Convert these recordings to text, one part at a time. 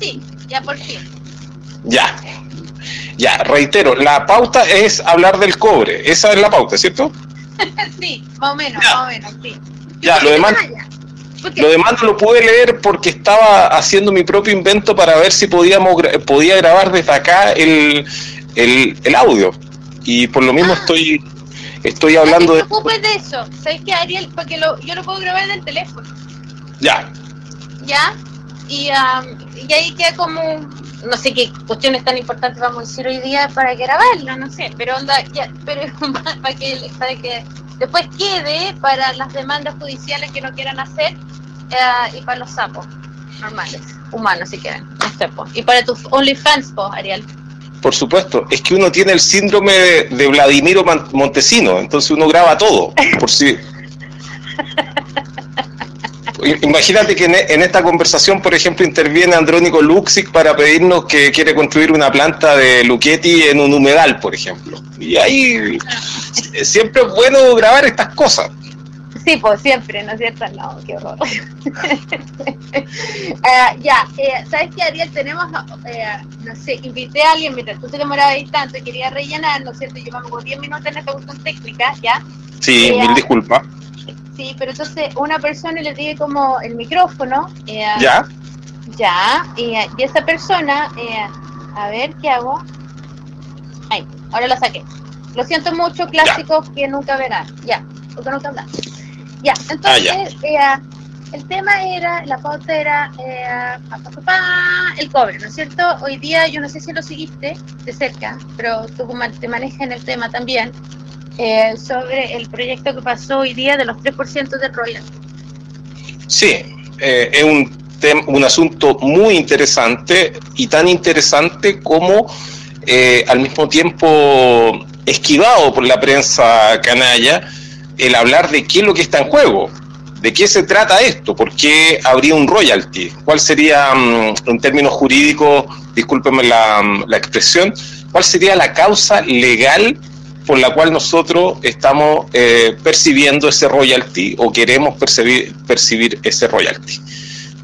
sí, ya por fin. Ya, ya, reitero, la pauta es hablar del cobre, esa es la pauta, ¿cierto? sí, más o menos, más o menos, sí. Ya, lo demás, lo demás lo pude leer porque estaba haciendo mi propio invento para ver si podíamos podía grabar desde acá el, el, audio. Y por lo mismo ah. estoy estoy hablando de... No te preocupes de eso, ¿sabes qué, Ariel? Porque lo, yo lo puedo grabar en el teléfono. Ya. ¿Ya? Y, y ahí queda como, no sé qué cuestiones tan importantes vamos a decir hoy día para grabarlo, no sé, pero onda, ya, pero para que, para que después quede para las demandas judiciales que no quieran hacer eh, y para los sapos normales, humanos si quieren, Y para tus OnlyFans, po, Ariel. Por supuesto, es que uno tiene el síndrome de, Vladimiro Montesino, entonces uno graba todo, por si... Imagínate que en, esta conversación, por ejemplo, interviene Andrónico Luxic para pedirnos que quiere construir una planta de Luchetti en un humedal, por ejemplo. Y ahí siempre es bueno grabar estas cosas. Sí, pues siempre, ¿no es cierto? No, qué horror. Eh, ya, eh, ¿sabes qué, Ariel? Tenemos, eh, no sé, invité a alguien mientras tú te demorabas ahí tanto y quería rellenar, ¿no es cierto? Llevamos 10 minutos en esta cuestión técnica, ¿ya? Sí, mil disculpas. Sí, pero entonces una persona le dije como el micrófono. ¿Ya? Ya, y esa persona, a ver, ¿qué hago? Ahí, ahora la saqué. Lo siento mucho, clásicos que nunca verán. Ya, porque nunca hablan. Ya, entonces, ah, el tema era, la pauta era eh, el cobre, ¿no es cierto? Hoy día, yo no sé si lo seguiste de cerca, pero tú te manejas en el tema también, eh, sobre el proyecto que pasó hoy día de los 3% de Royal. Sí, eh, es un, un asunto muy interesante y tan interesante como al mismo tiempo esquivado por la prensa canalla el hablar de qué es lo que está en juego. ¿De qué se trata esto? ¿Por qué habría un royalty? ¿Cuál sería, mm, en términos jurídicos, discúlpenme la, mm, la, expresión, cuál sería la causa legal por la cual nosotros estamos eh, percibiendo ese royalty o queremos percibir, percibir ese royalty?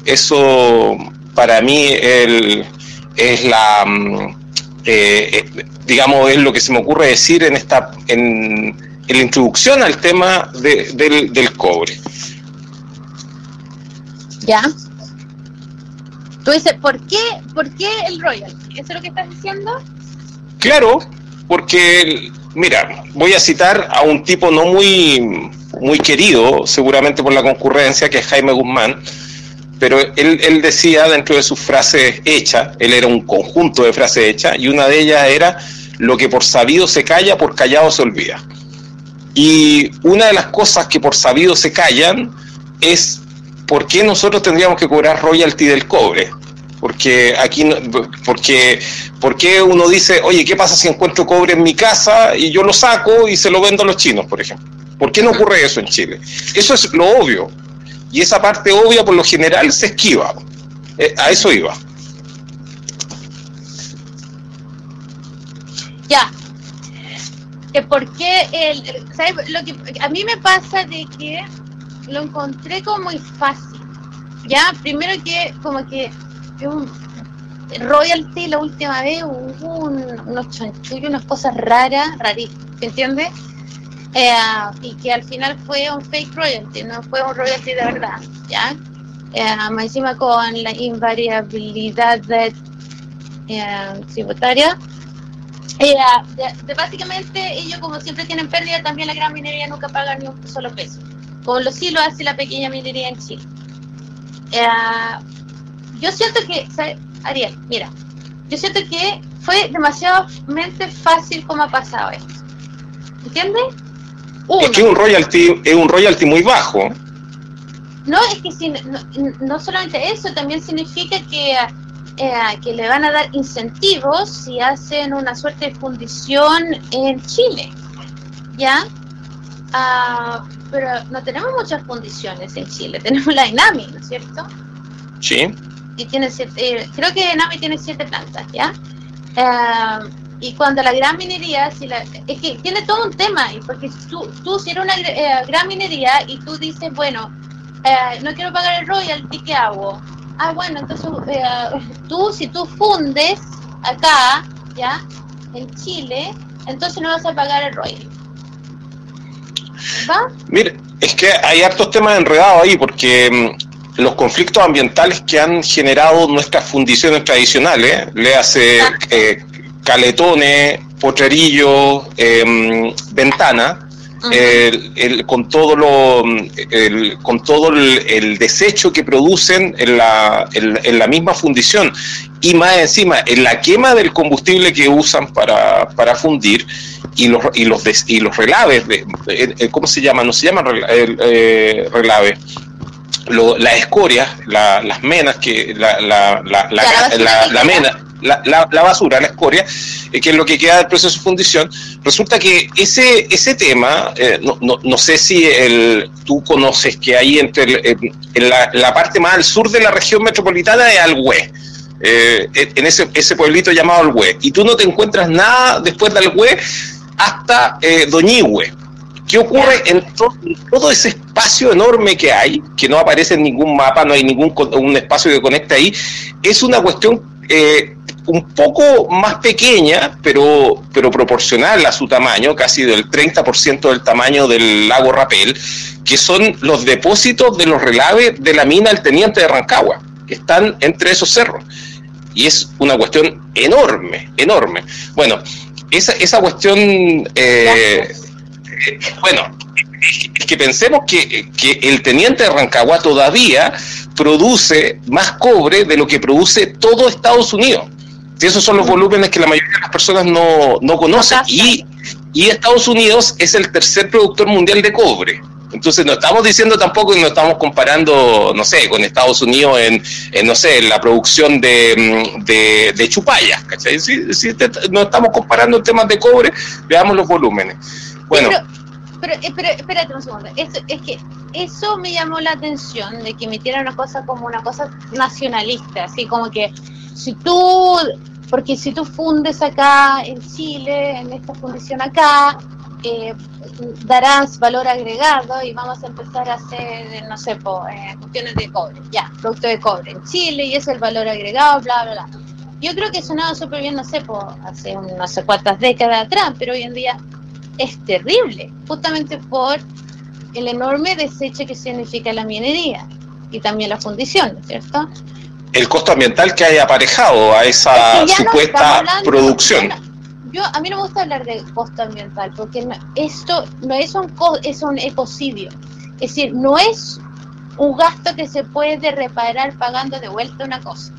Eso para mí es la, mm, eh, eh, digamos, es lo que se me ocurre decir en esta, en, en la introducción al tema del, cobre. Ya. Tú dices, ¿por qué, ¿por qué el royalty? ¿Eso es lo que estás diciendo? Claro, porque, mira, voy a citar a un tipo no muy, muy querido, seguramente por la concurrencia, que es Jaime Guzmán, pero él, él decía dentro de sus frases hechas, él era un conjunto de frases hechas, y una de ellas era, lo que por sabido se calla, por callado se olvida. Y una de las cosas que por sabido se callan es por qué nosotros tendríamos que cobrar royalty del cobre. Porque aquí, porque, porque uno dice, oye, ¿qué pasa si encuentro cobre en mi casa y yo lo saco y se lo vendo a los chinos, por ejemplo? ¿Por qué no ocurre eso en Chile? Eso es lo obvio. Y esa parte obvia, por lo general, se esquiva. Eh, a eso iba. Ya, que por qué el, ¿sabes? Lo que a mí me pasa de que lo encontré como muy fácil. Ya, primero que como que un royalty la última vez hubo unos chanchullos, unas cosas raras, rarísimas, ¿entiendes? Eh, y que al final fue un fake royalty, no fue un royalty de verdad, ¿ya? Eh, más encima con la invariabilidad de, eh, tributaria, eh, de, básicamente ellos como siempre tienen pérdida, también la gran minería nunca paga ni un solo peso. Como lo sí lo hace la pequeña minería en Chile. Yo siento que, Ariel, mira, yo siento que fue demasiado fácil como ha pasado esto. ¿Entiendes? Es que un royalty, es un royalty muy bajo. No, es que no, no solamente eso, también significa que eh, que le van a dar incentivos si hacen una suerte de fundición en Chile, ¿ya? Ah, pero no tenemos muchas fundiciones en Chile, tenemos la ENAMI, ¿no es cierto? Sí. Y tiene siete, creo que ENAMI tiene siete plantas, ¿ya? Eh, y cuando la gran minería, si la, es que tiene todo un tema, porque tú, tú si eres una eh, gran minería y tú dices, bueno, no quiero pagar el royalty, ¿qué hago? ah, bueno, entonces eh, tú, si tú fundes acá, ¿ya? En Chile, entonces no vas a pagar el royalty. ¿Va? Mire, es que hay hartos temas enredados ahí, porque mm, los conflictos ambientales que han generado nuestras fundiciones tradicionales, le hace eh, caletones, potrerillos, eh, ventana, el, con todo lo el, con todo el, desecho que producen en la, en, la misma fundición. Y más encima en la quema del combustible que usan para, para fundir y los y los y los relaves de, cómo se llama no se llama eh, relave las escorias las menas que la la, la, la, la mena la, la, basura, la escoria, eh, que es lo que queda del proceso de fundición, resulta que ese, ese tema, eh, no, no, no, sé si el, tú conoces que hay entre en la, la, parte más al sur de la región metropolitana de Alhué, eh, en ese, ese pueblito llamado Alhué, y tú no te encuentras nada después de Alhué hasta Doñihue. ¿Qué ocurre en todo ese espacio enorme que hay, que no aparece en ningún mapa, no hay ningún un espacio que conecte ahí? Es una cuestión eh, un poco más pequeña, pero, pero proporcional a su tamaño, casi del 30% del tamaño del lago Rapel, que son los depósitos de los relaves de la mina del Teniente de Rancagua, que están entre esos cerros. Y es una cuestión enorme, enorme. Bueno, esa, esa cuestión, eh, eh, bueno, es que pensemos que, que el Teniente de Rancagua todavía produce más cobre de lo que produce todo Estados Unidos. Y esos son los volúmenes que la mayoría de las personas no, no conocen. Y, y Estados Unidos es el tercer productor mundial de cobre. Entonces no estamos diciendo tampoco que no estamos comparando, no sé, con Estados Unidos en, en no sé, en la producción de, de, de chupallas, ¿cachai? Si, si no estamos comparando temas de cobre, veamos los volúmenes. Bueno. pero, eh, pero, espérate un segundo, es, es que eso me llamó la atención, de que emitieran una cosa como una cosa nacionalista, así como que si tú, porque si tú fundes acá en Chile, en esta fundición acá, eh, darás valor agregado y vamos a empezar a hacer, no sé, eh, cuestiones de cobre, ya, producto de cobre en Chile y es el valor agregado, bla, bla, bla. Yo creo que sonaba súper bien, no sé, hace no sé cuántas décadas atrás, pero hoy en día es terrible, justamente por el enorme desecho que significa la minería y también la fundición, ¿cierto? el costo ambiental que hay aparejado a esa supuesta producción. Yo, a mí no me gusta hablar de costo ambiental porque esto no es un, es un ecocidio. Es decir, no es un gasto que se puede reparar pagando de vuelta una cosa.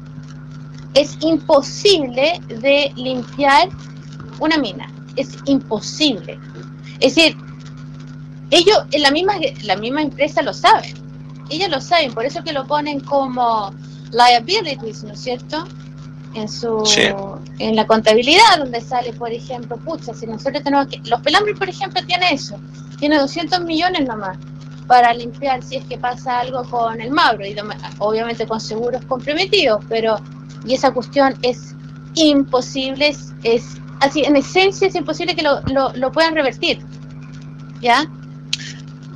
Es imposible de limpiar una mina. Es imposible. Es decir, ellos, la misma, la misma empresa lo saben. Ellos lo saben, por eso que lo ponen como liabilities, ¿no es cierto? En su en la contabilidad donde sale, por ejemplo, pucha, si nosotros tenemos que los pelambres, por ejemplo, tiene eso, tiene 200 millones nomás para limpiar si es que pasa algo con el Mauro y obviamente con seguros comprometidos, pero y esa cuestión es imposible, es, así en esencia es imposible que lo, lo, lo puedan revertir. ¿Ya?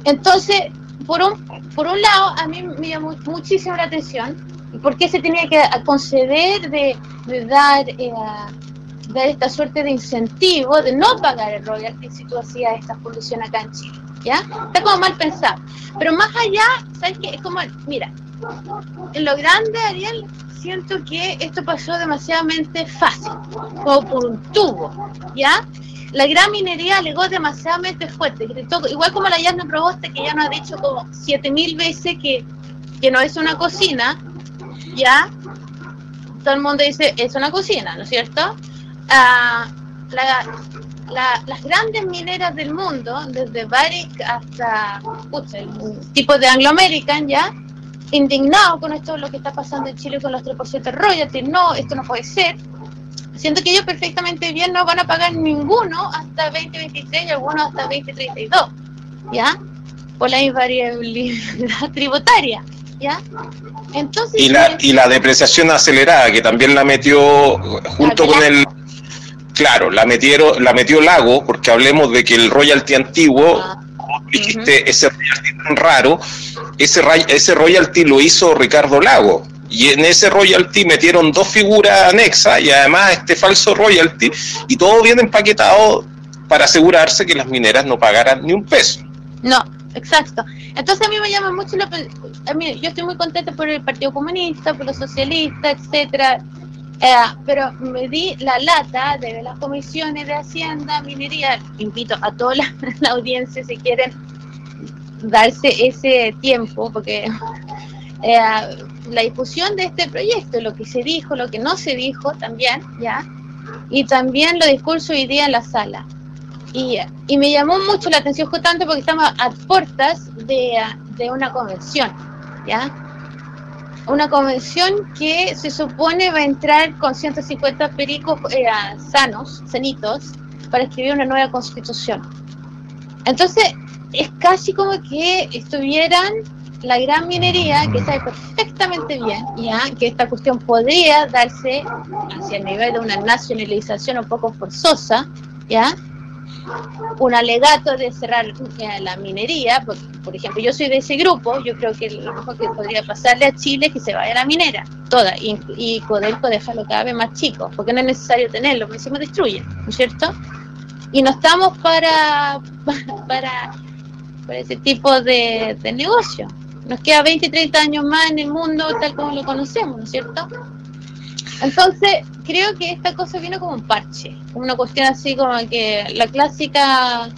Entonces, por un, por un lado, a mí me llamó muchísimo la atención ¿Por qué se tenía que conceder de, dar, eh, dar esta suerte de incentivo de no pagar el royalty si tú hacías esta fundición acá en Chile? ¿Ya? Está como mal pensado. Pero más allá, ¿sabes qué? Es como, mira, en lo grande, Ariel, siento que esto pasó demasiadamente fácil, como por un tubo, ¿ya? La gran minería alegó demasiadamente fuerte, igual como la Yasna Proboste, que ya nos ha dicho como siete mil veces que, que no es una cocina, ya todo el mundo dice es una cocina, ¿no es cierto? Ah, las grandes mineras del mundo, desde Barrick hasta el tipo de Anglo American, ya indignado con esto lo que está pasando en Chile con los 3% royalties, no, esto no puede ser. Siento que ellos perfectamente bien no van a pagar ninguno hasta 2023 y algunos hasta 2032, ¿ya? Por la invariabilidad tributaria. y, la, y la depreciación acelerada, que también la metió junto con el... Claro, la metieron, la metió Lago, porque hablemos de que el royalty antiguo, ah, ese royalty tan raro, ese, ese royalty lo hizo Ricardo Lago. Y en ese royalty metieron dos figuras anexas y además este falso royalty y todo bien empaquetado para asegurarse que las mineras no pagaran ni un peso. No, exacto. Entonces a mí me llama mucho la... A mí, yo estoy muy contenta por el Partido Comunista, por los socialistas, etcétera. Eh, pero me di la lata de las comisiones de Hacienda, Minería. Invito a toda la, audiencia si quieren darse ese tiempo, porque eh, la discusión de este proyecto, lo que se dijo, lo que no se dijo también, ¿ya? Y también lo discurso hoy día en la sala. Y, y me llamó mucho la atención justamente porque estamos a puertas de, de una convención, ¿ya? Una convención que se supone va a entrar con 150 pericos eh, sanos, sanitos, para escribir una nueva constitución. Entonces, es casi como que estuvieran la gran minería, que sabe perfectamente bien ya que esta cuestión podría darse hacia el nivel de una nacionalización un poco forzosa, ya un alegato de cerrar la minería, por, por ejemplo, yo soy de ese grupo, yo creo que lo mejor que podría pasarle a Chile es que se vaya la minera, toda, y, y Codelco déjalo cada vez más chico, porque no es necesario tenerlo, porque encima destruye, ¿no es cierto? Y no estamos para, para, para ese tipo de, de negocio. Nos queda 20, 30 años más en el mundo tal como lo conocemos, ¿no es cierto? Entonces, creo que esta cosa viene como un parche, una cuestión así como que la clásica,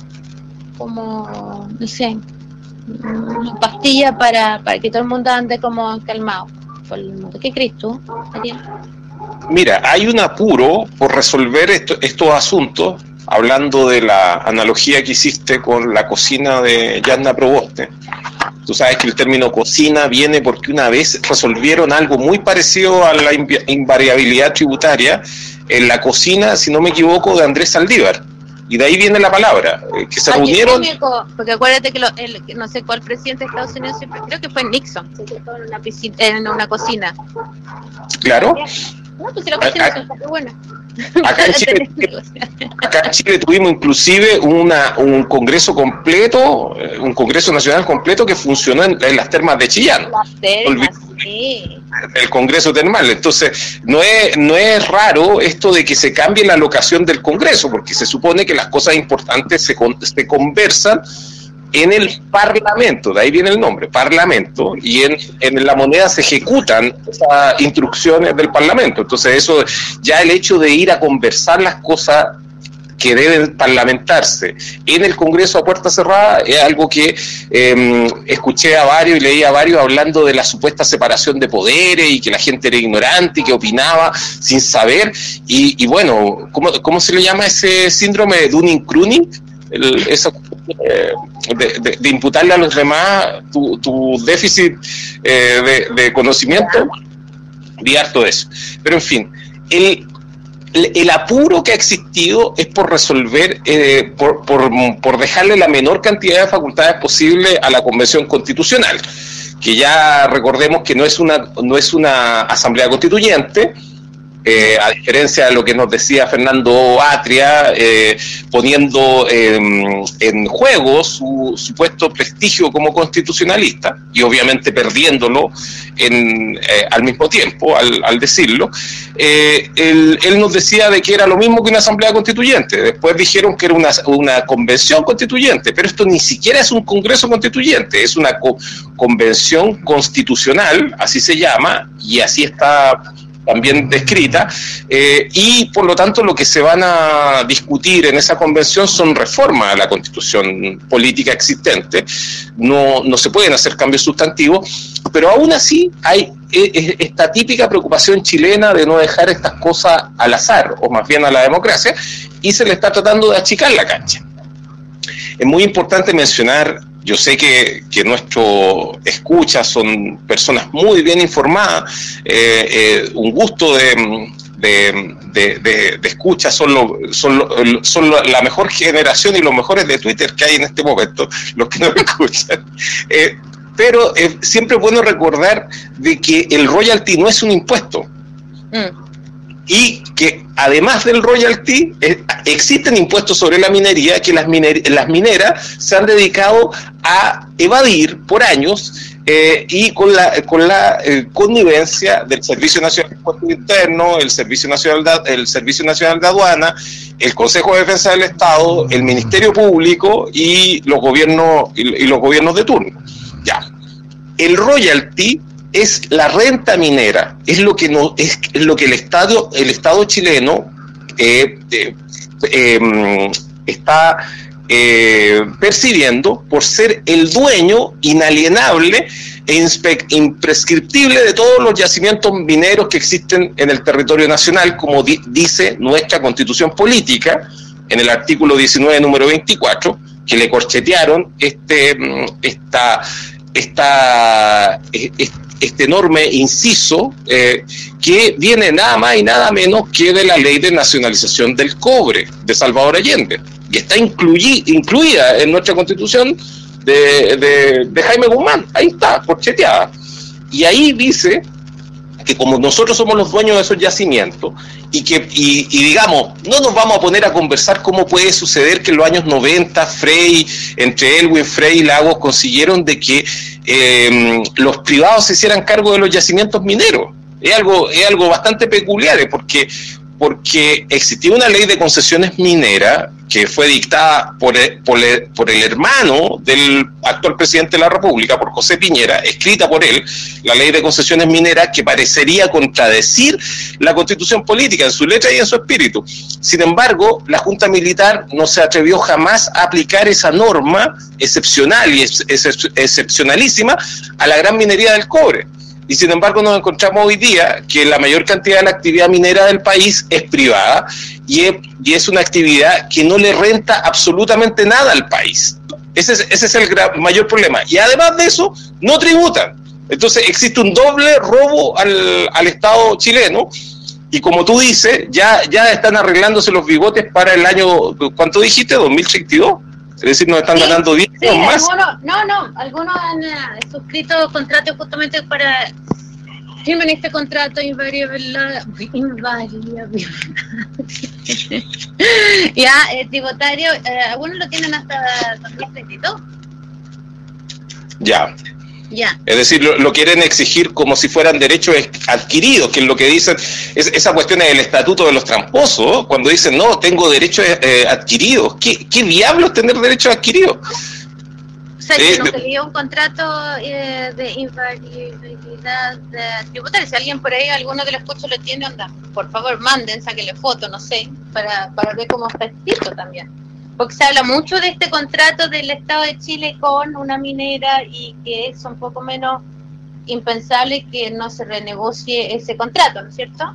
como, no sé, una pastilla para, para que todo el mundo ande como calmado. ¿Qué crees tú, Mira, hay un apuro por resolver estos asuntos, hablando de la analogía que hiciste con la cocina de Yanna Proboste. Tú sabes que el término cocina viene porque una vez resolvieron algo muy parecido a la invariabilidad tributaria en la cocina, si no me equivoco, de Andrés Saldívar. Y de ahí viene la palabra, eh, que se reunieron... porque acuérdate que no sé cuál presidente de Estados Unidos, siempre, creo que fue Nixon, se en una, piscina, en una cocina. Claro. No, pues si la es buena. Acá en, Chile, acá en Chile tuvimos inclusive una, un congreso completo, eh, un congreso nacional completo que funcionó en, las termas de Chillán. Las termas, sí. El congreso termal. Entonces, no es, no es raro esto de que se cambie la locación del congreso, porque se supone que las cosas importantes se, se conversan en el Parlamento, de ahí viene el nombre, Parlamento, y en, en, la moneda se ejecutan esas instrucciones del Parlamento. Entonces eso, ya el hecho de ir a conversar las cosas que deben parlamentarse en el Congreso a puerta cerrada es algo que em, escuché a varios y leí a varios hablando de la supuesta separación de poderes y que la gente era ignorante y que opinaba sin saber. Y, bueno, ¿cómo, ¿cómo, se le llama ese síndrome de Dunning-Kruning? Eso eh, de, imputarle a los demás tu, déficit eh, de, conocimiento y harto de eso. Pero en fin, el, el, apuro que ha existido es por resolver, eh, por, por, por dejarle la menor cantidad de facultades posible a la Convención Constitucional, que ya recordemos que no es una, no es una asamblea constituyente, eh, a diferencia de lo que nos decía Fernando Atria, eh, poniendo en juego su supuesto prestigio como constitucionalista y obviamente perdiéndolo en, eh, al mismo tiempo al, decirlo, él, nos decía de que era lo mismo que una asamblea constituyente. Después dijeron que era una, una convención constituyente, pero esto ni siquiera es un congreso constituyente, es una convención constitucional, así se llama, y así está también descrita, eh, y por lo tanto lo que se van a discutir en esa convención son reformas a la constitución política existente, no, no se pueden hacer cambios sustantivos, pero aún así hay e, e, esta típica preocupación chilena de no dejar estas cosas al azar, o más bien a la democracia, y se le está tratando de achicar la cancha. Es muy importante mencionar yo sé que, que nuestro escucha son personas muy bien informadas, eh, eh, un gusto de, de, escucha, son, son, son la mejor generación y los mejores de Twitter que hay en este momento, los que nos escuchan. Eh, pero siempre es bueno recordar de que el royalty no es un impuesto. Mm y que además del royalty eh, existen impuestos sobre la minería que las, las mineras se han dedicado a evadir por años eh, y con la, con la eh, connivencia del Servicio Nacional de Impuestos Internos, el Servicio Nacional de, el Servicio Nacional de Aduana, el Consejo de Defensa del Estado, el Ministerio Público y los gobiernos y, los gobiernos de turno. Ya. El royalty es la renta minera, es lo que no es lo que el Estado el Estado chileno eh, em, está eh, percibiendo por ser el dueño inalienable e imprescriptible de todos los yacimientos mineros que existen en el territorio nacional, como dice nuestra constitución política, en el artículo 19, número 24, que le corchetearon este, mm, esta, esta, e, este enorme inciso eh, que viene nada más y nada menos que de la ley de nacionalización del cobre de Salvador Allende y está incluida en nuestra constitución de, Jaime Guzmán. Ahí está, corcheteada. Y ahí dice que como nosotros somos los dueños de esos yacimientos y que y, digamos, no nos vamos a poner a conversar cómo puede suceder que en los años 90 Frey, entre Elwin Frey y Lagos consiguieron de que em, los privados se hicieran cargo de los yacimientos mineros. Es algo, es algo bastante peculiar, porque porque existía una ley de concesiones mineras que fue dictada por el, por, el, hermano del actual presidente de la República, por José Piñera, escrita por él, la ley de concesiones mineras que parecería contradecir la constitución política en su letra y en su espíritu. Sin embargo, la Junta Militar no se atrevió jamás a aplicar esa norma excepcional y excepcionalísima a la gran minería del cobre. Y sin embargo nos encontramos hoy día que la mayor cantidad de la actividad minera del país es privada y es, una actividad que no le renta absolutamente nada al país. Ese es, ese es el mayor problema. Y además de eso, no tributan. Entonces existe un doble robo al, al Estado chileno y como tú dices, ya, ya están arreglándose los bigotes para el año, ¿cuánto dijiste? ¿2032? Es decir, nos están ganando 10 más. no, no, algunos han eh, suscrito contratos justamente para firmen este contrato invariable, invariable. ya, eh, tributario, eh, algunos lo tienen hasta 2032. Ya. Es decir, lo, quieren exigir como si fueran derechos adquiridos, que es lo que dicen, es, esa cuestión del estatuto de los tramposos, cuando dicen, no, tengo derechos eh, adquiridos. ¿Qué, ¿Qué diablos tener derechos adquiridos? O sea, eh, que un contrato eh, de invariabilidad tributaria. Si alguien por ahí, alguno de los escucho lo tiene, anda, por favor, manden, sáquenle foto, no sé, para, para ver cómo está escrito también porque se habla mucho de este contrato del Estado de Chile con una minera y que es un poco menos impensable que no se renegocie ese contrato, ¿no es cierto?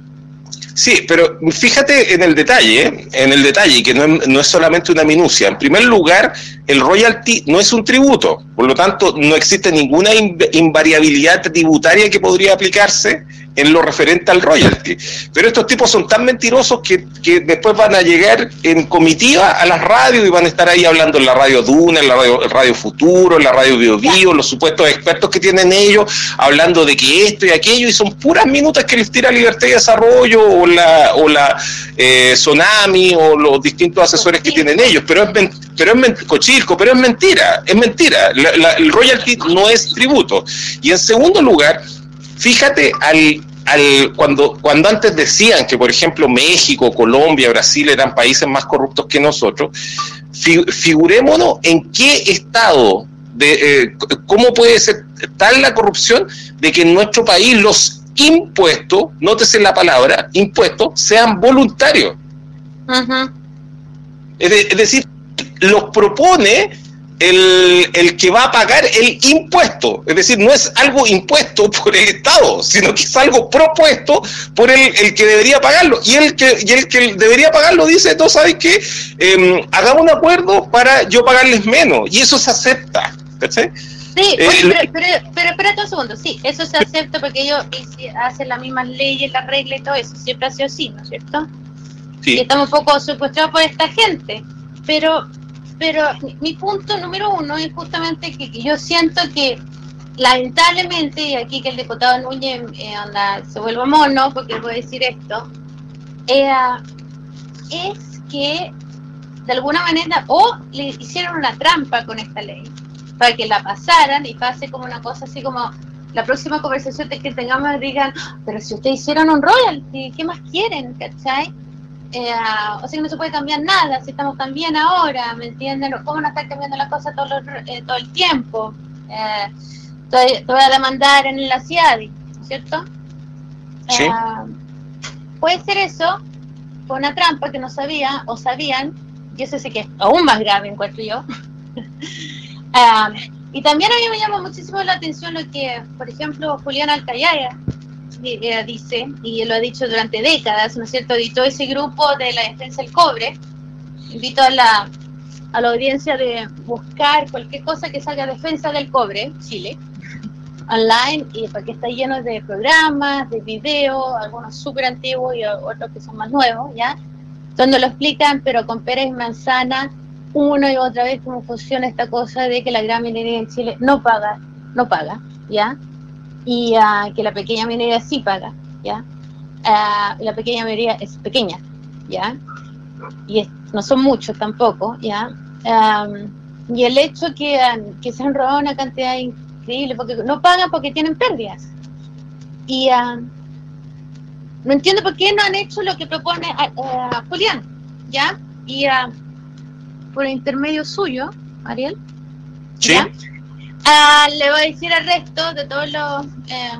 Sí, pero fíjate en el detalle, en el detalle, que no no es, solamente una minucia. En primer lugar, el royalty no es un tributo, por lo tanto, no existe ninguna invariabilidad tributaria que podría aplicarse en lo referente al royalty. Pero estos tipos son tan mentirosos que, que, después van a llegar en comitiva a las radios y van a estar ahí hablando en la radio Duna, en la radio, Futuro, en la radio Bio, Bio los supuestos expertos que tienen ellos, hablando de que esto y aquello, y son puras minutas que les tira Libertad y Desarrollo o la, o la eh, Sonami o los distintos asesores que tienen ellos. Pero es, pero es cochilco, pero es mentira, es mentira. el royalty no es tributo. Y en segundo lugar, fíjate al, al, cuando, cuando antes decían que, por ejemplo, México, Colombia, Brasil eran países más corruptos que nosotros, figurémonos en qué estado, de, eh, cómo puede ser tal la corrupción de que en nuestro país los impuestos, nótese la palabra, impuestos, sean voluntarios. es decir, los propone el, el, que va a pagar el impuesto. Es decir, no es algo impuesto por el Estado, sino que es algo propuesto por el, el que debería pagarlo. Y el que, y el que debería pagarlo dice, ¿tú sabes qué? Eh, hagamos un acuerdo para yo pagarles menos. Y eso se acepta. Sí, eh, pero, pero, pero, espérate un segundo, sí, eso se acepta porque ellos hacen las mismas leyes, las reglas y todo eso, siempre ha sido así, ¿no es cierto? Sí. Y estamos un poco secuestrados por esta gente, pero pero mi punto número uno es justamente que, yo siento que lamentablemente, y aquí que el diputado Núñez eh, se vuelva mono, porque voy a decir esto, eh, es que de alguna manera, o le hicieron una trampa con esta ley, para que la pasaran y pase como una cosa así como la próxima conversación que tengamos digan, ah, pero si ustedes hicieron un royalty, ¿qué más quieren? ¿Cachai? Eh, o sea que no se puede cambiar nada, si estamos tan bien ahora, ¿me entienden? ¿Cómo no están cambiando las cosas todo, eh, todo el tiempo? Eh, te, voy a demandar en la CIADI, ¿cierto? Sí. Eh, puede ser eso, fue una trampa que no sabía o sabían, y eso sí que es aún más grave, encuentro yo. Ah, y también a mí me llama muchísimo la atención lo que, por ejemplo, Julián Alcayaya eh, dice, y lo ha dicho durante décadas, ¿no es cierto? Editó ese grupo de la defensa del cobre. Invito a la, a la audiencia de buscar cualquier cosa que salga defensa del cobre, Chile, online, y porque está lleno de programas, de videos, algunos súper antiguos y otros que son más nuevos, ¿ya? Donde lo explican, pero con Pérez Manzana, una y otra vez cómo funciona esta cosa de que la gran minería en Chile no paga, no paga, ¿ya? Y uh, que la pequeña minería sí paga, ¿ya? Uh, la pequeña minería es pequeña, ¿ya? Y es, no son muchos tampoco, ¿ya? Um, y el hecho que, que se han robado una cantidad increíble, porque no pagan porque tienen pérdidas. Y uh, no entiendo por qué no han hecho lo que propone Julián, ¿ya? Y por intermedio suyo, Ariel. Sí. Ah, le voy a decir al resto de todos los eh,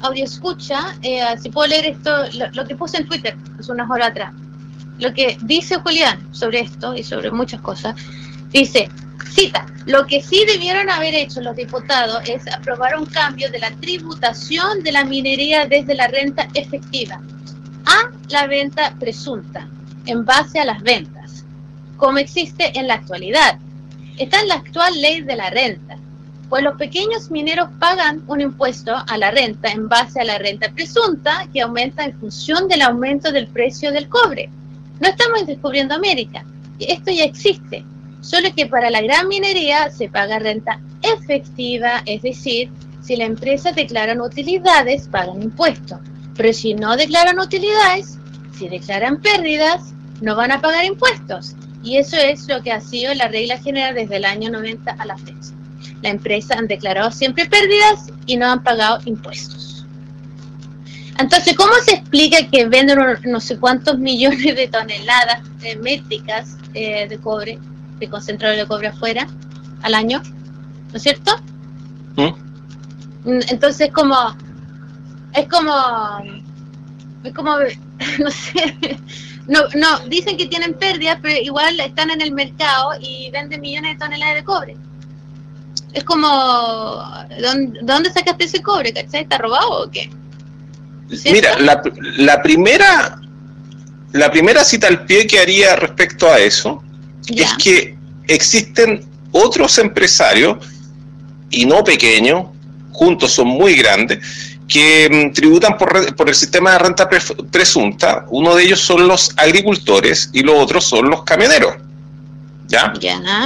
audio escucha, eh, si puedo leer esto, lo, que puse en Twitter hace unas horas atrás. Lo que dice Julián sobre esto y sobre muchas cosas, dice, cita, lo que sí debieron haber hecho los diputados es aprobar un cambio de la tributación de la minería desde la renta efectiva a la venta presunta, en base a las ventas como existe en la actualidad. Está en la actual ley de la renta, pues los pequeños mineros pagan un impuesto a la renta en base a la renta presunta que aumenta en función del aumento del precio del cobre. No estamos descubriendo América, esto ya existe, solo que para la gran minería se paga renta efectiva, es decir, si la empresa declaran utilidades, pagan impuestos, pero si no declaran utilidades, si declaran pérdidas, no van a pagar impuestos. Y eso es lo que ha sido la regla general desde el año 90 a la fecha. La empresa han declarado siempre pérdidas y no han pagado impuestos. Entonces, ¿cómo se explica que venden no sé cuántos millones de toneladas de métricas eh, de cobre, de concentrado de cobre afuera, al año? ¿No es cierto? Mm, entonces, como, es como, es como, no sé, no, no, dicen que tienen pérdidas, pero igual están en el mercado y venden millones de toneladas de cobre. Es como, ¿dónde, dónde sacaste ese cobre? ¿Cachai? ¿Está robado o qué? Mira, la, la, primera la primera cita al pie que haría respecto a eso es que existen otros empresarios, y no pequeños, juntos son muy grandes, que mm, tributan por, por, el sistema de renta presunta. Uno de ellos son los agricultores y los otros son los camioneros. ¿Ya?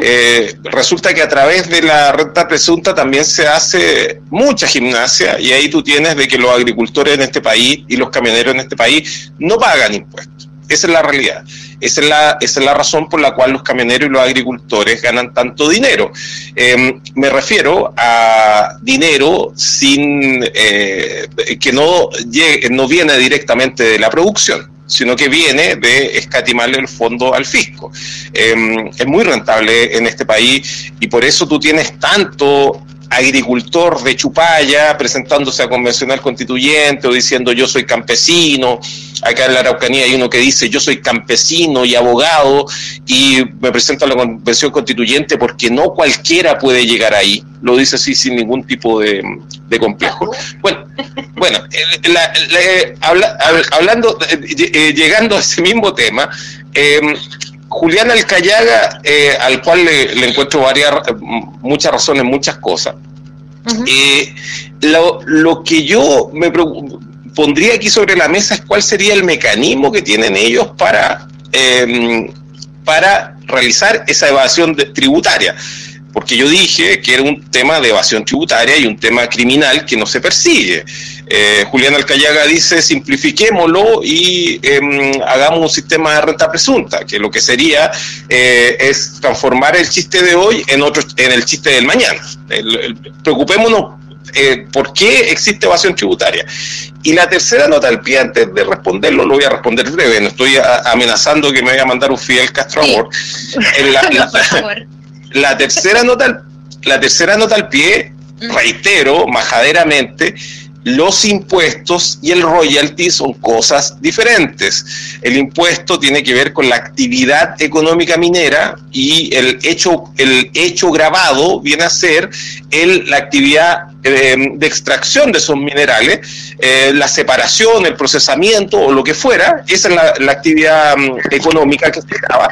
Eh, resulta que a través de la renta presunta también se hace mucha gimnasia y ahí tú tienes de que los agricultores en este país y los camioneros en este país no pagan impuestos. Esa es la realidad. Esa es la, esa es la razón por la cual los camioneros y los agricultores ganan tanto dinero. Em, me refiero a dinero sin eh, que no, llegue, no viene directamente de la producción sino que viene de escatimarle el fondo al fisco. Em, es muy rentable en este país y por eso tú tienes tanto agricultor de Chupaya presentándose a convencional constituyente o diciendo yo soy campesino. Acá en la Araucanía hay uno que dice yo soy campesino y abogado y me presento a la convención constituyente porque no cualquiera puede llegar ahí. Lo dice así sin ningún tipo de, complejo. Bueno, bueno hablando, eh, llegando a ese mismo tema, eh, Julián Alcayaga, eh, al cual le, encuentro varias, muchas razones, muchas cosas. Eh, lo, que yo me pondría aquí sobre la mesa es cuál sería el mecanismo que tienen ellos para, em, para realizar esa evasión tributaria. Porque yo dije que era un tema de evasión tributaria y un tema criminal que no se persigue. Eh, Julián Alcayaga dice, simplifiquémoslo y em, hagamos un sistema de renta presunta, que lo que sería eh, es transformar el chiste de hoy en, otro, en el chiste del mañana. preocupémonos eh, por qué existe evasión tributaria. Y la tercera nota al pie, antes de responderlo, lo voy a responder breve, no estoy amenazando que me voy a mandar un Fidel Castro Amor. La, tercera nota, la tercera nota al pie, mm. reitero, majaderamente, los impuestos y el royalty son cosas diferentes. El impuesto tiene que ver con la actividad económica minera y el hecho, el hecho grabado viene a ser el, la actividad eh, de extracción de esos minerales, eh, la separación, el procesamiento o lo que fuera, esa es la, la actividad mm, económica que se graba.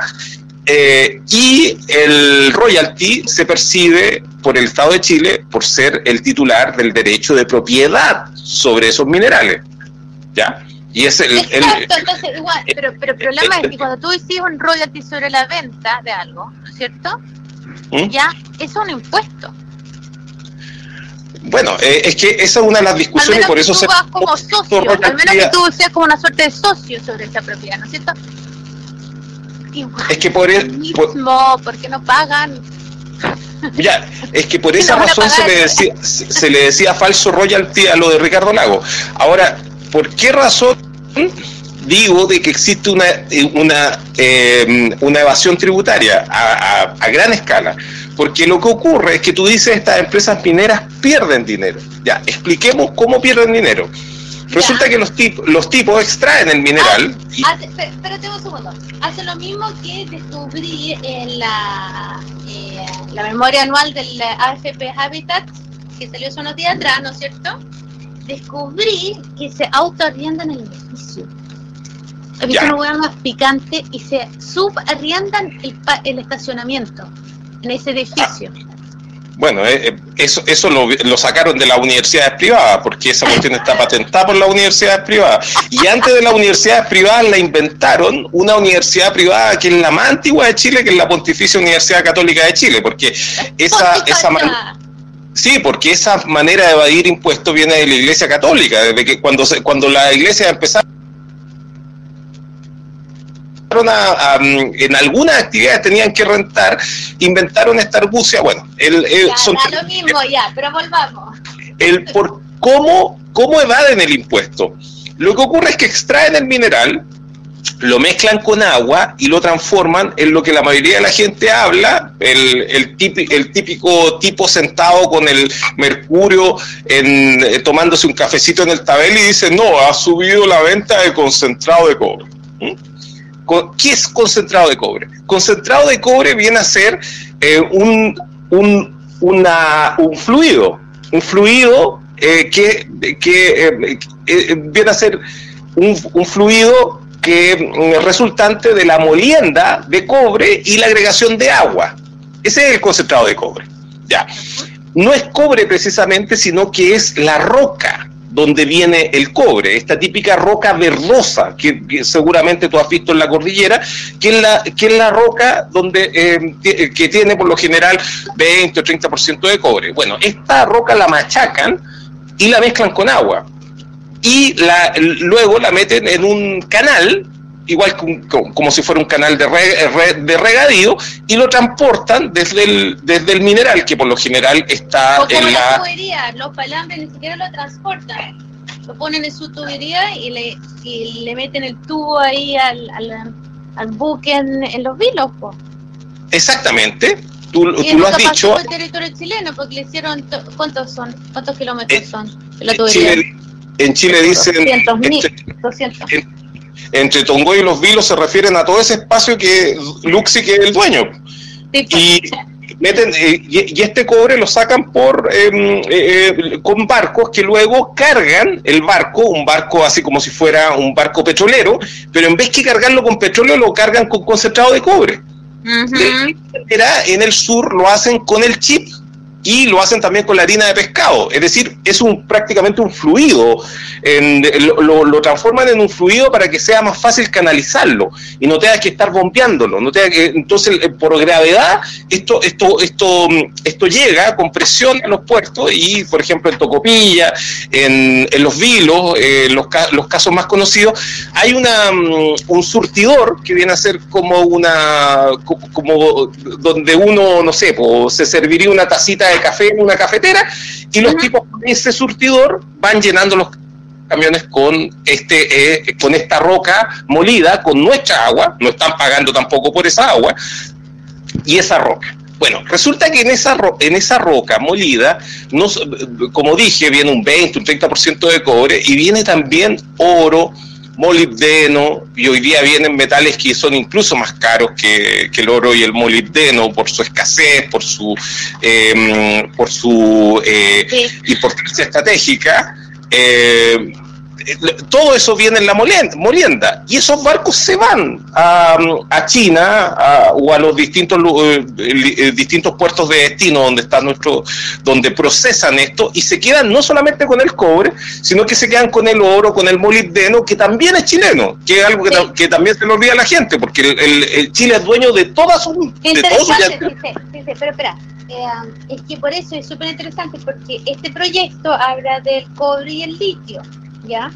Eh, y el royalty se percibe por el Estado de Chile por ser el titular del derecho de propiedad sobre esos minerales. ¿Ya? Y es el. Exacto, entonces, igual, pero, pero el problema es que cuando tú decides un royalty sobre la venta de algo, ¿no es cierto? ¿Mm? Ya, es un impuesto. Bueno, eh, es que esa es una de las discusiones, por eso se. como socio, al menos que tú seas como una suerte de socio sobre esa propiedad, ¿no es cierto? Es que por, el, mismo, por, qué no pagan? Ya, es que por esa razón se le, decía, se, le decía falso royalty a lo de Ricardo Lago. Ahora, ¿por qué razón digo de que existe una, una, eh, una evasión tributaria a, a, gran escala? Porque lo que ocurre es que tú dices estas empresas mineras pierden dinero. Ya, expliquemos cómo pierden dinero. Resulta que los, tipos los tipos extraen el mineral. Ah, espérate un segundo. Hace lo mismo que descubrí en la, eh, la memoria anual del AFP Habitat, que salió hace unos días atrás, ¿no es cierto? Descubrí que se autoarriendan el edificio. He visto un lugar más picante y se subarriendan el, el estacionamiento en ese edificio. Ah. Bueno, eh, eh, eso, eso lo, lo, sacaron de las universidades privadas, porque esa cuestión está patentada por las universidades privadas. Y antes de las universidades privadas la inventaron una universidad privada que es la más antigua de Chile, que es la Pontificia Universidad Católica de Chile, porque esa, esa Sí, porque esa manera de evadir impuestos viene de la Iglesia Católica, desde que cuando, se, cuando la Iglesia empezaron en algunas actividades tenían que rentar, inventaron esta argucia, bueno, el, son, lo mismo ya, pero volvamos. El por cómo, cómo evaden el impuesto. Lo que ocurre es que extraen el mineral, lo mezclan con agua y lo transforman en lo que la mayoría de la gente habla, el, el, típico, el típico tipo sentado con el mercurio en, eh, tomándose un cafecito en el tabel y dice, no, ha subido la venta de concentrado de cobre. ¿Qué es concentrado de cobre? Concentrado de cobre viene a ser eh, un, un, un, fluido, un fluido eh, que, que eh, viene a ser un, un fluido que mm, resultante de la molienda de cobre y la agregación de agua. Ese es el concentrado de cobre. Ya. No es cobre precisamente, sino que es la roca donde viene el cobre, esta típica roca verdosa que, seguramente tú has visto en la cordillera, que es la, que es la roca donde, eh, que tiene por lo general 20 o 30% de cobre. Bueno, esta roca la machacan y la mezclan con agua y la, luego la meten en un canal igual como, si fuera un canal de, de regadío, y lo transportan desde el, desde el mineral, que por lo general está en la... tubería, los palambres ni siquiera lo transportan, lo ponen en su tubería y le, y le meten el tubo ahí al, al, buque en, los vilos. Exactamente, tú, tú lo has dicho. el territorio chileno, porque le hicieron, ¿cuántos son? ¿Cuántos kilómetros eh, son? La tubería? en Chile dicen... 200, 200 entre Tongoy y los Vilos se refieren a todo ese espacio que Luxi que es el dueño. Pues. Y meten eh, y, este cobre lo sacan por em, eh, eh, con barcos que luego cargan el barco, un barco así como si fuera un barco petrolero, pero en vez que cargarlo con petróleo lo cargan con concentrado de cobre. en el sur lo hacen con el chip y lo hacen también con la harina de pescado. Es decir, es un prácticamente un fluido. lo, transforman en un fluido para que sea más fácil canalizarlo y no tengas que estar bombeándolo. No tenga que, entonces, eh, por gravedad, esto, esto, esto, esto llega con presión a los puertos y, por ejemplo, en Tocopilla, en, los vilos, eh, los, los casos más conocidos, hay una, mm, un surtidor que viene a ser como una, como donde uno, no sé, se serviría una tacita de café en una cafetera y los tipos con ese surtidor van llenando los camiones con este eh, con esta roca molida con nuestra agua no están pagando tampoco por esa agua y esa roca. Bueno, resulta que en esa, en esa roca molida, no, como dije, viene un 20, un 30% de cobre y viene también oro, molibdeno, y hoy día vienen metales que son incluso más caros que, el oro y el molibdeno por su escasez, por su, eh, por su eh, importancia estratégica. Eh, todo eso viene en la molienda, y esos barcos se van a, China o a los distintos eh, eh, distintos puertos de destino donde está nuestro donde procesan esto y se quedan no solamente con el cobre sino que se quedan con el oro con el molibdeno que también es chileno que es algo que, también se le olvida a la gente porque el, Chile es dueño de todas sus de todo pero espera eh, es que por eso es súper interesante porque este proyecto habla del cobre y el litio ¿ya?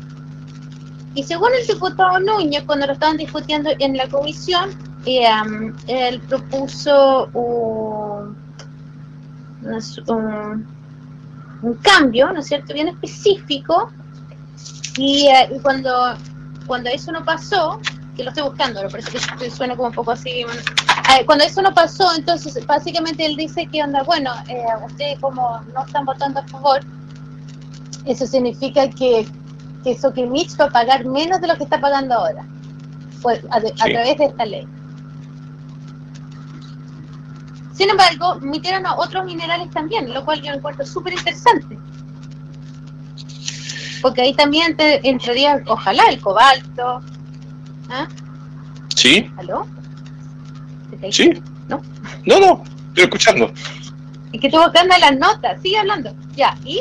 Y según el diputado Núñez, cuando lo estaban discutiendo en la comisión, eh, él propuso un, cambio, ¿no es cierto?, bien específico, y, eh, cuando, cuando eso no pasó, que lo estoy buscando, lo parece que suena como un poco así, eh, cuando eso no pasó, entonces básicamente él dice que onda, bueno, ustedes como no están votando a favor, eso significa que que Mitch va a pagar menos de lo que está pagando ahora, pues, a, través de esta ley. Sin embargo, metieron otros minerales también, lo cual yo encuentro súper interesante. Porque ahí también te entraría, ojalá, el cobalto. ¿Ah? Sí. ¿Aló? Sí. ¿No? No, no, estoy escuchando. Es que estoy buscando las notas, sigue hablando. Ya, ¿y?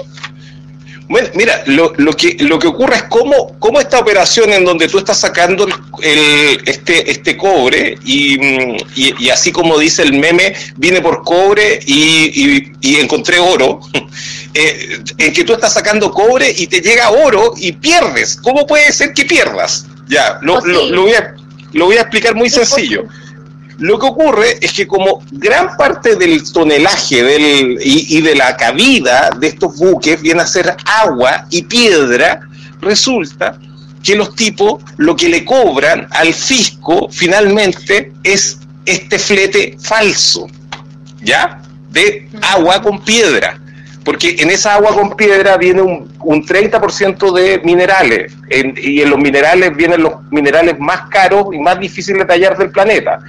Bueno, mira, lo, lo, que, lo que ocurre es cómo, cómo esta operación en donde tú estás sacando el, este, este cobre y, y, así como dice el meme, viene por cobre y, y, encontré oro, eh, en que tú estás sacando cobre y te llega oro y pierdes. ¿Cómo puede ser que pierdas? Ya, lo, lo, voy, a, lo voy a explicar muy sencillo. Lo que ocurre es que como gran parte del tonelaje del, y, de la cabida de estos buques viene a ser agua y piedra, resulta que los tipos lo que le cobran al fisco finalmente es este flete falso, ¿ya? De agua con piedra. Porque en esa agua con piedra viene un, un 30% de minerales. y en los minerales vienen los minerales más caros y más difíciles de tallar del planeta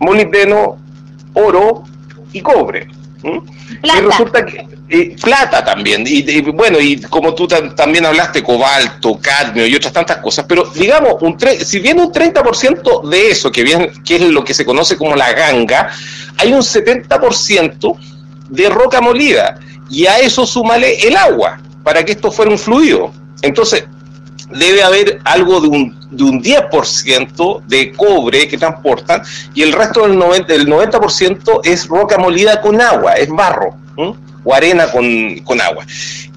molibdeno, oro y cobre. Y resulta que plata también, y, bueno, y como tú también hablaste, cobalto, cadmio y otras tantas cosas, pero digamos, un si viene un 30% de eso, que, viene, que es lo que se conoce como la ganga, hay un 70% de roca molida, y a eso súmale el agua, para que esto fuera un fluido. Entonces, debe haber algo de un, de un 10% de cobre que transportan y el resto del 90%, del 90 es roca molida con agua, es barro o arena con, agua.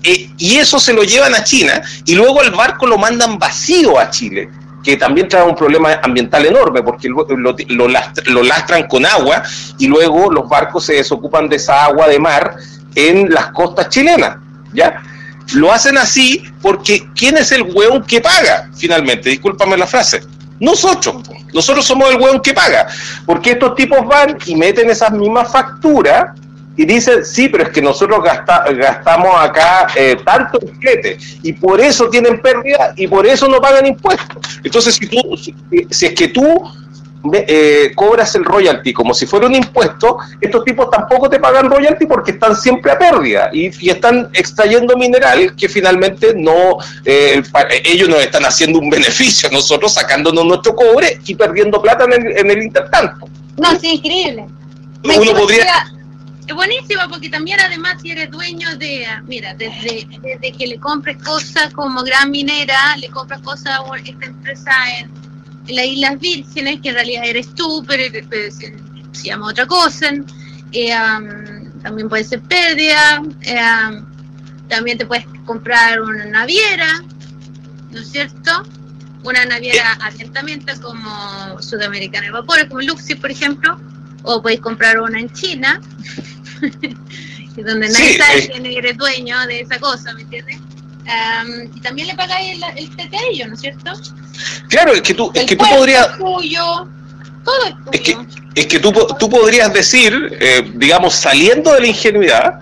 Eh, y eso se lo llevan a China y luego el barco lo mandan vacío a Chile que también trae un problema ambiental enorme porque lo, lo, lastran con agua y luego los barcos se desocupan de esa agua de mar en las costas chilenas, ¿ya? Lo hacen así porque ¿quién es el hueón que paga finalmente? Discúlpame la frase. Nosotros, nosotros somos el hueón que paga, porque estos tipos van y meten esas mismas facturas y dicen, sí, pero es que nosotros gastamos acá eh, tanto flete y por eso tienen pérdida y por eso no pagan impuestos. Entonces, si, tú, si es que tú eh, cobras el royalty como si fuera un impuesto, estos tipos tampoco te pagan royalty porque están siempre a pérdida y, están extrayendo mineral que finalmente no, eh, ellos nos están haciendo un beneficio, nosotros sacándonos nuestro cobre y perdiendo plata en el, en el intertanto. No, es increíble. Uno podría, es buenísima porque también además si eres dueño de, mira, desde, desde que le compres cosas como Gran Minera, le compras cosas a esta empresa en, las Islas Vírgenes, que en realidad eres tú, pero, se, llama otra cosa. Eh, también puede ser pérdida. Eh, también te puedes comprar una naviera, ¿no es cierto? Una naviera abiertamente como Sudamericana de Vapores, como Luxi, por ejemplo, o podéis comprar una en China, donde nadie sabe quién eres dueño de esa cosa, ¿me entiendes? y también le pagáis el, el ¿no es cierto? Claro, es que tú, es que tú podrías... tuyo, todo es tuyo. Es que, es que tú, tú podrías decir, eh, digamos, saliendo de la ingenuidad,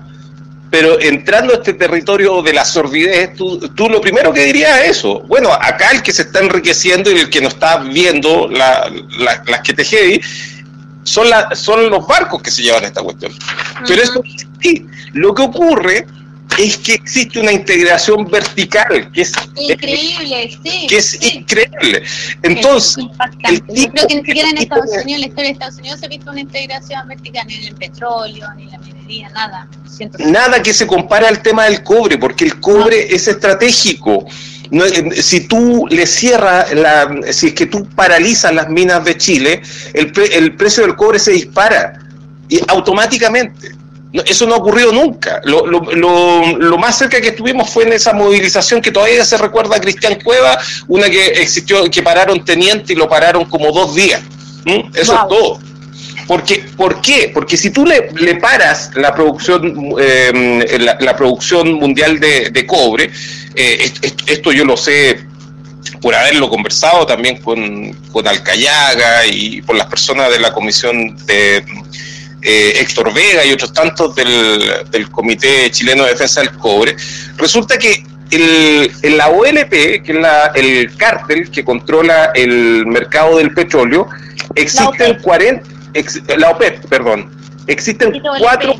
pero entrando a este territorio de la sordidez, tú, tú, lo primero que dirías es eso. Bueno, acá el que se está enriqueciendo y el que no está viendo la, las que te heavy son, la, son los barcos que se llevan esta cuestión. Pero eso sí, lo que ocurre es que existe una integración vertical que es increíble, sí, que es increíble. Entonces, el Yo creo que ni siquiera en Estados Unidos, en la historia de Estados Unidos se ha visto una integración vertical ni en el petróleo, ni en la minería, nada. Nada que se compare al tema del cobre, porque el cobre es estratégico. Eh, si tú le cierras, la, si es que tú paralizas las minas de Chile, el, el precio del cobre se dispara y automáticamente. Eso no ha ocurrido nunca. Lo, lo, lo, más cerca que estuvimos fue en esa movilización que todavía se recuerda a Cristian Cueva, una que existió, que pararon teniente y lo pararon como dos días. Eso es todo. Porque, ¿Por qué? Porque si tú le, le paras la producción, eh, la, producción mundial de, cobre, eh, esto yo lo sé por haberlo conversado también con, con Alcayaga y por las personas de la Comisión de eh, Héctor Vega y otros tantos del, del, Comité Chileno de Defensa del Cobre, resulta que el, la OLP, que es la, el cártel que controla el mercado del petróleo, existen 40, la OPEP, perdón, existen cuatro,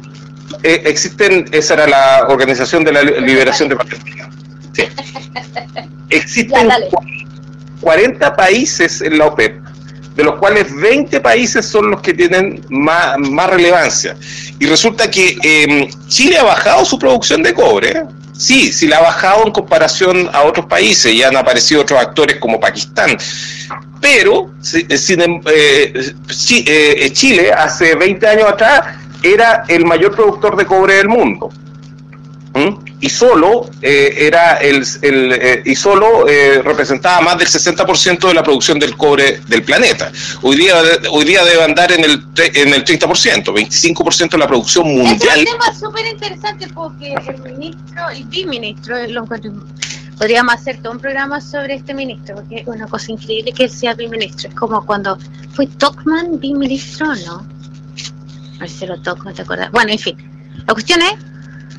eh, existen, esa era la Organización de la Liberación de Palestina. Sí. Existen 40 países en la OPEP de los cuales 20 países son los que tienen más, relevancia. Y resulta que em, Chile ha bajado su producción de cobre, sí, sí la ha bajado en comparación a otros países y han aparecido otros actores como Pakistán. Pero em, eh, eh, Chile hace 20 años atrás era el mayor productor de cobre del mundo. ¿Mm? Y solo eh, era el, eh, y solo eh, representaba más del 60% de la producción del cobre del planeta. Hoy día hoy día debe andar en el en el 30%, 25% de la producción mundial. Es un tema súper interesante porque el ministro, el biministro, lo podríamos hacer todo un programa sobre este ministro, porque es una cosa increíble que él sea biministro. Es como cuando fue Tocman biministro, ¿no? A ver si lo toco, no te acuerdas. Bueno, en fin. La cuestión es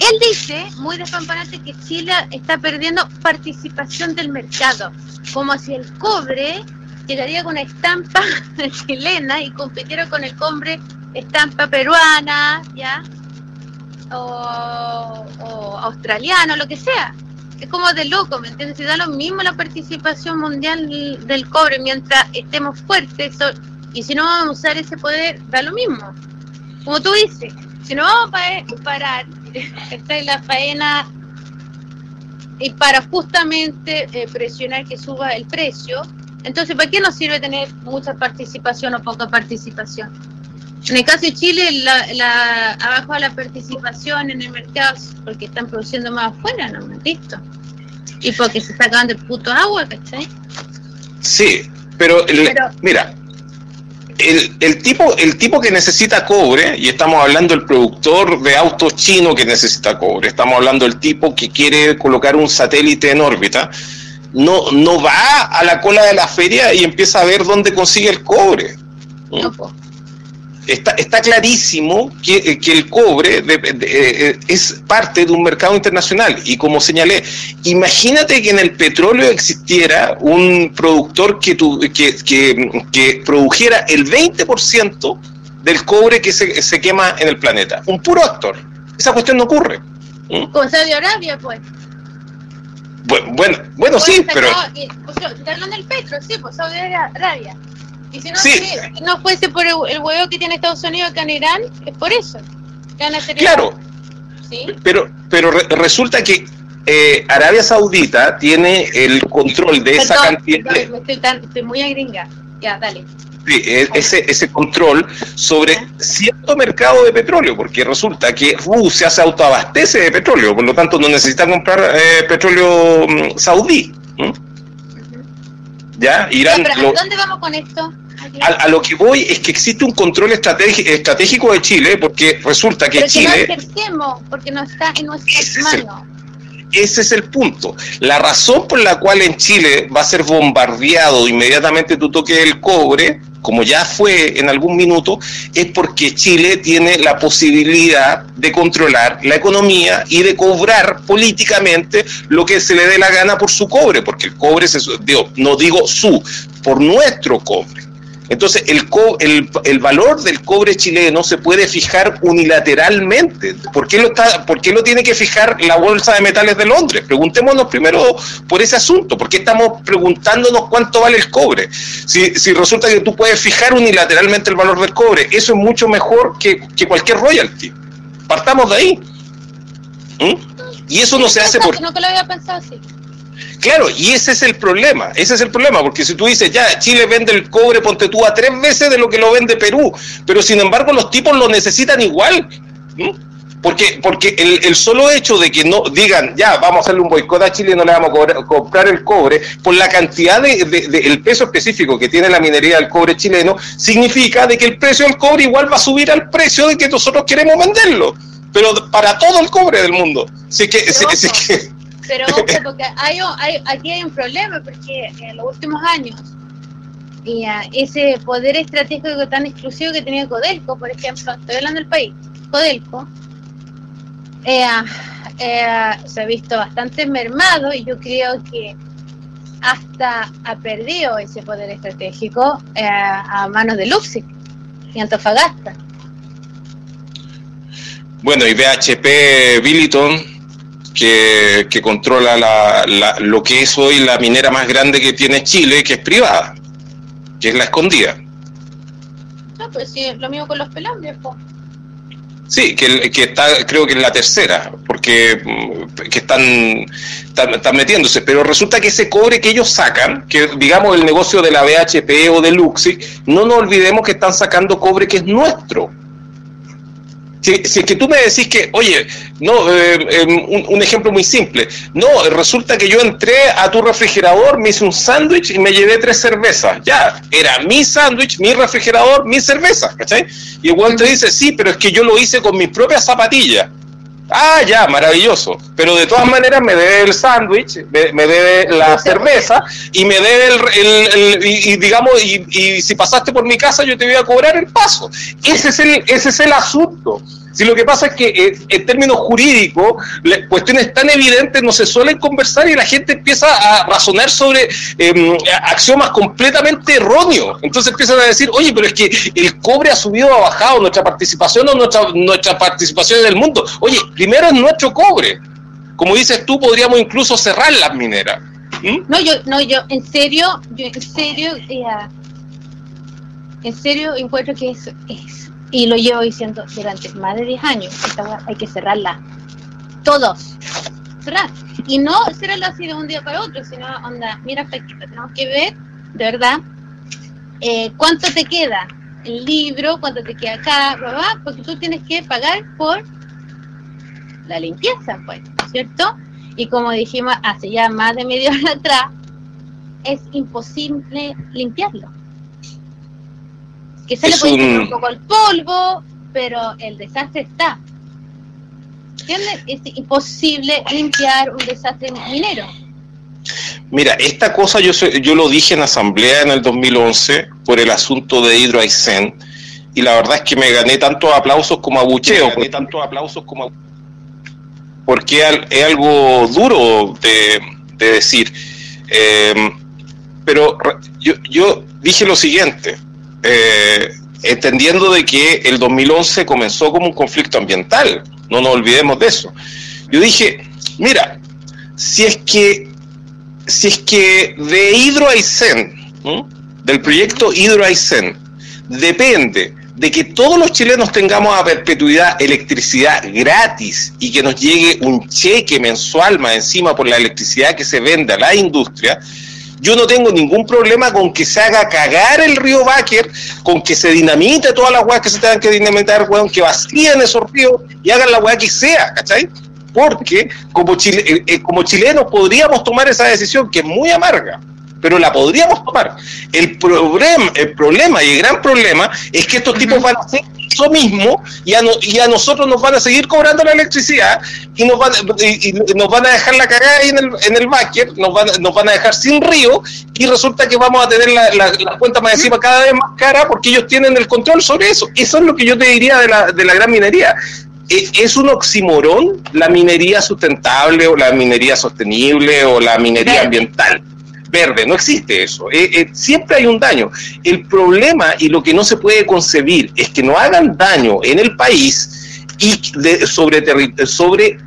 él dice, muy despampanante, que Chile está perdiendo participación del mercado, como si el cobre llegaría con una estampa chilena y compitiera con el cobre estampa peruana, ¿ya? O, o australiano, lo que sea. Es como de loco, ¿me entiendes? Si da lo mismo la participación mundial del cobre mientras estemos fuertes y si no vamos a usar ese poder, da lo mismo. Como tú dices, si no vamos a parar esta es la faena y para justamente eh, presionar que suba el precio. Entonces, ¿para qué nos sirve tener mucha participación o poca participación? En el caso de Chile, la, la, abajo la participación en el mercado porque están produciendo más afuera, ¿no? Listo. Y porque se está acabando el puto agua, ¿cachai? Sí, pero, pero mira, el, el, tipo, el tipo que necesita cobre, y estamos hablando del productor de autos chino que necesita cobre, estamos hablando del tipo que quiere colocar un satélite en órbita, no, no va a la cola de la feria y empieza a ver dónde consigue el cobre. No, está, está clarísimo que, eh, que el cobre eh, eh, es parte de un mercado internacional. Y como señalé, imagínate que en el petróleo existiera un productor que, tu, que, que, que, produjera el 20% del cobre que se, se, quema en el planeta. Un puro actor. Esa cuestión no ocurre. ¿Mm? Con Saudi Arabia, pues. Bueno, bueno, bueno sí, pero... No, del petro, sí, pues Saudi Arabia. Y si no, no fuese por el, huevo que tiene Estados Unidos acá en Irán, es por eso. Claro, ¿Sí? pero, pero resulta que eh, Arabia Saudita tiene el control de esa cantidad. estoy, muy agringa. Ya, dale. Sí, e, ese, ese control sobre cierto mercado de petróleo, porque resulta que Rusia se autoabastece de petróleo, por lo tanto no necesita comprar eh, petróleo mm, saudí. ¿Ya? Irán. ¿A dónde vamos con esto? A, lo que voy es que existe un control estratégico de Chile, porque resulta que Chile. Que no porque no está en nuestras manos. Ese es el punto. La razón por la cual en Chile va a ser bombardeado inmediatamente tu toque del cobre, como ya fue en algún minuto, es porque Chile tiene la posibilidad de controlar la economía y de cobrar políticamente lo que se le dé la gana por su cobre, porque el cobre, se, no digo su, por nuestro cobre. Entonces, el, el, el, valor del cobre chileno se puede fijar unilateralmente. ¿Por qué, lo está, ¿Por qué lo tiene que fijar la Bolsa de Metales de Londres? Preguntémonos primero por ese asunto. ¿Por qué estamos preguntándonos cuánto vale el cobre? Si, si resulta que tú puedes fijar unilateralmente el valor del cobre, eso es mucho mejor que, que cualquier royalty. Partamos de ahí. ¿Mm? Y eso no se hace por... No que lo había pensado así. Claro, y ese es el problema, ese es el problema, porque si tú dices, ya, Chile vende el cobre, ponte tú a tres veces de lo que lo vende Perú, pero sin embargo los tipos lo necesitan igual. Porque, porque el, solo hecho de que no digan, ya, vamos a hacerle un boicot a Chile y no le vamos a comprar el cobre, por la cantidad de, peso específico que tiene la minería del cobre chileno, significa de que el precio del cobre igual va a subir al precio de que nosotros queremos venderlo, pero para todo el cobre del mundo. Así que, que pero porque hay, aquí hay un problema, porque en los últimos años, y, ese poder estratégico tan exclusivo que tenía Codelco, por ejemplo, estoy hablando del país, Codelco, eh, eh, se ha visto bastante mermado y yo creo que hasta ha perdido ese poder estratégico eh, a manos de Luxic y Antofagasta. Bueno, y BHP Billiton que, controla la, lo que es hoy la minera más grande que tiene Chile, que es privada, que es la escondida. No, pues sí, lo mismo con los pelambres, Sí, que, que, está, creo que es la tercera, porque mm, que están, están, metiéndose, pero resulta que ese cobre que ellos sacan, que digamos el negocio de la BHP o de Luxi, no nos olvidemos que están sacando cobre que es nuestro. Si, es que tú me decís que, oye, no, eh, em, un, ejemplo muy simple, no, resulta que yo entré a tu refrigerador, me hice un sándwich y me llevé tres cervezas. Ya, era mi sándwich, mi refrigerador, mi cerveza, ¿cachai? Y igual te dice, sí, pero es que yo lo hice con mis propias zapatillas. Ah, ya, maravilloso. Pero de todas maneras me debe el sándwich, me, debe la cerveza y me debe el, y, digamos, y, y, si pasaste por mi casa yo te voy a cobrar el paso. Ese es el, ese es el asunto. Si lo que pasa es que eh, en términos jurídicos, cuestiones tan evidentes no se suelen conversar y la gente empieza a razonar sobre em, axiomas completamente erróneos. Entonces empiezan a decir, oye, pero es que el cobre ha subido o ha bajado, nuestra participación o nuestra, nuestra participación en el mundo. Oye, primero es nuestro cobre. Como dices tú, podríamos incluso cerrar las mineras. ¿Mm? No, yo, no, yo, en serio, yo en serio, eh, en serio encuentro que es, es y lo llevo diciendo durante más de 10 años, esta hay que cerrarla. Todos. Cerrar. Y no cerrarla así de un día para otro, sino, onda, mira, tenemos que ver, de verdad, eh, cuánto te queda el libro, cuánto te queda acá, porque tú tienes que pagar por la limpieza, pues, ¿cierto? Y como dijimos hace ya más de media hora atrás, es imposible limpiarlo que se le puede un... poco el polvo, pero el desastre está. ¿Entiendes? Es imposible limpiar un desastre minero. Mira, esta cosa yo, yo lo dije en asamblea en el 2011 por el asunto de Hydro y la verdad es que me gané tantos aplausos como abucheo. Me gané tantos aplausos como porque es algo duro de, decir. Eh, pero yo, yo dije lo siguiente, eh, entendiendo de que el 2011 comenzó como un conflicto ambiental, no nos olvidemos de eso. Yo dije, mira, si es que, si es que de Hidroaicén, del proyecto Hidroaicén, depende de que todos los chilenos tengamos a perpetuidad electricidad gratis y que nos llegue un cheque mensual más encima por la electricidad que se vende a la industria, yo no tengo ningún problema con que se haga cagar el río Báquer, con que se dinamite todas las weas que se tengan que dinamitar, weón, que vacíen esos ríos y hagan la wea que sea, ¿cachai? Porque como, chile, eh, eh, como chilenos podríamos tomar esa decisión que es muy amarga pero la podríamos tomar. El problema, el problema y el gran problema es que estos tipos van a hacer eso mismo y a, y a nosotros nos van a seguir cobrando la electricidad y nos van, y, nos van a dejar la cagada ahí en el, en el nos van, nos van a dejar sin río y resulta que vamos a tener la, la, cuenta más encima cada vez más cara porque ellos tienen el control sobre eso. Eso es lo que yo te diría de la, de la gran minería e, es un oximorón la minería sustentable o la minería sostenible o la minería ambiental verde, no existe eso. Eh, eh, siempre hay un daño. El problema y lo que no se puede concebir es que no hagan daño en el país y sobre, sobre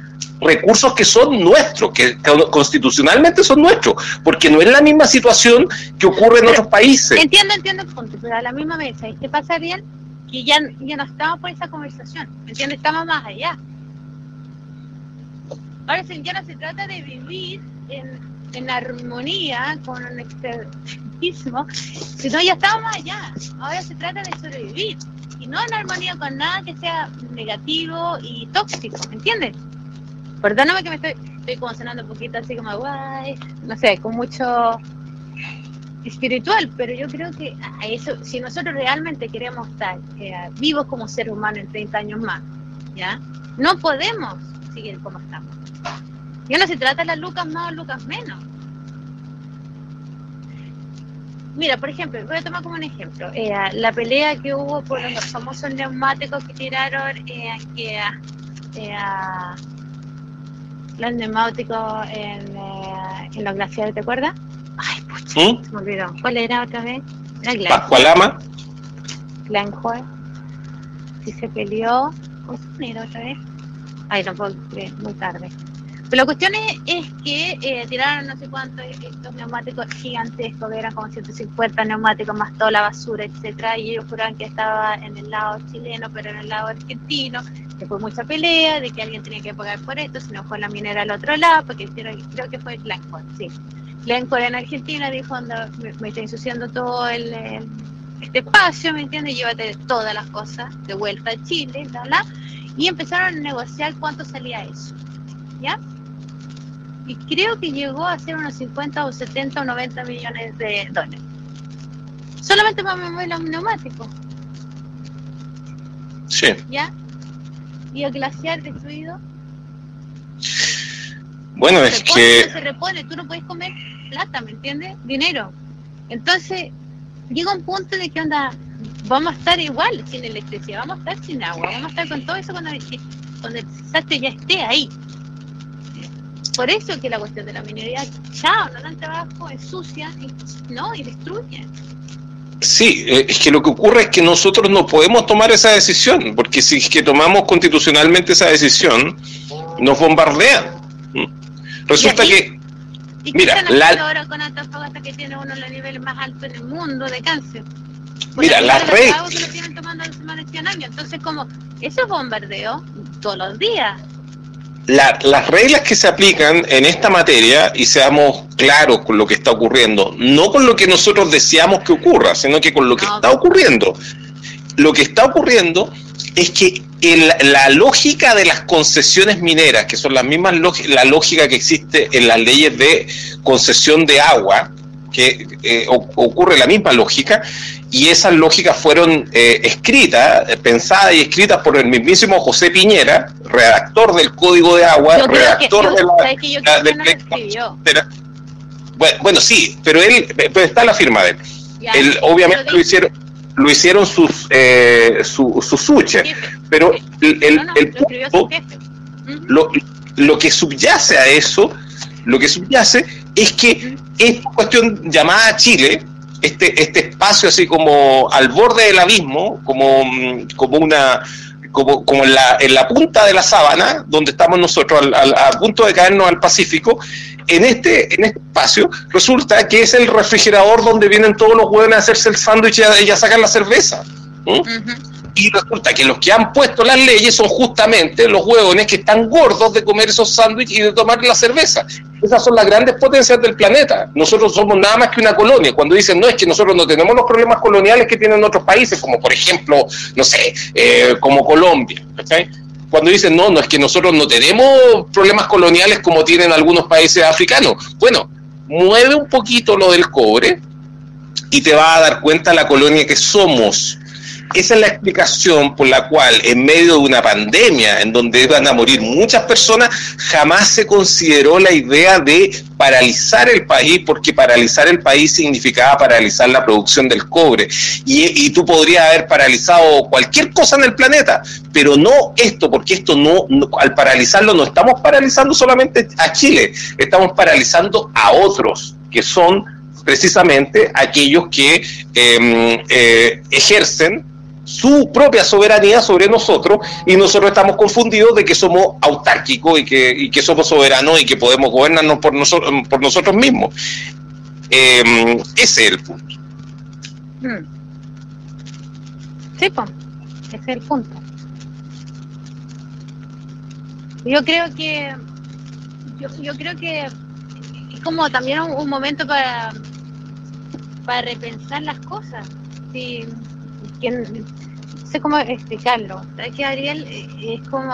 recursos que son nuestros, que constitucionalmente son nuestros, porque no es la misma situación que ocurre en otros países. Entiendo, entiendo el punto, pero a la misma vez, ¿y qué pasa bien? Que ya, ya no estamos por esa conversación, ¿me entiendes? Estamos más allá. Ahora ya no se trata de vivir en en armonía con externismo, sino ya estamos allá. Ahora se trata de sobrevivir y no en armonía con nada que sea negativo y tóxico, ¿me entiendes? Perdóname que me estoy, estoy como sonando un poquito así como guay, no sé, con mucho espiritual, pero yo creo que eso, si nosotros realmente queremos estar eh, vivos como seres humanos en 30 años más, ¿ya? No podemos seguir como estamos. Ya no se trata de las lucas más o lucas menos. Mira, por ejemplo, voy a tomar como un ejemplo. Eh, la pelea que hubo por los famosos neumáticos que tiraron eh, que, eh, los neumáticos en, eh, en, los glaciares, ¿te acuerdas? Ay, pucha, ¿Mm? se me olvidó. ¿Cuál era otra vez? Pascualama. Glencore. Si se peleó. ¿Cómo se era otra vez? Ay, no puedo creer, muy tarde. Pero la cuestión es, que eh, tiraron no sé cuántos estos neumáticos gigantescos, que eran como 150 neumáticos más toda la basura, etcétera, y ellos juraban que estaba en el lado chileno, pero en el lado argentino, que fue mucha pelea, de que alguien tenía que pagar por esto, si no fue la minera al otro lado, porque creo que fue Glencore, sí. Glencore en Argentina dijo, me, me está ensuciando todo el, este espacio, ¿me entiendes? Llévate todas las cosas de vuelta a Chile, bla, bla, y empezaron a negociar cuánto salía eso, ¿ya? Y creo que llegó a ser unos 50 o 70 o 90 millones de dólares. Solamente para mover los neumáticos. Sí. ¿Ya? ¿Y el glaciar destruido? Bueno, es que... Se repone, tú no puedes comer plata, ¿me entiendes? Dinero. Entonces, llega un punto de que onda, vamos a estar igual sin electricidad, vamos a estar sin agua, vamos a estar con todo eso cuando, cuando el desastre ya esté ahí. Por eso que la cuestión de la minería, chao, no dan trabajo, ensucia y, ¿no? y destruye. Sí, eh, es que lo que ocurre es que nosotros no podemos tomar esa decisión, porque si es que tomamos constitucionalmente esa decisión, nos bombardean. ¿Mm? Resulta que, ¿Y mira, la, ahora con Antofagasta que tiene uno de los niveles más altos en el mundo de cáncer? mira, las redes... Entonces, como, eso es bombardeo todos los días las reglas que se aplican en esta materia, y seamos claros con lo que está ocurriendo, no con lo que nosotros deseamos que ocurra, sino que con lo que está ocurriendo. Lo que está ocurriendo es que la lógica de las concesiones mineras, que son las mismas la lógica que existe en las leyes de concesión de agua, que eh, ocurre la misma lógica, y esas lógicas fueron eh, escritas, pensadas y escritas por el mismísimo José Piñera, redactor del Código de Agua, redactor de la... bueno, sí, pero él, pero está la firma de él. obviamente lo hicieron lo hicieron sus eh, su, suche, pero el, el, punto, lo, lo que subyace a eso, lo que subyace es que esta cuestión llamada Chile, este, este espacio así como al borde del abismo, como, como una como, como en, la, en la punta de la sábana, donde estamos nosotros, al, a punto de caernos al Pacífico, en este, en este espacio resulta que es el refrigerador donde vienen todos los huevos a hacerse el sándwich y a, sacar la cerveza. Y resulta que los que han puesto las leyes son justamente los huevones que están gordos de comer esos sándwiches y de tomar la cerveza. Esas son las grandes potencias del planeta. Nosotros somos nada más que una colonia. Cuando dicen, no, es que nosotros no tenemos los problemas coloniales que tienen otros países, como por ejemplo, no sé, eh, como Colombia. Cuando dicen, no, no, es que nosotros no tenemos problemas coloniales como tienen algunos países africanos. Bueno, mueve un poquito lo del cobre y te va a dar cuenta la colonia que somos esa es la explicación por la cual en medio de una pandemia en donde iban a morir muchas personas, jamás se consideró la idea de paralizar el país, porque paralizar el país significaba paralizar la producción del cobre. Y, tú podrías haber paralizado cualquier cosa en el planeta, pero no esto, porque esto no, al paralizarlo no estamos paralizando solamente a Chile, estamos paralizando a otros, que son precisamente aquellos que em, eh, ejercen su propia soberanía sobre nosotros y nosotros estamos confundidos de que somos autárquicos y que, que somos soberanos y que podemos gobernarnos por, nosotros por nosotros mismos. Em, ese es el punto. Hmm. Sí, pues, ese es el punto. Yo creo que yo, yo creo que es como también un, momento para para repensar las cosas. Sí, no sé cómo explicarlo. ¿Sabes que Ariel eh, es como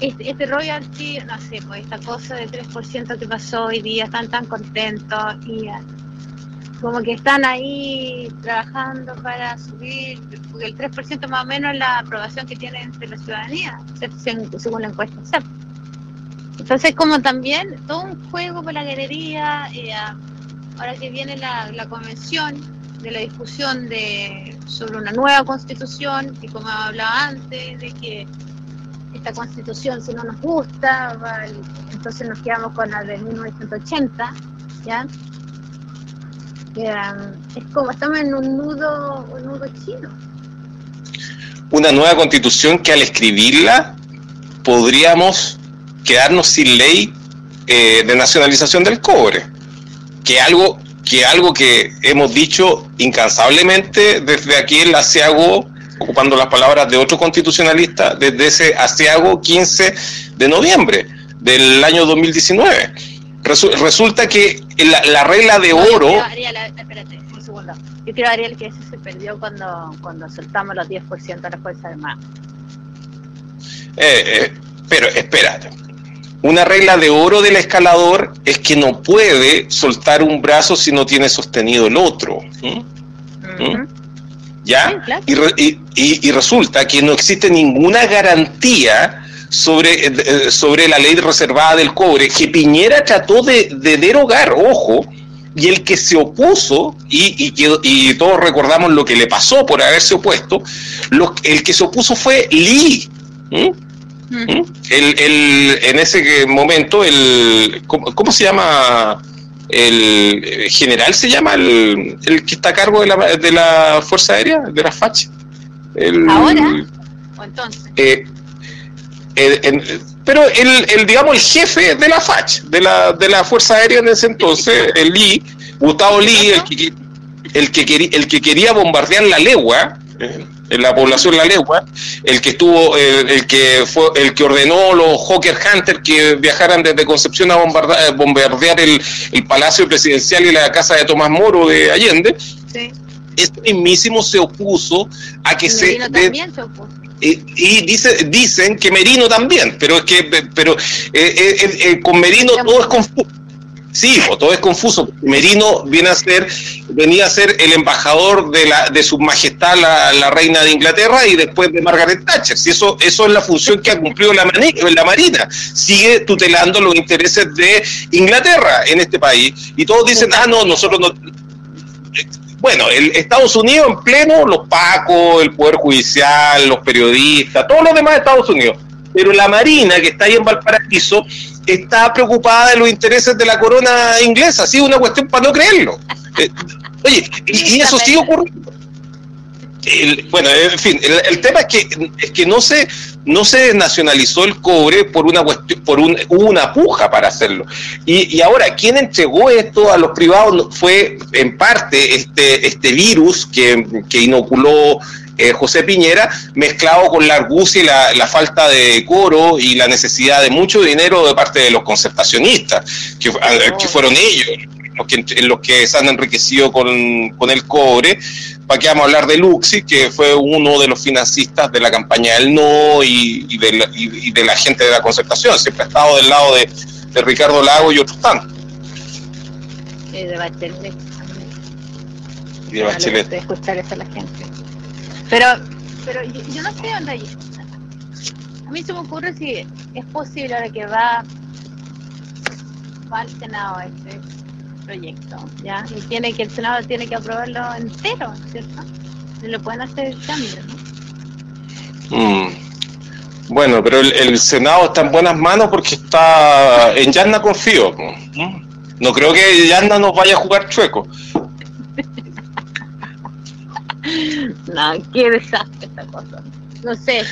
este, este royalty, no sé, pues esta cosa de 3% que pasó hoy día, están tan contentos y como que están ahí trabajando para subir, porque el 3% más o menos es la aprobación que tiene entre la ciudadanía, según la encuesta Entonces como también todo un juego por la galería, eh, ahora que viene la convención, de la discusión de, sobre una nueva constitución, y como hablaba antes, de que esta constitución si no nos gusta, entonces nos quedamos con la de 1980, ¿ya? es como estamos en un nudo, un nudo chino. Una nueva constitución que al escribirla podríamos quedarnos sin ley eh, de nacionalización del cobre, que algo que algo que hemos dicho incansablemente desde aquí en la Asiago, ocupando las palabras de otro constitucionalista, desde ese Asiago 15 de noviembre del año 2019. resulta que la, regla de oro... Yo Ariel, espérate, un segundo. Yo creo, Ariel, que eso se perdió cuando, cuando soltamos los 10% de la Fuerza Armada. Eh, eh, pero espérate, una regla de oro del escalador es que no puede soltar un brazo si no tiene sostenido el otro. ¿Ya? y, resulta que no existe ninguna garantía sobre, eh, sobre la ley reservada del cobre, que Piñera trató de, derogar, ojo, y el que se opuso, y, y, todos recordamos lo que le pasó por haberse opuesto, el que se opuso fue Lee. El, el, en ese momento, el, ¿cómo, se llama? El general se llama el, el que está a cargo de la, de la Fuerza Aérea, de la FACH. ¿Ahora? ¿O entonces? Eh, pero el, el, digamos, el jefe de la FACH, de la, de la Fuerza Aérea en ese entonces, el Lee, Gustavo Lee, el que, el que, quería, el que quería bombardear la legua, eh, la población La Legua, el que estuvo, el, que fue, el que ordenó los Hawker Hunter que viajaran desde Concepción a bombardear el, Palacio Presidencial y la casa de Tomás Moro de Allende. Sí. Este mismísimo se opuso a que se, también se opuso. Y, dice, dicen que Merino también, pero es que pero eh, eh, eh, con Merino todo es confuso Sí, todo es confuso. Merino viene a ser, venía a ser el embajador de, la, de su majestad la, reina de Inglaterra y después de Margaret Thatcher. Si eso, eso es la función que ha cumplido la, la Marina. Sigue tutelando los intereses de Inglaterra en este país. Y todos dicen, ah, no, nosotros no... Bueno, el Estados Unidos en pleno, los pacos, el Poder Judicial, los periodistas, todos los demás de Estados Unidos. Pero la Marina, que está ahí en Valparaíso, está preocupada de los intereses de la corona inglesa. Ha sido una cuestión para no creerlo. Eh, oye, y, eso sigue ocurriendo. bueno, en fin, el, tema es que, es que no se no se nacionalizó el cobre por una cuestión, por un, una puja para hacerlo. Y, y, ahora, ¿quién entregó esto a los privados? Fue en parte este, este virus que, que inoculó eh, José Piñera, mezclado con la argucia y la, falta de coro y la necesidad de mucho dinero de parte de los concertacionistas, que, que fueron ellos los que, los que se han enriquecido con, con el cobre. ¿Para qué vamos a hablar de Luxi, que fue uno de los financistas de la campaña del no y, de, la, y, de la gente de la concertación? Siempre ha estado del lado de, de Ricardo Lago y otros tantos. Y de Bachelet. Y de Bachelet. De escuchar eso a la gente. Pero, pero yo, no sé dónde hay. A mí se me ocurre si es posible ahora que va, va al Senado este proyecto, ¿ya? Y tiene que el Senado tiene que aprobarlo entero, ¿cierto? Se le pueden hacer cambios, ¿no? Mm. Bueno, pero el, Senado está en buenas manos porque está en Yarna confío. No creo que Yarna nos vaya a jugar chueco. No, qué desastre esta cosa. No sé,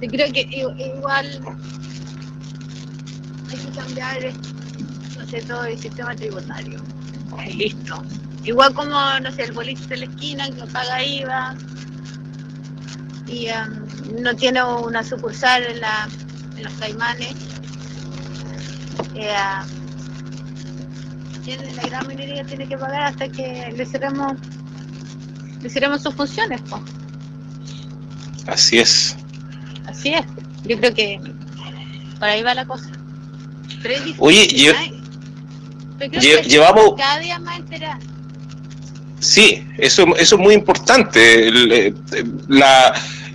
yo creo que igual hay que cambiar, no sé, todo el sistema tributario listo. Igual como, no sé, el boliche de la esquina que no paga IVA y um, no tiene una sucursal en, la, en los caimanes. Eh, la gran minería tiene que pagar hasta que le cerremos, cerremos sus funciones. Así es. Así es. Yo creo que por ahí va la cosa. Oye, yo, llevamos... Cada día más enterar. Sí, eso, eso es muy importante. Eh, la,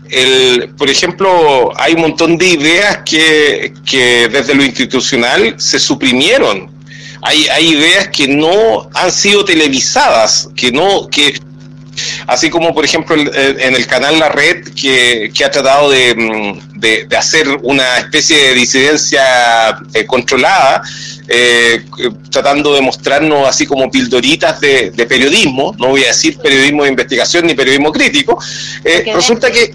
el, por ejemplo, hay un montón de ideas que, que desde lo institucional se suprimieron. Hay, hay ideas que no han sido televisadas, que no, que así como por ejemplo en el canal La Red que, que ha tratado de, mm, de, de, hacer una especie de disidencia eh, controlada, eh, tratando de mostrarnos así como pildoritas de, periodismo, no voy a decir periodismo de investigación ni periodismo crítico, eh, resulta que,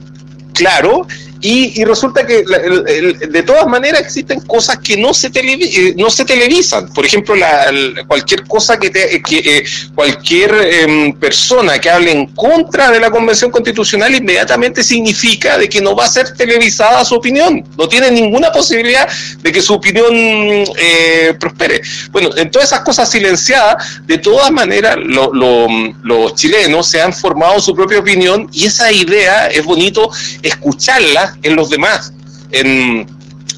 claro, y, resulta que de todas maneras existen cosas que no se, eh, no se televisan. Por ejemplo, la, cualquier cosa que, te, que eh, cualquier em, persona que hable en contra de la Convención Constitucional inmediatamente significa de que no va a ser televisada su opinión. No tiene ninguna posibilidad de que su opinión eh, prospere. Bueno, en todas esas cosas silenciadas, de todas maneras los chilenos se han formado su propia opinión y esa idea es bonito escucharla en los demás. En,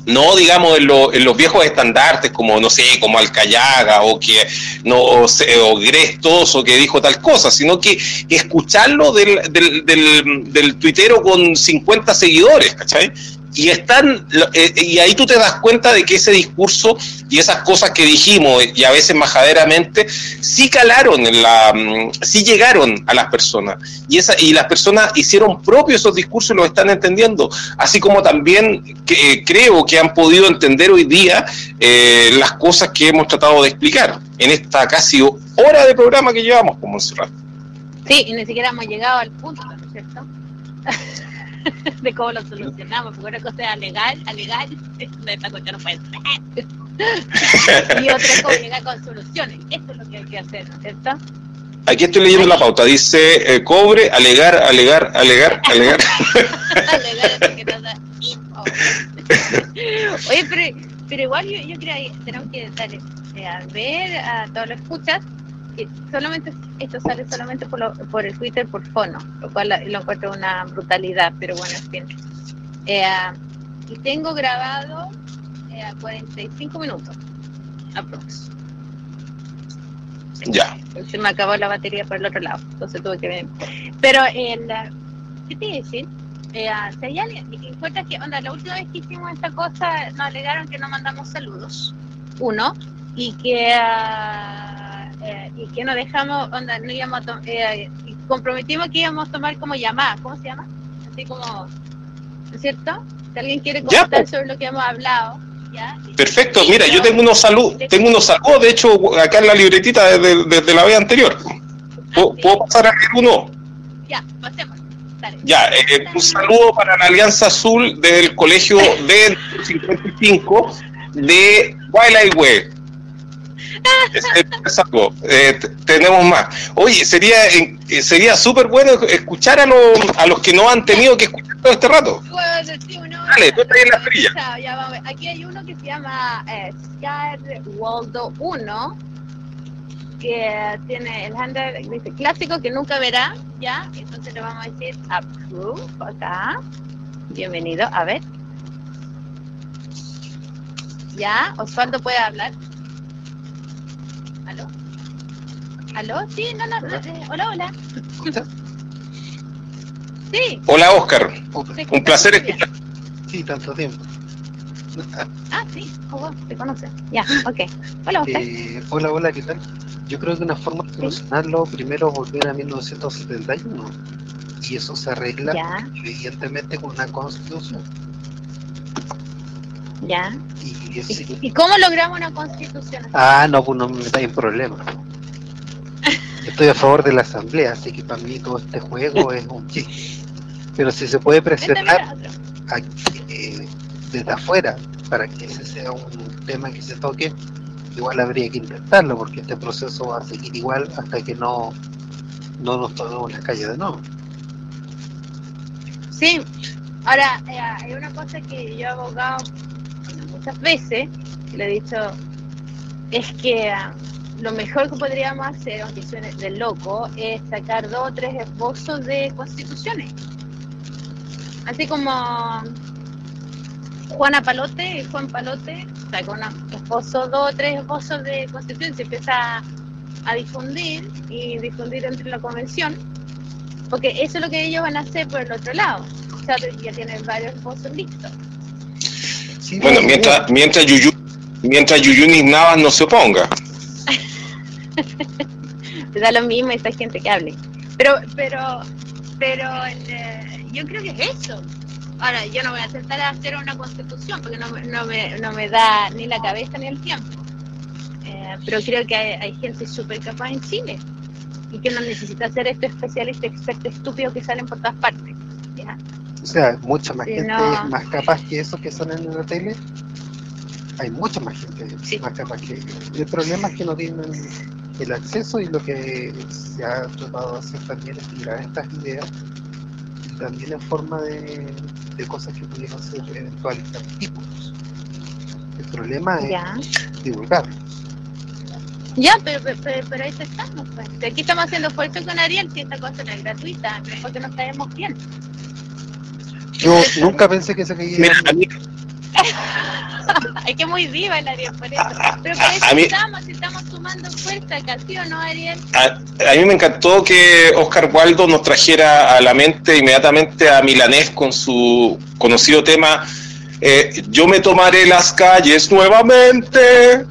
no digamos en, en, los viejos estandartes como no sé como Alcayaga o que no o, o Grestos o que dijo tal cosa sino que escucharlo del, del, del, del tuitero con 50 seguidores ¿cachai? Y están eh, y ahí tú te das cuenta de que ese discurso y esas cosas que dijimos y a veces majaderamente sí calaron en la mm, sí llegaron a las personas. Y esa y las personas hicieron propios esos discursos y los están entendiendo. Así como también que, eh, creo que han podido entender hoy día eh, las cosas que hemos tratado de explicar en esta casi hora de programa que llevamos como Sí, y ni siquiera hemos llegado al punto, ¿no es cierto? de cómo lo solucionamos, porque una cosa es alegar, alegar, esta cuestión no puede ser. y otra es cómo llegar con soluciones. Esto es lo que hay que hacer, ¿cierto? Aquí estoy leyendo la pauta, dice eh, cobre, alegar, alegar, alegar, alegar. alegar que no da Oye, pero, pero igual yo, yo creo que tenemos que dar, eh, a ver a todos los escuchas solamente esto sale solamente por, por el Twitter por fono, lo cual lo encuentro una brutalidad, pero bueno, en fin. Eh, y tengo grabado eh, 45 minutos, aprox. Ya. Se me acabó la batería por el otro lado, entonces tuve que ver. Pero, el, ¿qué te iba a decir? Eh, si hay alguien, encuentras que, onda, la última vez que hicimos esta cosa, nos alegaron que no mandamos saludos, uno, y que... Uh, eh, y que nos dejamos, onda, no íbamos a eh, comprometimos que íbamos a tomar como llamada, ¿cómo se llama? Así como, ¿no es cierto? Si alguien quiere comentar sobre lo que hemos hablado. ¿ya? Perfecto, mira, yo tengo unos saludos, tengo unos saludos, de hecho, acá en la libretita desde, la vez anterior. ¿Puedo, pasar a leer uno? Ya, pasemos. Ya, eh, un saludo para la Alianza Azul del Colegio de 55 de Wildlife Es, algo. Eh, tenemos más. Oye, sería eh, sería súper bueno escuchar a, los a los que no han tenido que escuchar todo este rato. Dale, tú la fría. Aquí hay uno que se llama eh, Scar Waldo 1 que tiene el handle dice clásico que nunca verá, ¿ya? Entonces le vamos a decir approve acá. Bienvenido, a ver. ¿Ya? Osvaldo puede hablar. ¿Aló? ¿Aló? Sí, no, no, hola, eh, hola. hola. Sí. Hola, Oscar. Un placer escuchar. Sí, tanto tiempo. Ah, sí, oh, te conoce. Ya, ok. Hola, Oscar. Eh, hola, hola, ¿qué tal? Yo creo que una forma de solucionarlo primero es volver a 1971 y eso se arregla evidentemente con una constitución. Ya. ¿Y, cómo logramos una constitución? Ah, no, pues no me metáis en problemas. Estoy a favor de la asamblea, así que para mí todo este juego es un chiste. Pero si se puede presentar eh, desde afuera para que ese sea un tema que se toque, igual habría que intentarlo porque este proceso va a seguir igual hasta que no, no nos tomemos la calle de nuevo. Sí, ahora eh, hay una cosa que yo he abogado muchas veces, le he dicho, es que ah, lo mejor que podríamos hacer, aunque suene de loco, es sacar dos o tres esbozos de constituciones. Así como Juana Palote Juan Palote sacó un esposo, dos o tres esposos de constitución, se empieza a difundir y difundir entre la convención, porque eso es lo que ellos van a hacer por el otro lado. O sea, ya tienen varios esposos listos. Bueno, mientras, mientras Yuyu, mientras Yuyunis Navas no se oponga. Da lo mismo esa gente que hable. Pero, pero, pero eh, yo creo que es eso. Ahora, yo no voy a aceptar hacer una constitución porque no, no, me, no me da ni la cabeza ni el tiempo. Eh, pero creo que hay, gente súper capaz en Chile y que no necesita ser este especialista, experto estúpido que salen por todas partes. O sea, mucha más gente más capaz que eso que salen en la tele. Hay mucha más gente más capaz que El problema es que no tienen el acceso y lo que se ha tratado de hacer también es tirar estas ideas también en forma de, cosas que pudieron ser eventuales artículos. El problema es divulgarlos. Ya, pero, pero, pero ahí estamos. Pues. Aquí estamos haciendo esfuerzo con Ariel, si esta cosa no es gratuita, porque nos caemos bien. Yo nunca pensé que se caía. es que muy viva el Ariel, por eso. Pero por eso estamos, estamos sumando fuerza acá, ¿sí o no, Ariel? A, mí me encantó que Oscar Waldo nos trajera a la mente inmediatamente a Milanés con su conocido tema eh, Yo me tomaré las calles nuevamente.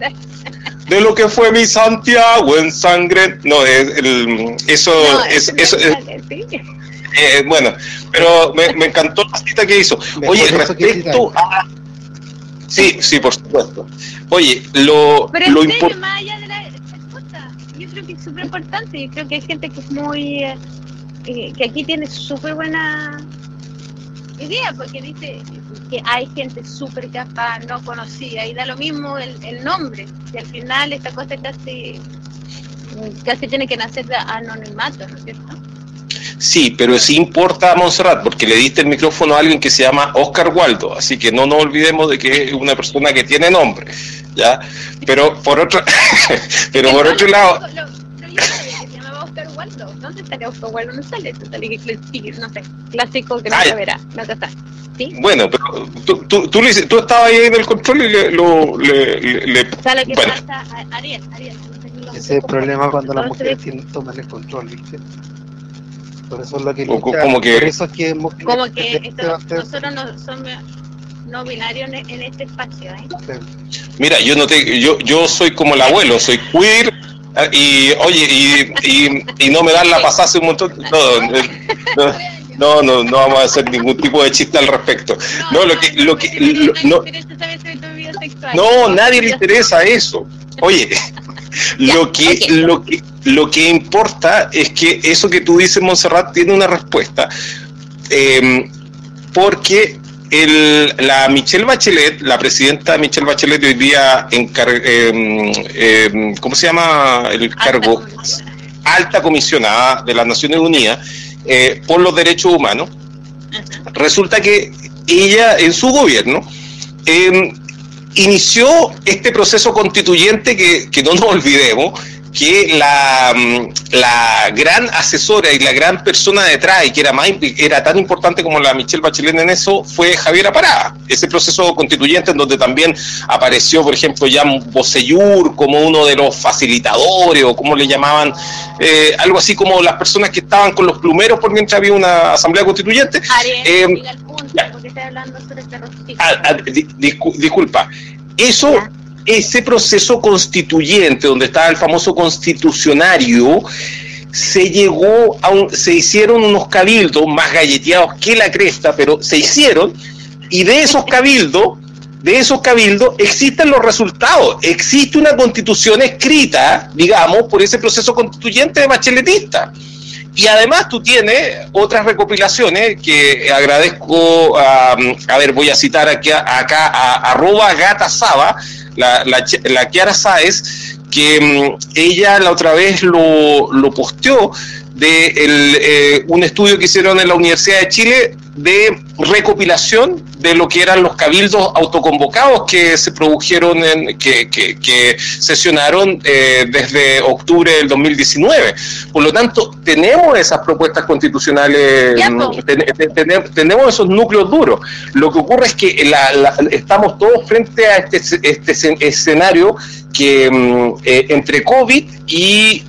de lo que fue mi Santiago en sangre. No, el, eso, es, eso, eh, bueno, pero me, me, encantó la cita que hizo. Oye, respecto a, Sí, sí, por supuesto. Oye, lo, Pero lo importante. más allá de la respuesta, yo creo que es súper importante. Yo creo que hay gente que es muy. Eh, que aquí tiene súper buena idea, porque dice que hay gente súper capaz, no conocida, y da lo mismo el, el nombre. Y al final esta cosa casi, casi tiene que nacer de anonimato, ¿no es cierto? Sí, pero sí importa a Montserrat porque le diste el micrófono a alguien que se llama Oscar Waldo, así que no nos olvidemos de que es una persona que tiene nombre, ¿ya? Pero por otro, pero por otro lado... ¿Dónde estaría Oscar Waldo? No sale, no sé, clásico que no se verá, no está. ¿Sí? Bueno, pero tú, tú, tú, tú, estabas ahí en el control y le... Lo, le, le, ¿Sabe qué bueno. pasa? Ariel, Ariel. Ese es el problema cuando las mujeres toman el control, ¿viste? Por eso es lo que, como que, por eso es que como que nosotros no somos no binarios en, este espacio. ¿eh? Mira, yo no te, yo, yo soy como el abuelo, soy queer ah, y oye y, y, y no me dan la pasada un montón. No, no, no, no, vamos a hacer ningún tipo de chiste al respecto. No, lo que, lo que, no, no, nadie le interesa eso. Oye, lo que, lo que, lo que importa es que eso que tú dices, Montserrat, tiene una respuesta. Em, porque la Michelle Bachelet, la presidenta Michelle Bachelet hoy día, en em, em, ¿cómo se llama el cargo? Alta comisionada de las Naciones Unidas eh, por los derechos humanos. Resulta que ella en su gobierno inició este proceso constituyente que, que no nos olvidemos, que la, mm, la, gran asesora y la gran persona detrás, y que era, más, era tan importante como la Michelle Bachelet en eso, fue Javier Parada. Ese proceso constituyente en donde también apareció, por ejemplo, Jan Bosellur como uno de los facilitadores, o como le llamaban, eh, algo así como las personas que estaban con los plumeros por mientras había una asamblea constituyente. Eh, hablando sobre este ah, ah, disculpa. Eso ese proceso constituyente, donde estaba el famoso constitucionario, se llegó a un, se hicieron unos cabildos más galleteados que la cresta, pero se hicieron, y de esos cabildos, de esos cabildos existen los resultados. Existe una constitución escrita, digamos, por ese proceso constituyente de bacheletista. Y además tú tienes otras recopilaciones que agradezco, a, a ver, voy a citar aquí, acá a arroba gata saba, la, la, la Kiara Sáez, que mm, ella la otra vez lo, lo posteó de el, eh, un estudio que hicieron en la Universidad de Chile de recopilación de lo que eran los cabildos autoconvocados que se produjeron, en, que, que, sesionaron eh, desde octubre del 2019. Por lo tanto, tenemos esas propuestas constitucionales, mm, tenemos esos núcleos duros. Lo que ocurre es que la, estamos todos frente a este, este escenario que mm, eh, entre COVID y,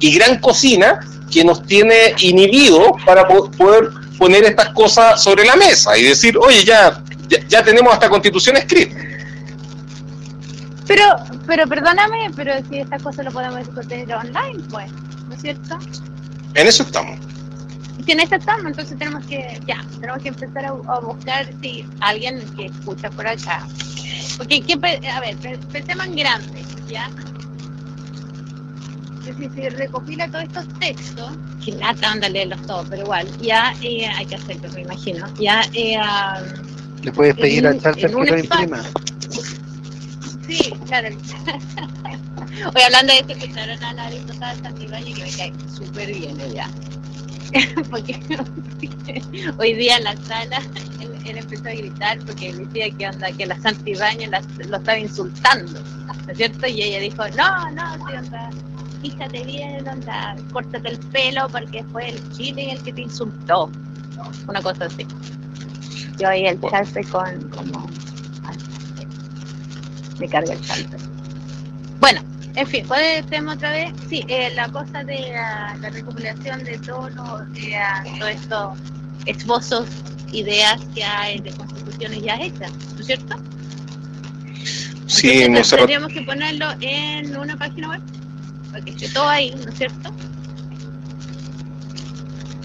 y Gran Cocina, que nos tiene inhibidos para poder poner estas cosas sobre la mesa y decir, oye, ya, ya, tenemos esta constitución escrita. Pero, pero perdóname, pero si estas cosas lo podemos discutir online, pues, ¿no es cierto? En eso estamos. Si en eso estamos, entonces tenemos que, ya, tenemos que empezar a, buscar si alguien que escucha por acá. Porque, a ver, pensemos en grande, ¿ya? Si se recopila todos estos textos, que lata anda a leerlos todos, pero igual, ya eh, hay que hacerlo, me imagino. Ya, eh, Le puedes pedir a Charter que lo imprima. Sí, claro. Hoy hablando de esto, escucharon a la diputada Santibáñez que me cae súper bien ella. porque hoy día en la sala él, empezó a gritar porque decía que onda que la Santibáñez lo estaba insultando, ¿no es cierto? Y ella dijo, no, no, sí, onda, fíjate bien, anda, córtate el pelo porque fue el chile el que te insultó. Una cosa así. Yo ahí el chalte con como me carga el chalte. Bueno, en fin, ¿podemos otra vez? Sí, eh, la cosa de la, recopilación de todos eh, todos estos esbozos, ideas que hay de constituciones ya hechas, ¿no es cierto? Sí, tendríamos que ponerlo en una página web que esté todo ahí, ¿no es cierto?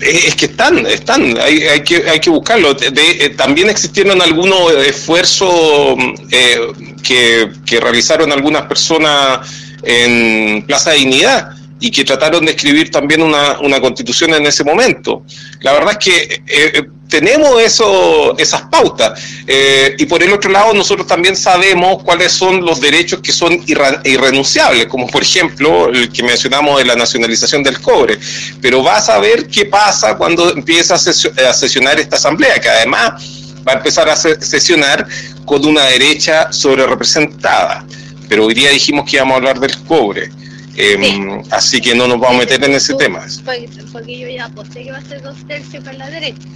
Eh, es que están, están, hay, hay, que, hay que buscarlo. Eh, también existieron algunos esfuerzos eh, que, que, realizaron algunas personas en Plaza Dignidad y que trataron de escribir también una, una constitución en ese momento. La verdad es que tenemos eso, esas pautas. Eh, y por el otro lado, nosotros también sabemos cuáles son los derechos que son irrenunciables, como por ejemplo el que mencionamos de la nacionalización del cobre. Pero vas a ver qué pasa cuando empieza a sesionar esta asamblea, que además va a empezar a sesionar con una derecha sobre representada. Pero hoy día dijimos que íbamos a hablar del cobre. Em, así que no nos vamos a meter en ese tema. Porque yo ya aposté que va a ser dos tercios para la derecha.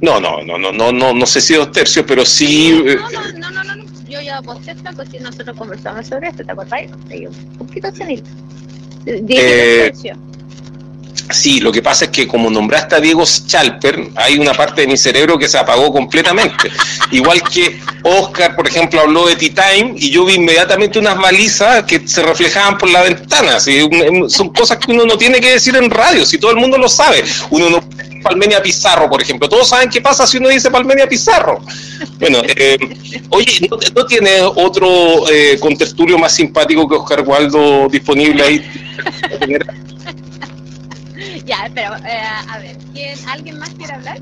No, no, no, no, no, no, no sé si dos tercios, pero sí. No, no, no, no, no, no. yo ya aposté esta cuestión, nosotros conversamos sobre esto, ¿te acuerdas? Un poquito cenito. Eh, Sí, lo que pasa es que como nombraste a Diego Schalper, hay una parte de mi cerebro que se apagó completamente. Igual que Oscar, por ejemplo, habló de T-Time y yo vi inmediatamente unas balizas que se reflejaban por la ventana. Son cosas que uno no tiene que decir en radio, si todo el mundo lo sabe. Uno no Palmenia Pizarro, por ejemplo. Todos saben qué pasa si uno dice Palmenia Pizarro. Bueno, eh, oye, ¿no, tiene otro eh, contertulio más simpático que Oscar Waldo disponible ahí? ya, pero eh, a ver, ¿quién, ¿alguien más quiere hablar?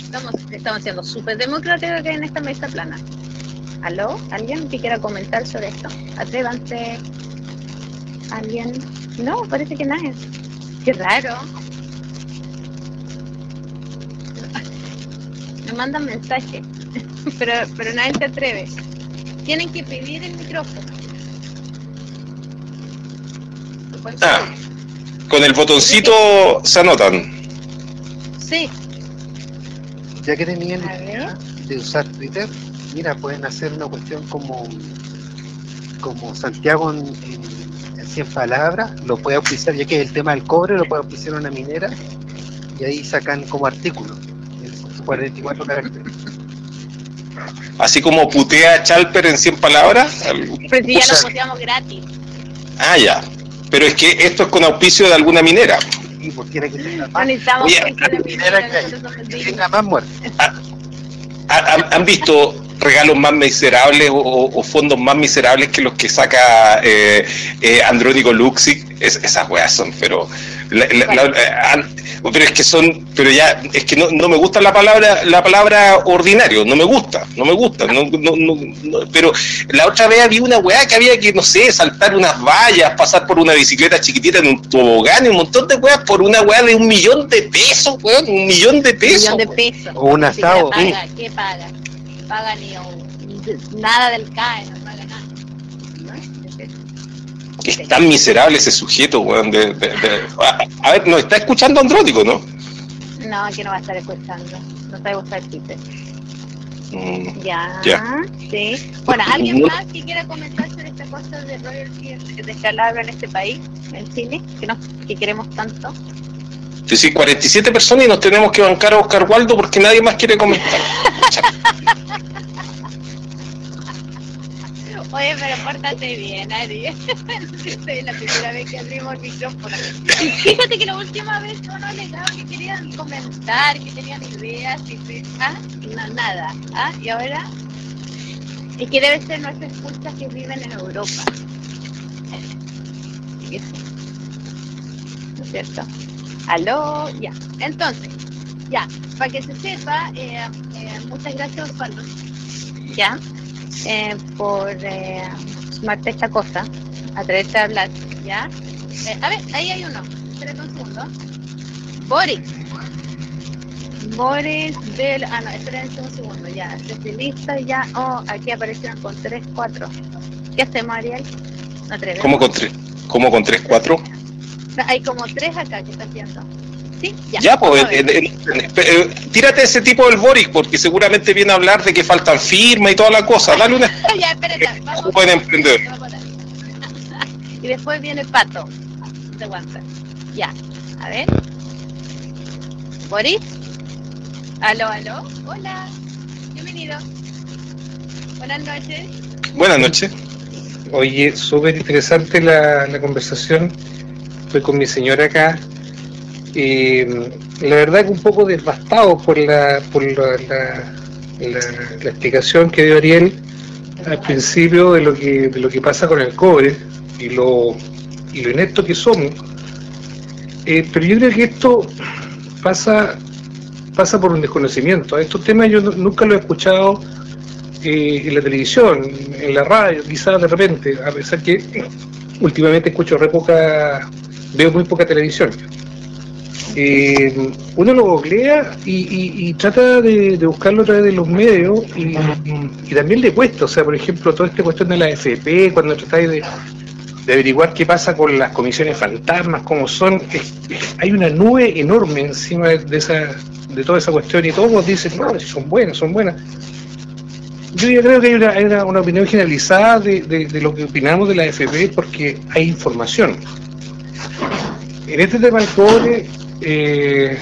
Estamos, estamos siendo súper democráticos en esta mesa plana. ¿Aló? ¿Alguien que quiera comentar sobre esto? Atrévanse. ¿Alguien? No, parece que nadie. Qué raro. Me mandan mensajes, pero, pero nadie se atreve. Tienen que pedir el micrófono. Ah, con el botoncito se anotan. Sí. Ya que tenían de usar Twitter, mira, pueden hacer una cuestión como, como Santiago en, 100 palabras, lo puede auspiciar, ya que el tema del cobre lo puede auspiciar una minera, y ahí sacan como artículo, 44 caracteres. Así como putea Chalper en 100 palabras. Pero si ya lo puteamos gratis. Ah, ya. Pero es que esto es con auspicio de alguna minera. Sí, pues tiene que más. minera que tenga más muertes. Ah, ¿Han visto regalos más miserables o, fondos más miserables que los que saca eh, eh, Andrónico Luxic? esas weas son, pero eh, pero es que son, pero ya, es que no, no, me gusta la palabra, la palabra ordinario, no me gusta, no me gusta, no, no, pero la otra vez había una weá que había que, no sé, saltar unas vallas, pasar por una bicicleta chiquitita en un tobogán y un montón de weas por una weá de un millón de pesos, weón, un millón de pesos. Un millón de pesos. O un asado. ¿Qué paga? Paga ni nada del CAE, no paga. Es tan miserable ese sujeto, weón. De, a, ver, nos está escuchando Andrótico, ¿no? No, que no va a estar escuchando. No sabe usar Twitter. Mm, ya, sí. Bueno, ¿alguien más que quiera comentar sobre esta cosa de royalty descalabro en este país, en Chile, que, no, que queremos tanto? Sí, sí, 47 personas y nos tenemos que bancar a Oscar Waldo porque nadie más quiere comentar. Oye, pero pórtate bien, Ari. es la primera vez que abrimos el micrófono. Fíjate que la última vez yo no les daba que querían comentar, que tenían ideas, y ¿ah? no, nada. ¿ah? Y ahora es que debe ser nuestras escuchas que viven en Europa. ¿No es cierto? Aló, ya. Entonces, ya, para que se sepa, eh, eh, muchas gracias, Pablo. Ya eh, por eh, sumarte esta cosa, atreverte a hablar, ¿ya? Eh, a ver, ahí hay uno. Espérate un segundo. Boris. Boris del... Ah, no, espérense un segundo, ya. Estoy lista ya. Oh, aquí aparecieron con 3, 4. ¿Qué hacemos, Ariel? No ¿Cómo con 3, ¿Cómo con 3, 4? Hay como 3 acá que está haciendo. ¿Sí? Ya, ya pues, eh, tírate ese tipo del Boric, porque seguramente viene a hablar de que faltan firmas y toda la cosa. Dale una. ya, espérate, vamos. Pueden emprender. y después viene el pato de Wanter. Ya, a ver. Boris. Aló, aló. Hola. Bienvenido. Buenas noches. Buenas noches. Oye, súper interesante la, la conversación. Estoy con mi señora acá la verdad que un poco devastado por la, por la, la, explicación que dio Ariel al principio de lo que, de lo que pasa con el cobre y lo, y lo inepto que somos. Eh, pero yo creo que esto pasa, pasa por un desconocimiento. Estos temas yo nunca lo he escuchado eh, en la televisión, en la radio, quizás de repente, a pesar que últimamente escucho re poca, veo muy poca televisión eh, uno lo googlea y, trata de, buscarlo a través de los medios y, también le cuesta, o sea, por ejemplo, toda esta cuestión de la FP, cuando tratáis de, averiguar qué pasa con las comisiones fantasmas, cómo son, hay una nube enorme encima de, esa de toda esa cuestión y todos dicen, no, son buenas, son buenas. Yo ya creo que hay una, una, opinión generalizada de, de, lo que opinamos de la FP porque hay información. En este tema del cobre, eh,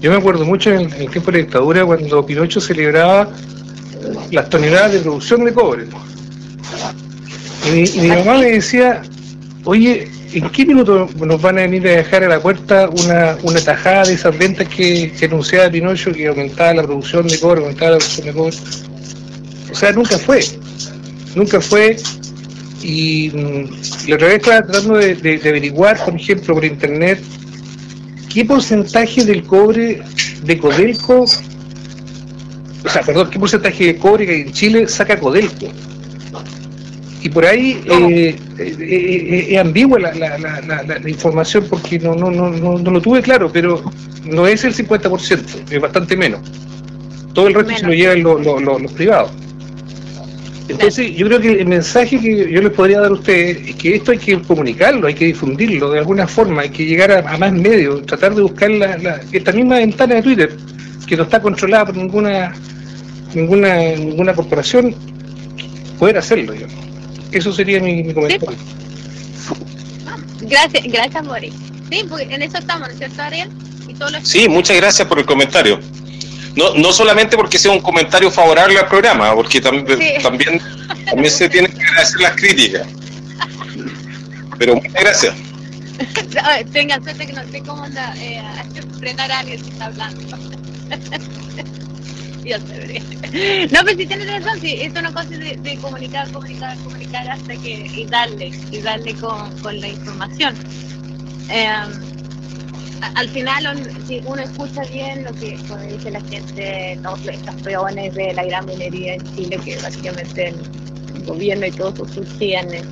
yo me acuerdo mucho en el, tiempo de la dictadura cuando Pinocho celebraba las toneladas de producción de cobre. Y, mi mamá me decía, oye, ¿en qué minuto nos van a venir a dejar a la puerta una, una tajada de esas ventas que, anunciaba Pinocho que aumentaba la producción de cobre, aumentaba la producción de cobre? O sea, nunca fue. Nunca fue. Y, mm, la otra vez estaba tratando de averiguar, por ejemplo, por internet, ¿qué porcentaje del cobre de Codelco sea, perdón, qué porcentaje de cobre que en Chile saca Codelco. Y por ahí eh, eh, eh, es ambigua la, la, la, información porque no, no, no, no, lo tuve claro, pero no es el 50%, es bastante menos. Todo el resto se lo llevan los privados. Entonces, yo creo que el mensaje que yo les podría dar a ustedes es que esto hay que comunicarlo, hay que difundirlo de alguna forma, hay que llegar a, más medios, tratar de buscar la, esta misma ventana de Twitter, que no está controlada por ninguna ninguna ninguna corporación, poder hacerlo. Yo. Eso sería mi, comentario. Gracias, gracias, Boris. Sí, porque en eso estamos, ¿no es cierto, Ariel? Sí, muchas gracias por el comentario. No, no solamente porque sea un comentario favorable al programa, porque también, también, también se tienen que agradecer las críticas. Pero muchas gracias. Tengan suerte que no sé cómo anda eh, frenar a alguien que está hablando. Dios te No, pero si tienes razón, sí, es una cosa de, de, comunicar, comunicar, comunicar hasta que, y darle, y darle con, con la información. Eh, al final, si uno escucha bien lo que dice la gente, todos estos peones de la gran minería en Chile, que básicamente el, gobierno y todo surgían en,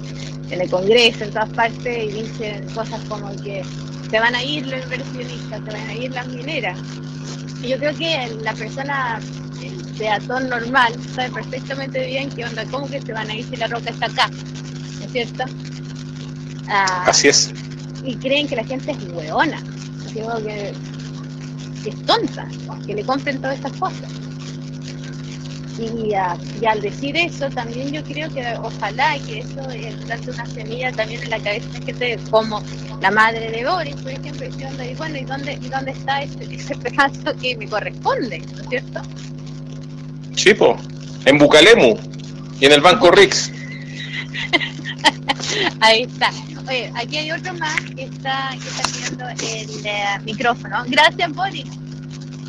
en, el Congreso, en todas partes, y dicen cosas como que se van a ir los inversionistas, se van a ir las mineras. Y yo creo que la persona, el peatón normal, sabe perfectamente bien qué onda, cómo que se van a ir si la roca está acá, ¿no es cierto? Ah, Así es. Y creen que la gente es hueona digo que, es tonta, que le compren todas estas cosas. Y, al decir eso, también yo creo que ojalá que eso plante una semilla también en la cabeza de gente como la madre de Boris, por ejemplo, y bueno, ¿y dónde, y dónde está ese, ese pedazo que me corresponde? ¿No es cierto? Sí, en Bucalemu y en el Banco Rix. Ahí está aquí hay otro más que está, que está viendo el eh, micrófono. Gracias, Boris.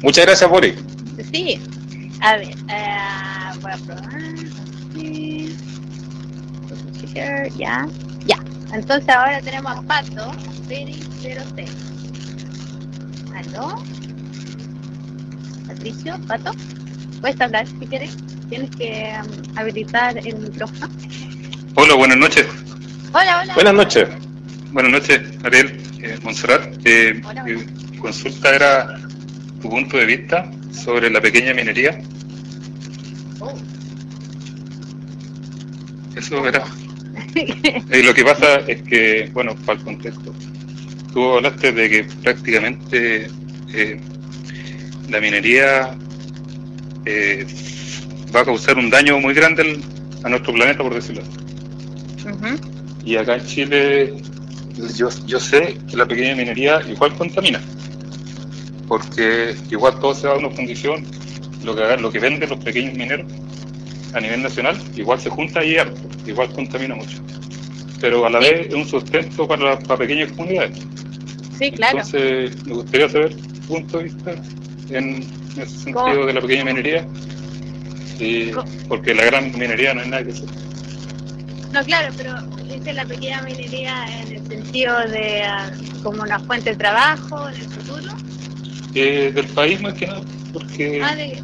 Muchas gracias, Boris. Sí. A ver, eh, voy a probar. Ya, ya. Entonces ahora tenemos a Pato, Peri 06. ¿Aló? Patricio, Pato. Puedes hablar si quieres. Tienes que um, habilitar el micrófono. Hola, buenas noches. Hola, hola. Buenas noches. Buenas noches, Ariel, eh, Montserrat. Eh, mi consulta era tu punto de vista sobre la pequeña minería. Oh. Eso era. y lo que pasa es que, bueno, para el contexto, tú hablaste de que prácticamente eh, la minería eh, va a causar un daño muy grande a nuestro planeta, por decirlo así. Y acá en Chile yo, yo sé que la pequeña minería igual contamina, porque igual todo se va a una fundición, lo que, lo que venden los pequeños mineros a nivel nacional, igual se junta y harto, igual contamina mucho. Pero a la vez es un sustento para, para pequeñas comunidades. Sí, claro. Entonces, me gustaría saber tu punto de vista en ese sentido de la pequeña minería, y, porque la gran minería no hay nada que hacer. No, claro, pero es la pequeña minería en el sentido de ah, como una fuente de trabajo en el futuro? Eh, del país más que nada, porque... Ah, de...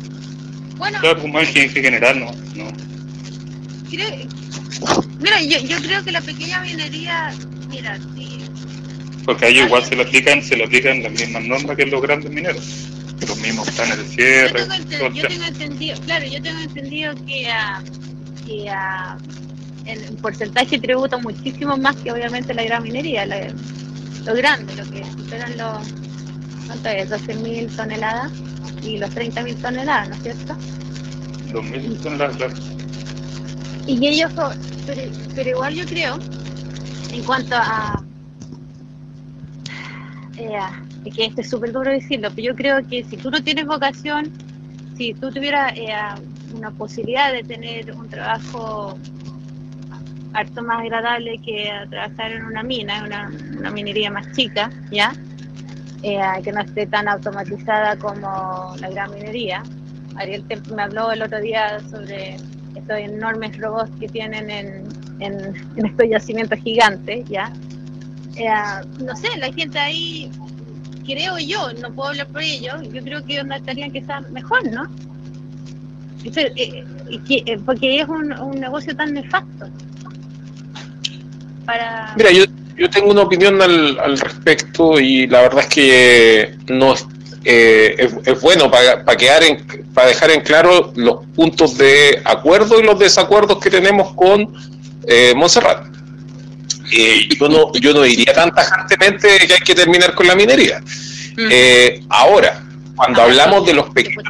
Bueno... Claro, como en general, no. no. Mira, yo, yo creo que la pequeña minería, mira, sí... Porque a ellos igual se le aplican, se le aplican las mismas normas que los grandes mineros los mismos planes de cierre. Yo tengo, entendido, claro, yo tengo entendido que, a que a en porcentaje tributa muchísimo más que obviamente la gran minería, lo grande, lo que superan los, ¿cuánto es? 12.000 toneladas y los 30.000 toneladas, ¿no es cierto? 2.000 toneladas, claro. Y ellos, pero, pero igual yo creo, en cuanto a... Eh, es que esto es súper duro decirlo, pero yo creo que si tú no tienes vocación, si tú tuvieras eh, una posibilidad de tener un trabajo harto más agradable que trabajar en una mina, una, una minería más chica, ¿ya? Eh, que no esté tan automatizada como la gran minería. Ariel me habló el otro día sobre estos enormes robots que tienen en, en, estos yacimientos gigantes, ¿ya? Eh, no sé, la gente ahí, creo yo, no puedo hablar por ellos, yo creo que estarían que estar mejor, ¿no? eh, porque es un, un, negocio tan nefasto. Para... Mira, yo, yo tengo una opinión al, al respecto y la verdad es que no eh, es, bueno para, para, quedar en, para dejar en claro los puntos de acuerdo y los desacuerdos que tenemos con eh, Montserrat. Eh, yo, no, yo no diría tan tajantemente que hay que terminar con la minería. Eh, ahora, cuando ah, hablamos de los pequeños...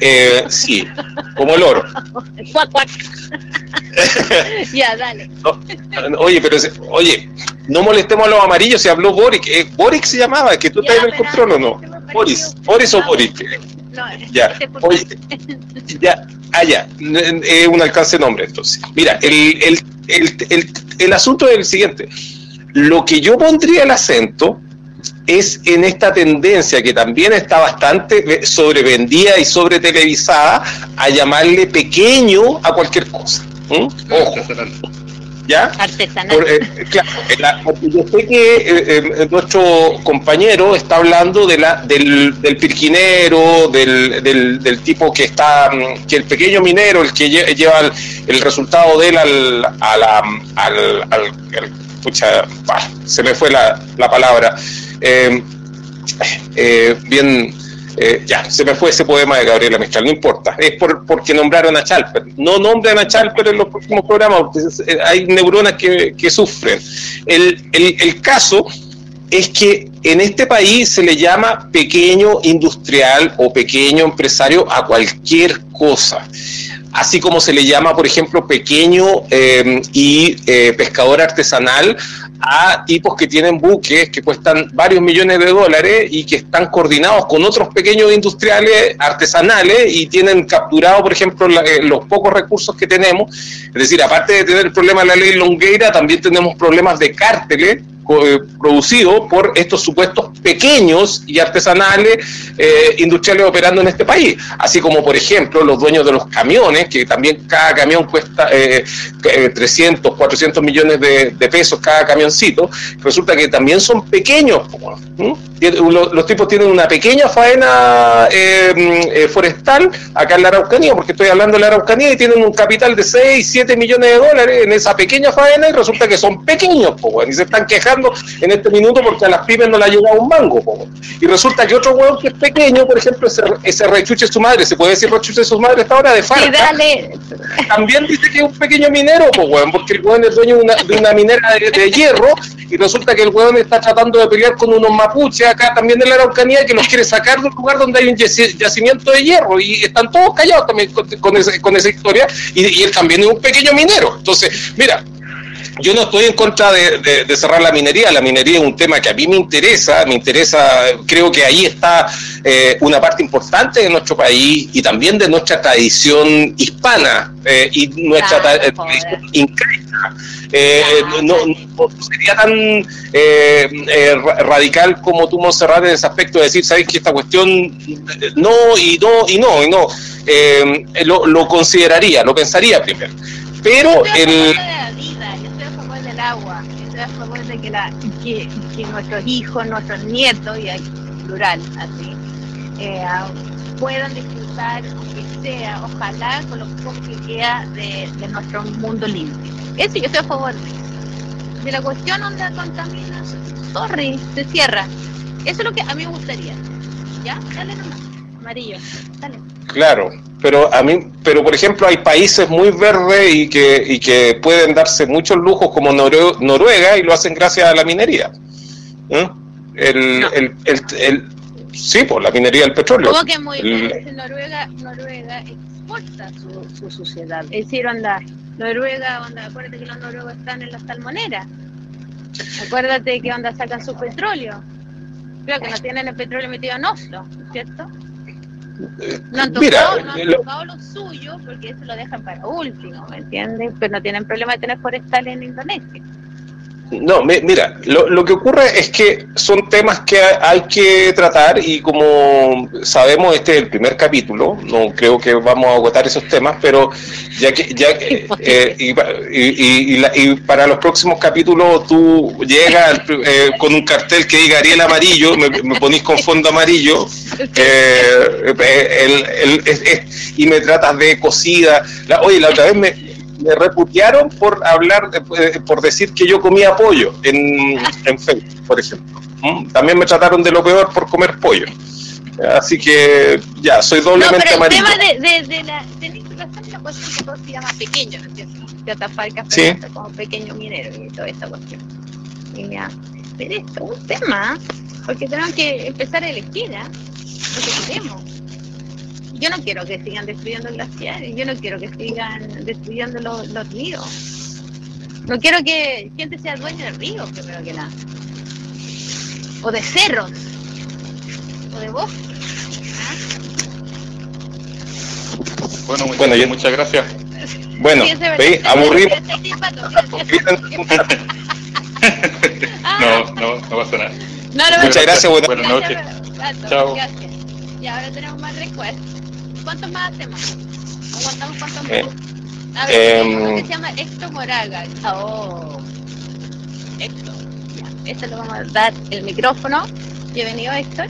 Eh, sí, como el oro. ya, dale. oye, pero oye, no molestemos a los amarillos, se habló Boric. Eh, ¿Boric se llamaba? ¿Que tú estás en el control o no? Boris, Boris o Boric. No, ya, oye, ya, ah, ya, es un alcance de nombre entonces. Mira, el, el, el, el, el asunto es el siguiente. Lo que yo pondría el acento es en esta tendencia que también está bastante sobrevendida y sobretelevisada a llamarle pequeño a cualquier cosa. Ojo. ¿Ya? Artesanal. Eh, claro, yo sé que eh, eh, nuestro compañero está hablando de la, del, del pirquinero, del, del, tipo que está, mm, que el pequeño minero, el que lleva el, resultado de él al, al, al, al, se me fue la, la palabra, eh, eh, bien, eh, ya, se me fue ese poema de Gabriela Mistral, no importa, es por, porque nombraron a Chalper. No nombran a Chalper en los próximos programas, hay neuronas que, que sufren. El, el, el caso es que en este país se le llama pequeño industrial o pequeño empresario a cualquier cosa así como se le llama, por ejemplo, pequeño y pescador artesanal a tipos que tienen buques que cuestan varios millones de dólares y que están coordinados con otros pequeños industriales artesanales y tienen capturado, por ejemplo, eh, los pocos recursos que tenemos. Es decir, aparte de tener el problema de la ley Longueira, también tenemos problemas de cárteles eh, producido por estos supuestos pequeños y artesanales eh, industriales operando en este país. Así como, por ejemplo, los dueños de los camiones, que también cada camión cuesta 300, eh, 400 millones de, pesos cada camioncito, resulta que también son pequeños. Los, tipos tienen una pequeña faena forestal acá en la Araucanía, porque estoy hablando de la Araucanía y tienen un capital de 6, 7 millones de dólares en esa pequeña faena y resulta que son pequeños, y se están quejando en este minuto porque a las pymes no le ha llegado un mango. Y resulta que otro hueón que es pequeño, por ejemplo, ese, ese rechuche su madre, se puede decir rechuche su madre esta hora de falta. También dice que es un pequeño minero, porque el hueón es dueño de una, de una minera de, hierro y resulta que el hueón está tratando de pelear con unos mapuches acá también en la Araucanía que los quiere sacar de un lugar donde hay un yacimiento de hierro y están todos callados también con, esa historia y, y él también es un pequeño minero. Entonces, mira, yo no estoy en contra de, cerrar la minería, la minería es un tema que a mí me interesa, me interesa, creo que ahí está eh, una parte importante de nuestro país y también de nuestra tradición hispana eh, y nuestra tradición increíble. Eh, no, sería tan radical como tú, Monserrat, en ese aspecto de decir, ¿sabes que esta cuestión no y no y no y no? Lo, lo, consideraría, lo pensaría primero. Pero el agua. A favor de que, la, que, nuestros hijos, nuestros nietos, y hay plural así, eh, puedan disfrutar, que sea, ojalá, con lo poco que queda de, nuestro mundo limpio. Eso yo estoy a favor de. De la cuestión donde contamina, sorry, se cierra. Eso es lo que a mí me gustaría. ¿Ya? Dale nomás. Amarillo. Dale. Claro, pero a mí, pero por ejemplo hay países muy verdes y que, y que pueden darse muchos lujos como Noruega y lo hacen gracias a la minería. ¿Eh? El, el, el, sí, por la minería del petróleo. ¿Cómo que muy? Noruega, Noruega exporta su, su suciedad. Es decir, onda, Noruega, onda, acuérdate que los noruegos están en las salmoneras. Acuérdate que onda sacan su petróleo. Creo que no tienen el petróleo metido en Oslo, ¿cierto? No han tocado, no han tocado lo, suyo porque eso lo dejan para último, ¿me entiendes? Pero no tienen problema de tener forestal en Indonesia. No, mira, lo, que ocurre es que son temas que hay que tratar y como sabemos este es el primer capítulo, no creo que vamos a agotar esos temas, pero ya que ya eh, y, para los próximos capítulos tú llegas eh, con un cartel que diga Ariel amarillo, me, me ponís con fondo amarillo eh, y me tratas de cocida. oye, la otra vez me me repudiaron por hablar, eh, por decir que yo comía pollo en, en Facebook, por ejemplo. ¿Mm? También me trataron de lo peor por comer pollo. Así que ya, soy doblemente no, pero El tema de, de, de la, de la cuestión que todo se llama pequeño, ¿no es cierto? El café sí. como pequeño minero y toda esta cuestión. Y mira, pero esto es un tema, porque tenemos que empezar a elegir ¿eh? lo que queremos yo no quiero que sigan destruyendo glaciares, yo no quiero que sigan destruyendo los, los ríos. No quiero que gente sea dueña del río, primero que nada. O de cerros. O de bosques. Bueno, muchas, muchas gracias. Bueno, ¿veis? Aburrimos. no, no, no pasa nada. muchas gracias, buenas, buenas noches. Chao. Y ahora tenemos más recuerdos. ¿Cuántos más hacemos? ¿Aguantamos cuántos más? Eh, a ver, eh, se llama Héctor Moraga. Oh, Héctor. Ya. Este le vamos a dar el micrófono. Bienvenido, Héctor.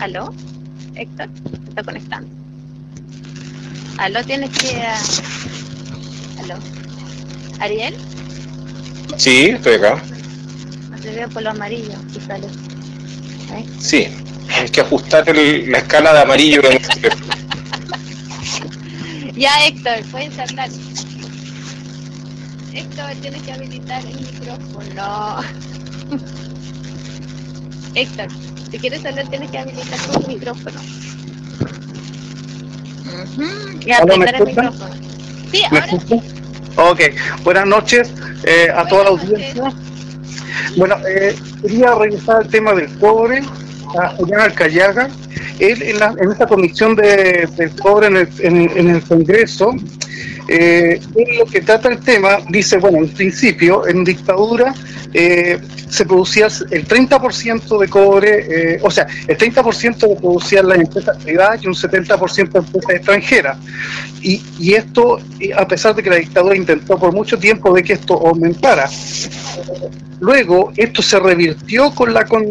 ¿Aló? Héctor, se está conectando. ¿Aló? Tienes que... Uh... ¿Aló? ¿Ariel? Sí, estoy acá. No te veo por lo amarillo, sale. ¿Eh? Sí. Hay que ajustar la escala de amarillo. ya, Héctor, puedes hablar. Héctor, tienes que habilitar el micrófono. Héctor, si quieres hablar, tienes que habilitar tu micrófono. Y apretar el micrófono. Sí, ahora sí. Ok, buenas noches eh, a toda la audiencia. Bueno, eh, quería regresar al tema del cobre a Julián Alcayaga. Él en, la, en esta comisión de, del cobre en el, en, el Congreso, eh, él lo que trata el tema dice, bueno, en principio, en dictadura eh, se producía el 30% de cobre, eh, o sea, el 30% lo producían las empresas privadas y un 70% de empresas extranjeras. Y, y esto, a pesar de que la dictadura intentó por mucho tiempo de que esto aumentara. Luego, esto se revirtió con la, con,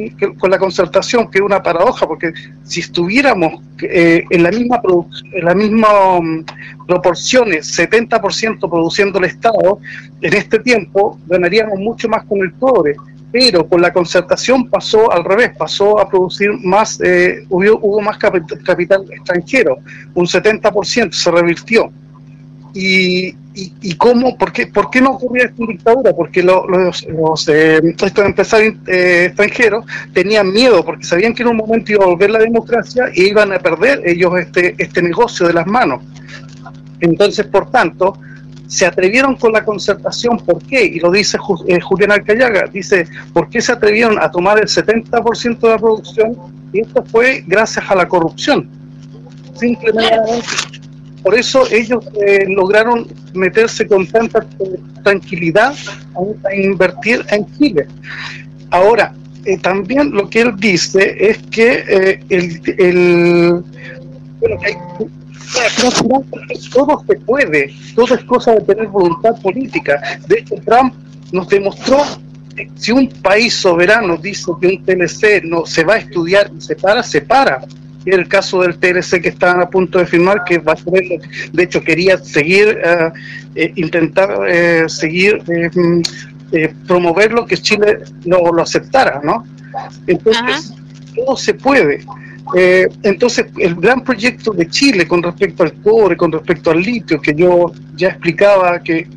la concertación, que es una paradoja, porque si estuviéramos eh, en la misma, en la misma um, proporciones, 70% produciendo el Estado, en este tiempo ganaríamos mucho más con el cobre. Pero con la concertación pasó al revés, pasó a producir más, eh, hubo, hubo más capital extranjero, un 70%, se revirtió. Y, y, cómo, por qué, por qué no ocurría esto en dictadura, porque los, los eh, estos empresarios eh, extranjeros tenían miedo, porque sabían que en un momento iba a volver la democracia y iban a perder ellos este, este negocio de las manos. Entonces, por tanto, se atrevieron con la concertación, ¿por qué? Y lo dice eh, Julián Alcayaga, dice, ¿por qué se atrevieron a tomar el 70% de la producción? Y esto fue gracias a la corrupción. Simplemente por eso ellos eh, lograron meterse con tanta tranquilidad a, invertir en Chile. Ahora, eh, también lo que él dice es que eh, el, el bueno, hay, todo se puede, todo es cosa de tener voluntad política. De hecho, Trump nos demostró que si un país soberano dice que un TLC no se va a estudiar y se para, se para y el caso del TLC que estaban a punto de firmar, que va a ser, de hecho quería seguir, eh, eh, intentar eh, seguir mm, promoverlo, que Chile lo, lo aceptara, ¿no? Entonces, todo se puede. Eh, entonces, el gran proyecto de Chile con respecto al cobre, con respecto al litio, que yo ya explicaba que,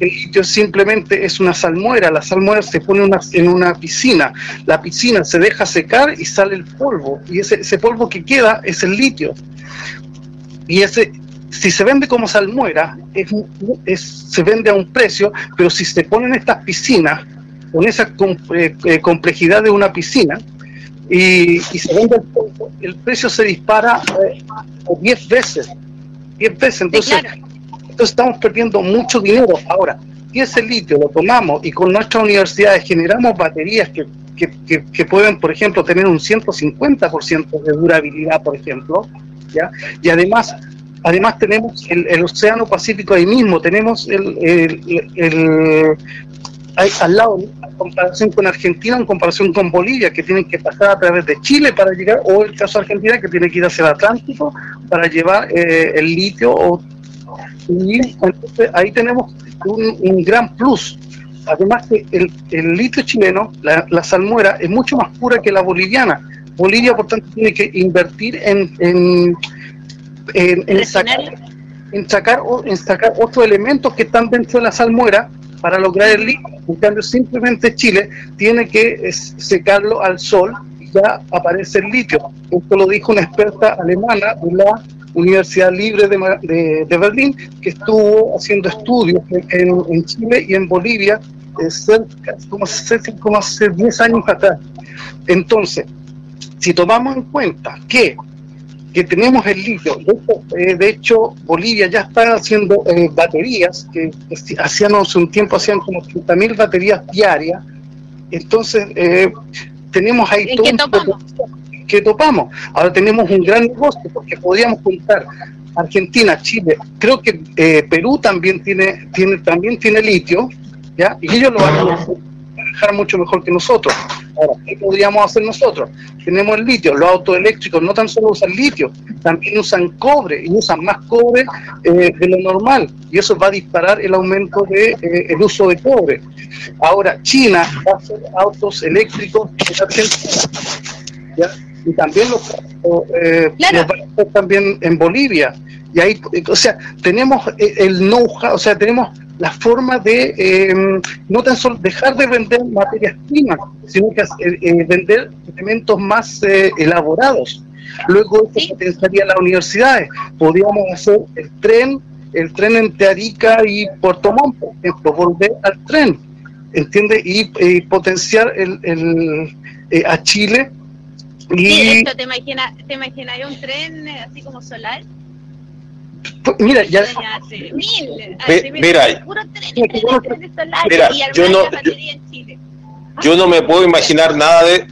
el litio simplemente es una salmuera, la salmuera se pone en una piscina, la piscina se deja secar y sale el polvo, y ese, polvo que queda es el litio. Y ese, si se vende como salmuera, es, se vende a un precio, pero si se ponen estas piscinas, con esa eh, complejidad de una piscina, y, se vende el, precio se dispara 10 eh, veces, 10 veces, entonces, entonces estamos perdiendo mucho dinero. Ahora, si ese litio lo tomamos y con nuestras universidades generamos baterías que, que, que, pueden, por ejemplo, tener un 150% de durabilidad, por ejemplo, ¿ya? y además además tenemos el, Océano Pacífico ahí mismo, tenemos el, el, al lado, en comparación con Argentina, en comparación con Bolivia, que tienen que pasar a través de Chile para llegar, o el caso de Argentina, que tiene que ir hacia el Atlántico para llevar eh, el litio. O, y entonces ahí tenemos un, gran plus. Además que el, el litio chileno, la, la, salmuera, es mucho más pura que la boliviana. Bolivia, por tanto, tiene que invertir en, en, en, sacar, en, sacar, en sacar otros elementos que están dentro de la salmuera para lograr el litio. En cambio, simplemente Chile tiene que secarlo al sol y ya aparece el litio. Esto lo dijo una experta alemana de la Universidad Libre de, Berlín, que estuvo haciendo estudios en, en Chile y en Bolivia eh, cerca, como, como hace 10 años atrás. Entonces, si tomamos en cuenta que que tenemos el litio. De hecho, eh, Bolivia ya está haciendo eh, baterías, que hacían hace un tiempo hacían como 30.000 baterías diarias. Entonces, eh, tenemos ahí todo topamos? que topamos. Ahora tenemos un gran negocio porque podríamos contar Argentina, Chile, creo que Perú también tiene, tiene, también tiene litio, ¿ya? y ellos lo van a manejar mucho mejor que nosotros. Ahora, ¿qué podríamos hacer nosotros? Tenemos el litio, los autos eléctricos no tan solo usan litio, también usan cobre y usan más cobre eh, de lo normal y eso va a disparar el aumento del de, eh, el uso de cobre. Ahora, China va a hacer autos eléctricos en Argentina y también los, eh, va a hacer también en Bolivia. Y ahí, o sea, tenemos el know-how, o sea, tenemos la forma de eh, no tan solo dejar de vender materias primas, sino que eh, eh, vender elementos más elaborados. Luego eso potenciaría las universidades. Podríamos hacer el tren, el tren entre Arica y Puerto Montt, por ejemplo, volver al tren, ¿entiende? Y, potenciar el, el a Chile. Y, ¿Te imaginas te imagina un tren así como solar? Mira, ya. Mira, yo no, yo, no me puedo imaginar nada de,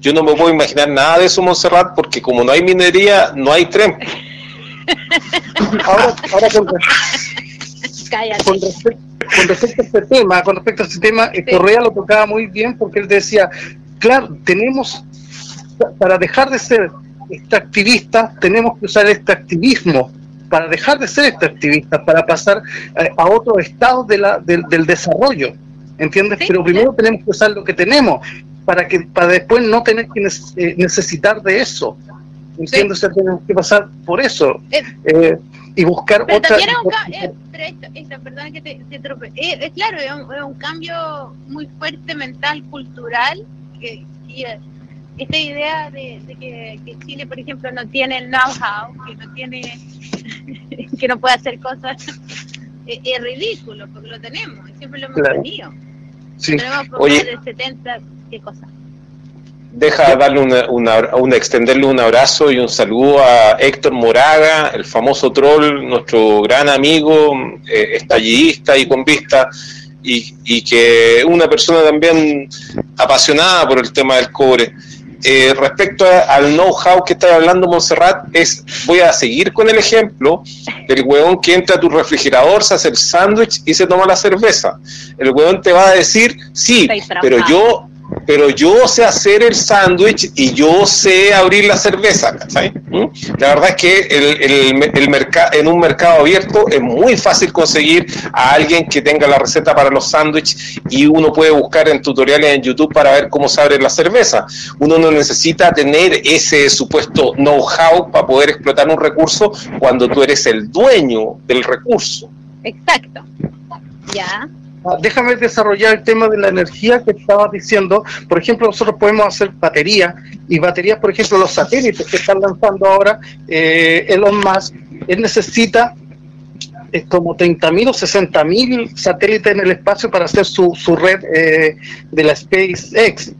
yo no me puedo imaginar nada de eso, Montserrat, porque como no hay minería, no hay tren. ahora, ahora con, respecto, a este tema, con respecto a este tema, eh, Correa lo tocaba muy bien porque él decía, claro, tenemos, para dejar de ser extractivistas, tenemos que usar este activismo para dejar de ser extractivistas, para pasar eh, a otro estado de la, del desarrollo, ¿entiendes? Pero primero tenemos que usar lo que tenemos, para que para después no tener que eh, necesitar de eso, ¿entiendes? tenemos que pasar por eso. Eh, y buscar pero otra... perdón que te, te claro, es un, cambio muy fuerte mental, cultural, que, esta idea de, que, Chile, por ejemplo, no tiene el know-how, que no tiene, que no puede hacer cosas, es, ridículo, porque lo tenemos, siempre lo hemos tenido. Tenemos Oye, de 70, ¿qué cosa? Deja darle una, una, extenderle un abrazo y un saludo a Héctor Moraga, el famoso troll, nuestro gran amigo, eh, estallidista y con vista, y, y que una persona también apasionada por el tema del cobre. Eh, respecto al know-how que está hablando Montserrat, es, voy a seguir con el ejemplo del huevón que entra a tu refrigerador, se hace el sándwich y se toma la cerveza. El huevón te va a decir, sí, pero yo pero yo sé hacer el sándwich y yo sé abrir la cerveza, ¿Mm? La verdad es que el, el, en un mercado abierto es muy fácil conseguir a alguien que tenga la receta para los sándwiches y uno puede buscar en tutoriales en YouTube para ver cómo se abre la cerveza. Uno no necesita tener ese supuesto know-how para poder explotar un recurso cuando tú eres el dueño del recurso. Exacto. Ya. Déjame desarrollar el tema de la energía que estaba diciendo. Por ejemplo, nosotros podemos hacer baterías y baterías, por ejemplo, los satélites que están lanzando ahora eh, Elon Musk, él necesita eh, como 30.000 o 60.000 satélites en el espacio para hacer su, su red eh, de la SpaceX.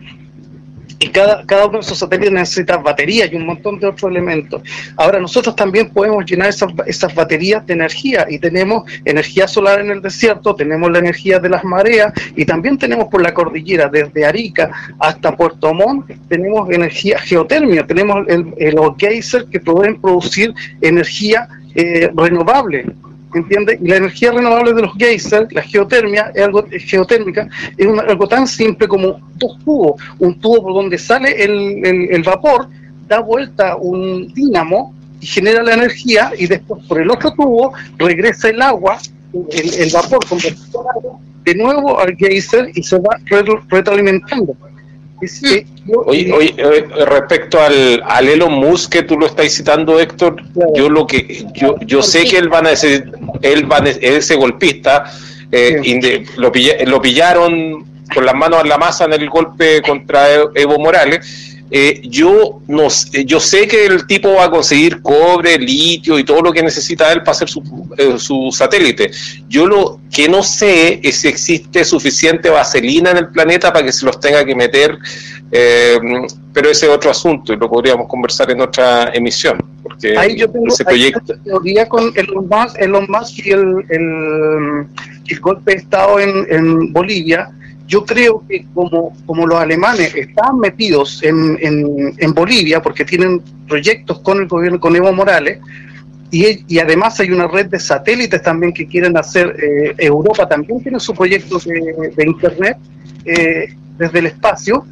Cada, cada uno de esos satélites necesita baterías y un montón de otros elementos. Ahora, nosotros también podemos llenar esas, esas baterías de energía y tenemos energía solar en el desierto, tenemos la energía de las mareas y también tenemos por la cordillera, desde Arica hasta Puerto Montt, tenemos energía geotérmica, tenemos el, los geysers que pueden producir energía eh, renovable ¿entiendes? Y la energía renovable de los geysers, la geotermia, es algo geotérmica, es algo tan simple como dos tubos, un tubo por donde sale el, vapor, da vuelta un dínamo y genera la energía y después por el otro tubo regresa el agua, el, vapor de nuevo al geyser y se va retroalimentando. Oye, respecto al, al, Elon Musk que tú lo estás citando, Héctor, yo lo que yo, yo sé que él van a decir, él va ese golpista, eh, lo, lo pillaron con las manos en la masa en el golpe contra Evo Morales eh, yo, no, yo sé que el tipo va a conseguir cobre, litio y todo lo que necesita él para hacer su, eh, su satélite. Yo lo que no sé es si existe suficiente vaselina en el planeta para que se los tenga que meter, eh, pero ese es otro asunto y lo podríamos conversar en otra emisión. Porque ahí yo tengo ese proyecto... teoría con Elon Musk, Elon Musk y el, el, el golpe de Estado en, en Bolivia yo creo que como, como los alemanes están metidos en, en, Bolivia, porque tienen proyectos con el gobierno, con Evo Morales, y, y además hay una red de satélites también que quieren hacer, eh, Europa también tiene su proyecto de, Internet eh, desde el espacio,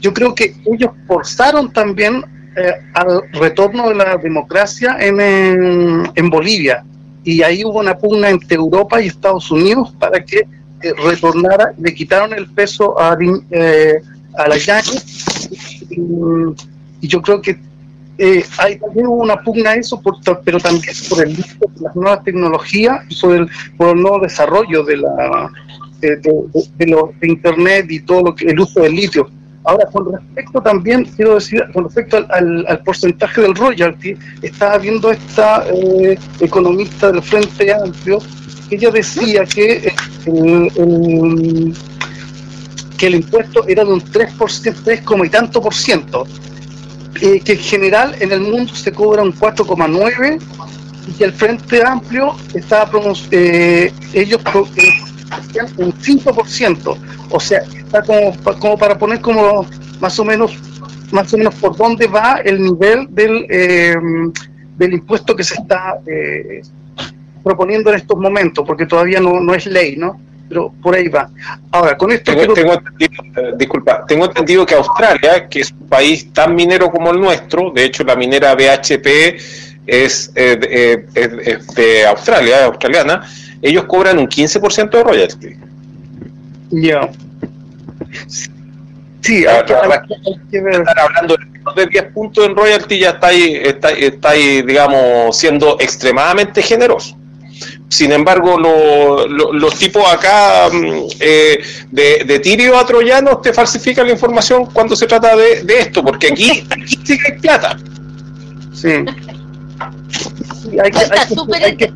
yo creo que ellos forzaron también eh, al retorno de la democracia en, en Bolivia, y ahí hubo una pugna entre Europa y Estados Unidos para que retornara, le quitaron el peso a, eh, a la y, y, yo creo que eh, hay también una pugna eso, pero también por el de las nuevas tecnologías por el, por el nuevo desarrollo de la de, de, Internet y todo lo que el uso del litio. Ahora, con respecto también, quiero decir, con respecto al, al, porcentaje del royalty, estaba viendo esta eh, economista del Frente Amplio ella decía que el, que el impuesto era de un 3%, 3, y tanto por ciento, eh, que en general en el mundo se cobra un 4,9% y que el Frente Amplio estaba eh, ellos eh, un 5%, o sea, está como, como para poner como más o menos más o menos por dónde va el nivel del, eh, del impuesto que se está eh, proponiendo en estos momentos, porque todavía no, no es ley, ¿no? Pero por ahí va. Ahora, con esto... Tengo, entendido, eh, disculpa, tengo entendido que Australia, que es un país tan minero como el nuestro, de hecho la minera BHP es, eh, es, de Australia, australiana, ellos cobran un 15% de royalty. Ya. Sí, hay que, Estar hablando de 10 puntos en royalty ya está ahí, está, está ahí, digamos, siendo extremadamente generoso. Sin embargo, los tipos acá mm, eh, de, de, tirio a troyanos te falsifican la información cuando se trata de, esto, porque aquí, aquí sí que hay plata. Sí. hay que,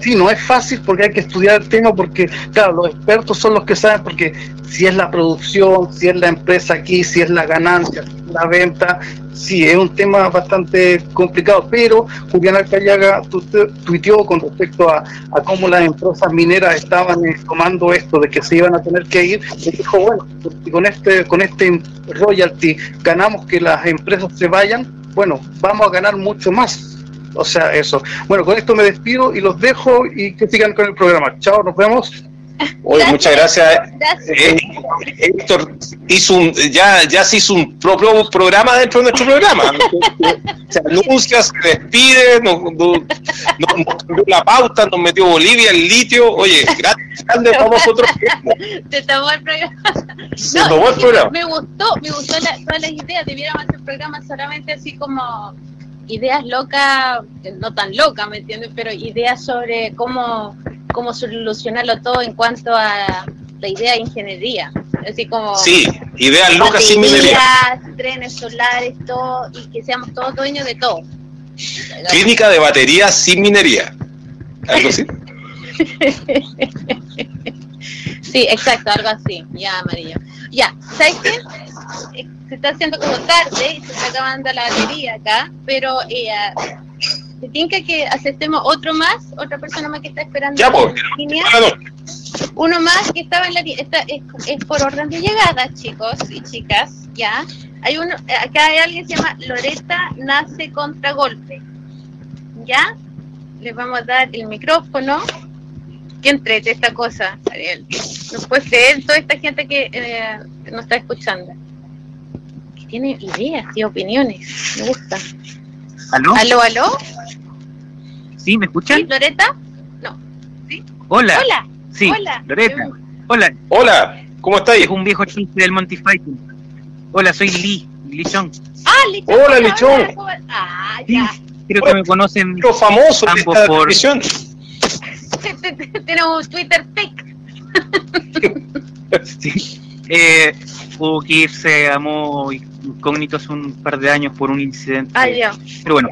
sí, no es fácil porque hay que estudiar el tema, porque, claro, los expertos son los que saben, porque si es la producción, si es la empresa aquí, si es la ganancia, la venta, sí, es un tema bastante complicado, pero Julián Alcayaga tuiteó con respecto a, cómo las empresas mineras estaban eh, tomando esto de que se iban a tener que ir, y dijo, bueno, con este, con este royalty ganamos que las empresas se vayan, bueno, vamos a ganar mucho más. O sea, eso. Bueno, con esto me despido y los dejo y que sigan con el programa. Chao, nos vemos. Oye, muchas gracias. Eh, Héctor hizo un, ya, ya se hizo un propio programa dentro de nuestro programa. se anuncia, se despide, nos, cambió la pauta, nos metió Bolivia, el litio. Oye, gracias, grande para vosotros. Te tomó el programa. Se tomó el programa. Me gustó, me gustó todas las ideas. Debiéramos hacer programas solamente así como ideas locas, no tan locas, ¿me entiendes? Pero ideas sobre cómo cómo solucionarlo todo en cuanto a la idea de ingeniería. Así como. Sí, ideas locas sin minería. trenes solares, todo, y que seamos todos dueños de todo. Clínica de baterías sin minería. ¿Algo así? sí, exacto, algo así. Ya, amarillo. Ya, ¿sabes qué? Eh, se está haciendo como tarde y se está acabando la batería acá, pero eh, se tiene que aceptemos otro más, otra persona más que está esperando ya, pues, línea. Uno más que estaba en la línea, es, es, por orden de llegada, chicos y chicas, ya. Hay uno, acá hay alguien que se llama Loreta Nace Contragolpe, ¿ya? Les vamos a dar el micrófono. Que entrete esta cosa, Ariel. No puede ser toda esta gente que eh, nos está escuchando. Tiene ideas y opiniones. Me gusta. ¿Aló? ¿Aló, aló? ¿Sí? ¿Me escuchan? ¿Loreta? No. ¿Sí? Hola. Hola. Sí, Hola. Loreta. Hola. Hola, ¿cómo estáis? Es un viejo chiste del Monty Python. Hola, soy Lee, Lee Chong. Ah, Lee Chong. Hola, Lee Chong. Ah, ya. creo que me conocen Los famosos ambos de esta por... un Twitter fake. sí. Eh, hubo que irse a modo incógnito hace un par de años por un incidente. Ah, ya. Pero bueno,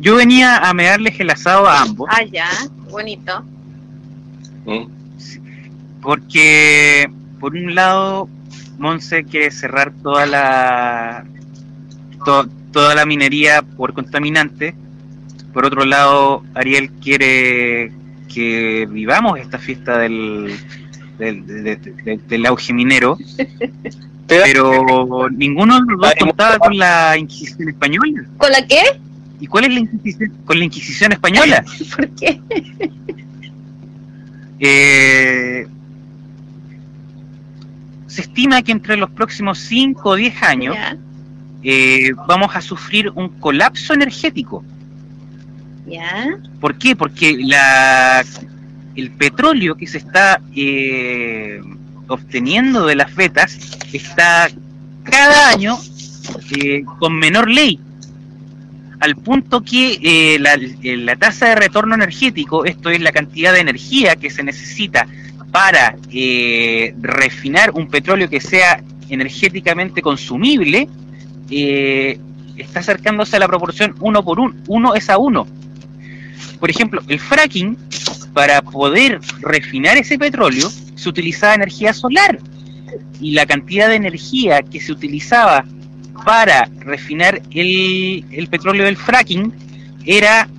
yo venía a medarles el asado a ambos. Ah, ya, bonito. Mm. Porque, por un lado, Monse quiere cerrar toda la to, toda la minería por contaminante. Por otro lado, Ariel quiere que vivamos esta fiesta del, del, de, de, del auge minero. Pero ninguno de los dos contaba con la Inquisición española. ¿Con la qué? ¿Y cuál es la Inquisición? Con la Inquisición española. ¿Por qué? Eh, se estima que entre los próximos 5 o 10 años eh, vamos a sufrir un colapso energético. ¿Ya? ¿Por qué? Porque la, el petróleo que se está eh, obteniendo de las vetas está cada año eh, con menor ley, al punto que eh, la, la, tasa de retorno energético, esto es la cantidad de energía que se necesita para eh, refinar un petróleo que sea energéticamente consumible, eh, está acercándose a la proporción uno por uno, uno es a uno. Por ejemplo, el fracking, para poder refinar ese petróleo, se utilizaba energía solar y la cantidad de energía que se utilizaba para refinar el, el petróleo del fracking era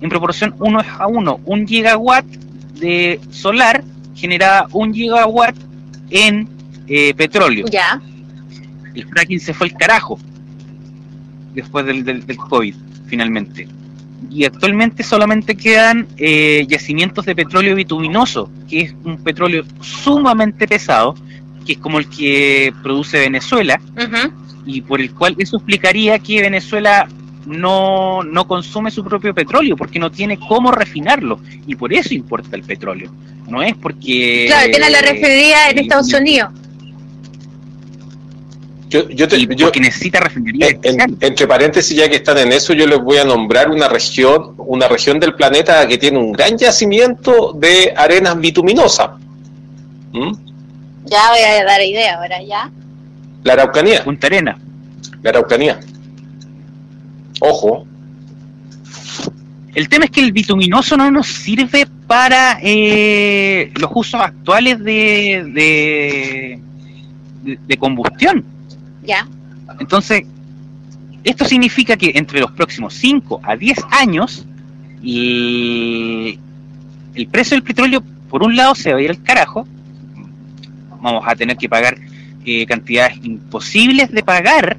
en proporción 1 a 1. Un gigawatt de solar generaba un gigawatt en eh, petróleo. Ya. El fracking se fue al carajo después del, del, del COVID, finalmente. Y actualmente solamente quedan eh, yacimientos de petróleo bituminoso, que es un petróleo sumamente pesado, que es como el que produce Venezuela, uh -huh. y por el cual eso explicaría que Venezuela no, no consume su propio petróleo, porque no tiene cómo refinarlo, y por eso importa el petróleo. No es porque... Claro, tiene la refinería en Estados Unidos. Yo, yo te, y yo, necesita refinería. en, en, entre paréntesis, ya que están en eso, yo les voy a nombrar una región, una región del planeta que tiene un gran yacimiento de arenas bituminosas. ¿Mm? Ya voy a dar idea ahora, ya. La Araucanía. Punta Arena. La Araucanía. Ojo. El tema es que el bituminoso no nos sirve para eh, los usos actuales de, de combustión. Entonces, esto significa que entre los próximos 5 a 10 años, el precio del petróleo, por un lado, se va a ir al carajo. Vamos a tener que pagar eh, cantidades imposibles de pagar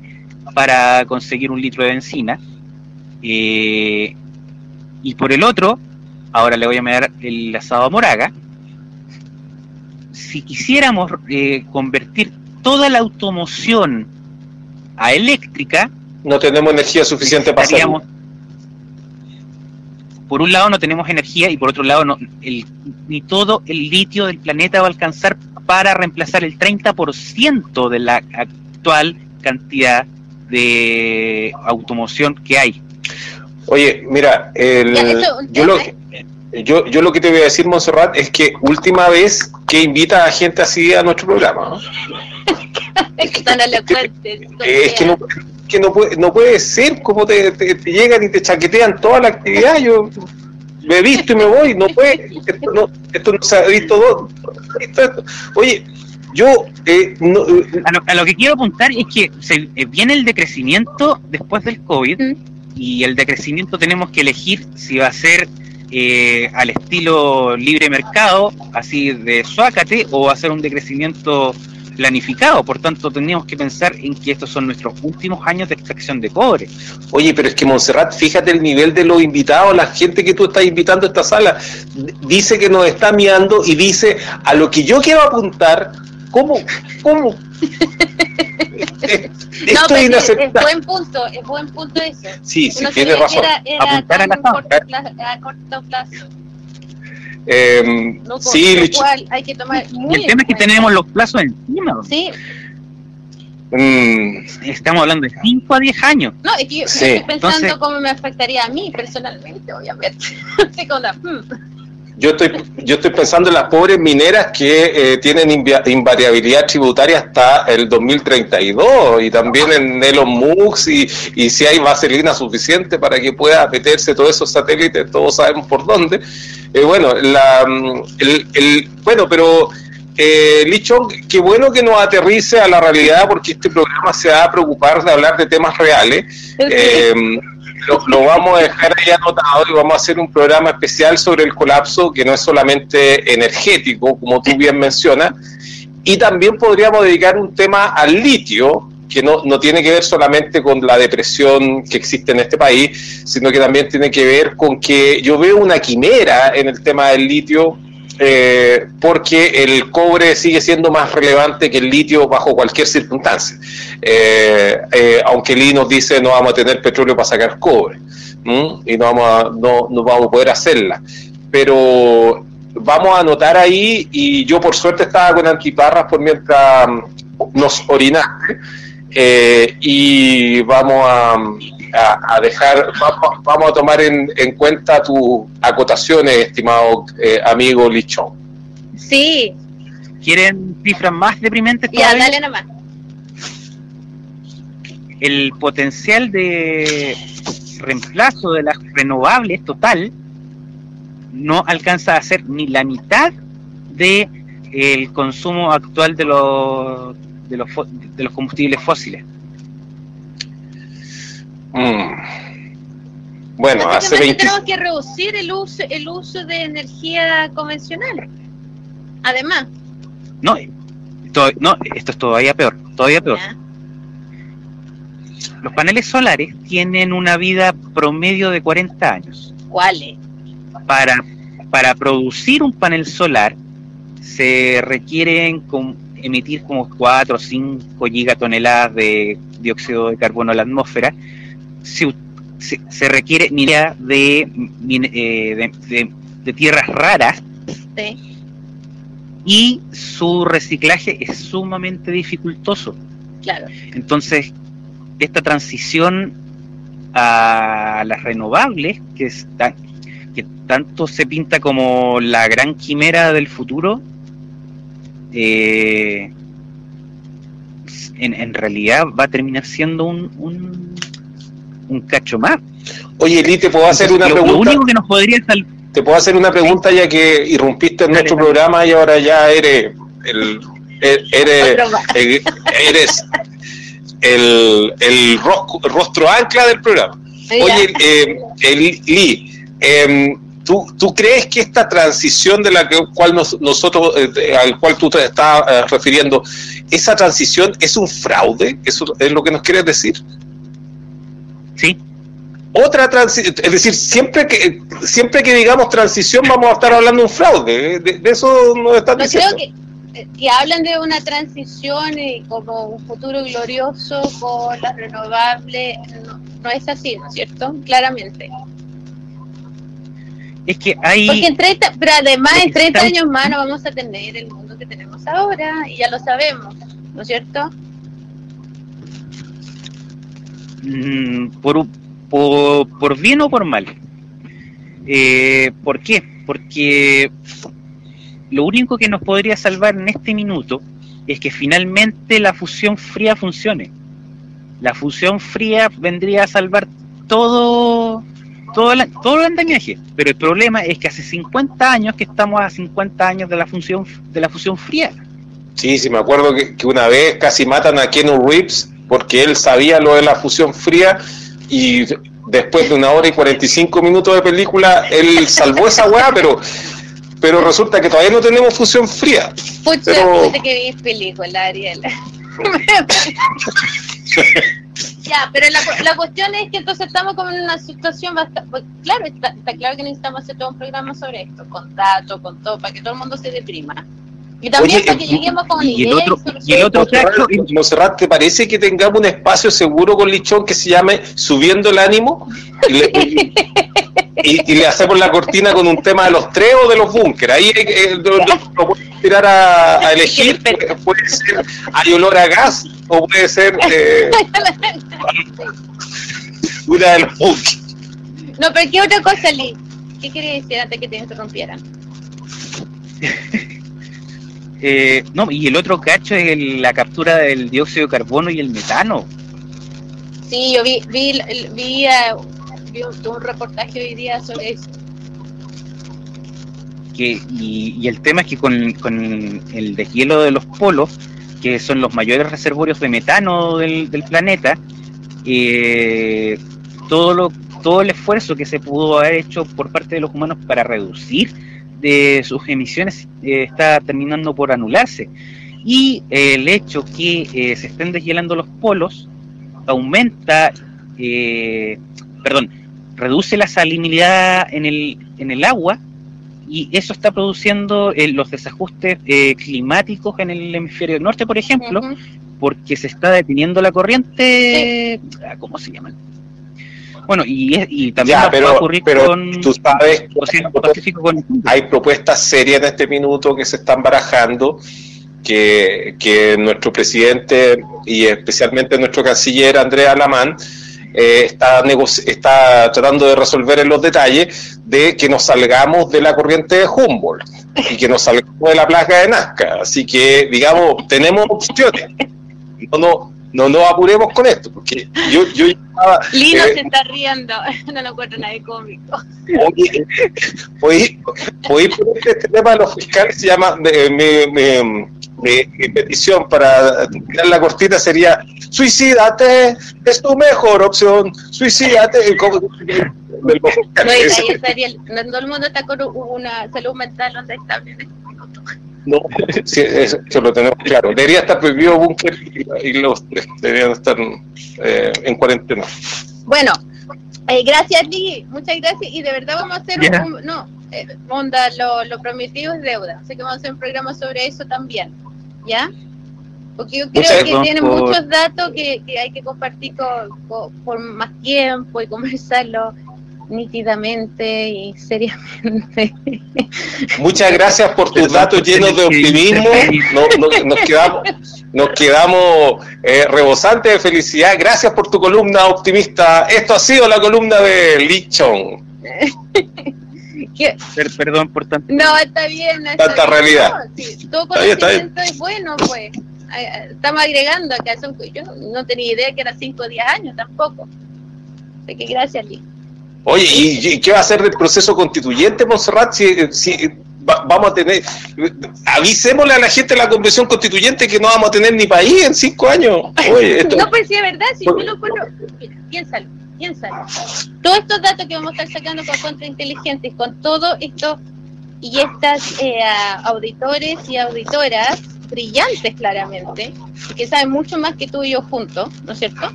para conseguir un litro de benzina. Eh, y por el otro, ahora le voy a dar el asado a Moraga. Si quisiéramos eh, convertir toda la automoción a eléctrica, no tenemos energía suficiente para hacerlo. Por un lado no tenemos energía y por otro lado no, el, ni todo el litio del planeta va a alcanzar para reemplazar el 30% de la actual cantidad de automoción que hay. Oye, mira, el, Ya, eso, yo, lo, ¿eh? yo, yo lo que te voy a decir, Monserrat, es que última vez que invita a gente así a nuestro programa. ¿no? Es que son elocuentes. Eh, es que no, que no, puede, no puede ser como te, te, te llegan y te chaquetean toda la actividad. Yo me he visto y me voy, no puede. Esto no, esto no se ha visto dos. Esto, esto. Oye, Yo, eh, a, lo, que quiero apuntar es que se, viene el decrecimiento después del COVID y el decrecimiento tenemos que elegir si va a ser eh, al estilo libre mercado, así de suácate, o va a ser un decrecimiento planificado. Por tanto, tenemos que pensar en que estos son nuestros últimos años de extracción de cobre. Oye, pero es que Montserrat, fíjate el nivel de los invitados, la gente que tú estás invitando a esta sala, dice que nos está mirando y dice a lo que yo quiero apuntar, ¿cómo? ¿Cómo? Esto es inaceptable. Es buen punto, es buen punto eso. Sí, sí, tiene razón. Apuntar a la a corto plazo. Eh, sí, hay que tomar muy El tema es que tenemos los plazos encima. Sí. Mm. Estamos hablando de 5 a 10 años. No, es que yo estoy pensando cómo me afectaría a mí personalmente, obviamente. Así con la, mm. Yo estoy, yo estoy pensando en las pobres mineras que eh, tienen invariabilidad tributaria hasta el 2032 y también en Elon Musk y, y si hay vaselina suficiente para que pueda meterse todos esos satélites, todos sabemos por dónde. Eh, bueno, la, el, el, bueno, pero eh, Lichon, qué bueno que nos aterrice a la realidad porque este programa se va a preocupar de hablar de temas reales. Eh, lo, vamos a dejar ahí anotado y vamos a hacer un programa especial sobre el colapso que no es solamente energético, como tú bien mencionas, y también podríamos dedicar un tema al litio, que no, no tiene que ver solamente con la depresión que existe en este país, sino que también tiene que ver con que yo veo una quimera en el tema del litio eh, porque el cobre sigue siendo más relevante que el litio bajo cualquier circunstancia. Eh, eh, aunque Lee nos dice no vamos a tener petróleo para sacar cobre y no vamos, a, no, no vamos a poder hacerla. Pero vamos a anotar ahí y yo por suerte estaba con antiparras por mientras nos orinaste y vamos a a, dejar, vamos, a tomar en, cuenta tus acotaciones, estimado eh, amigo Lichón. Sí. ¿Quieren cifras más deprimentes? Ya, dale nomás. El potencial de reemplazo de las renovables total no alcanza a ser ni la mitad de el consumo actual de los de los, de los combustibles fósiles. Mm. Bueno, hace tenemos que reducir el uso, el uso de energía convencional. Además. No, no, esto es todavía peor, todavía peor. Los paneles solares tienen una vida promedio de 40 años. ¿Cuáles? Para, para producir un panel solar se requieren emitir como 4 o 5 gigatoneladas de dióxido de carbono a la atmósfera se, se, requiere minería de, eh, de, tierras raras y su reciclaje es sumamente dificultoso. Claro. Entonces, esta transición a las renovables, que, está, que tanto se pinta como la gran quimera del futuro, eh, en, en, realidad va a terminar siendo un un cacho más. Oye, Eli, te puedo hacer una pregunta. Lo único que nos podría Te puedo hacer una pregunta ya que irrumpiste en nuestro programa y ahora ya eres el eres, eres el, el rostro, ancla del programa. Oye, eh, Lee, em, ¿tú, ¿tú crees que esta transición de la que, cual nosotros, eh, al cual tú te estás eh, refiriendo, esa transición es un fraude? ¿Eso es lo que nos quieres decir? Sí. Otra transición, es decir, siempre que siempre que digamos transición vamos a estar hablando de un fraude, de, eso nos están diciendo. Creo que, que, hablan de una transición y como un futuro glorioso con las renovables, no, es así, ¿no es cierto? Claramente. Es que hay... Porque en 30, pero además en 30 años más no vamos a tener el mundo que tenemos ahora y ya lo sabemos, ¿no es cierto? Mm, por, por, bien o por mal. Eh, ¿Por qué? Porque lo único que nos podría salvar en este minuto es que finalmente la fusión fría funcione. La fusión fría vendría a salvar todo, todo, todo el andamiaje. Pero el problema es que hace 50 años que estamos a 50 años de la fusión, de la fusión fría. Sí, sí, me acuerdo que, una vez casi matan a Keanu Reeves porque él sabía lo de la fusión fría y después de una hora y 45 minutos de película, él salvó esa weá, pero pero resulta que todavía no tenemos fusión fría. Pucha, pero... que vi película, Ariel. ya, pero la, la, cuestión es que entonces estamos como en una situación bastante... Pues, claro, está, está, claro que necesitamos hacer todo un programa sobre esto, con datos, con todo, para que todo el mundo se deprima. Y también para que lleguemos con y ideas. El otro, y el otro Monserrat, ¿te parece que tengamos un espacio seguro con Lichón que se llame Subiendo el Ánimo? Y le, y, le hacemos la cortina con un tema de los tres o de los búnkeres. Ahí eh, lo, lo, tirar a, elegir. Puede, ser hay olor a gas o puede ser eh, una de los búnkeres. No, pero ¿qué otra cosa, Lee? ¿Qué quieres decir antes que te interrumpieran? Eh, no, y el otro cacho es la captura del dióxido de carbono y el metano. Sí, yo vi, vi, vi, vi un, reportaje hoy día sobre eso. Que, y, el tema es que con, con, el deshielo de los polos, que son los mayores reservorios de metano del, del planeta, eh, todo, lo, todo el esfuerzo que se pudo haber hecho por parte de los humanos para reducir de sus emisiones eh, está terminando por anularse. Y eh, el hecho que eh, se estén deshielando los polos aumenta, perdón, reduce la salinidad en el, en el agua y eso está produciendo los desajustes climáticos en el hemisferio norte, por ejemplo, porque se está deteniendo la corriente, ¿cómo se llama? Bueno, y, y también pero, va a ocurrir con, tú sabes hay propuestas serias en este minuto que se están barajando, que, que nuestro presidente y especialmente nuestro canciller Andrés Alamán eh, está, está tratando de resolver en los detalles de que nos salgamos de la corriente de Humboldt y que nos salgamos de la plaga de Nazca. Así que, digamos, tenemos opciones. No, no, no nos apuremos con esto, porque yo, yo Lino eh, se está riendo, no lo encuentro nadie cómico. Oye, oye por este tema de los fiscales se llama, mi, petición para tirar la cortina sería, suicídate, es tu mejor opción, suicídate. no, todo el mundo está con una salud mental donde está bien no, sí, eso, lo tenemos claro. Debería estar prohibido búnker y, los tres deberían estar eh, en cuarentena. Bueno, eh, gracias, Lee. Muchas gracias. Y de verdad vamos a hacer un. No, eh, onda, lo, lo, prometido es deuda. Así que vamos a hacer un programa sobre eso también. ¿Ya? Porque yo creo que tiene muchos datos que, que, hay que compartir por más tiempo y conversarlo nítidamente y seriamente. Muchas gracias por tus datos llenos de optimismo. nos quedamos, nos quedamos eh, rebosantes de felicidad. Gracias por tu columna optimista. Esto ha sido la columna de Lichon. perdón por tanto. No, está bien. Tanta realidad. todo conocimiento es bueno, pues. Estamos agregando acá. Son, yo no tenía idea que era 5 o 10 años tampoco. Así que gracias, Lee. Oye, ¿y, qué va a hacer del proceso constituyente, Monserrat? Si, si vamos a tener, avisémosle a la gente de la convención constituyente que no vamos a tener ni país en cinco años. No, pues sí, es verdad, si yo lo mira, piénsalo, piénsalo. Todos estos datos que vamos a estar sacando con contrainteligentes, con todo esto y estas eh, auditores y auditoras brillantes claramente, que saben mucho más que tú y yo juntos, ¿no es cierto?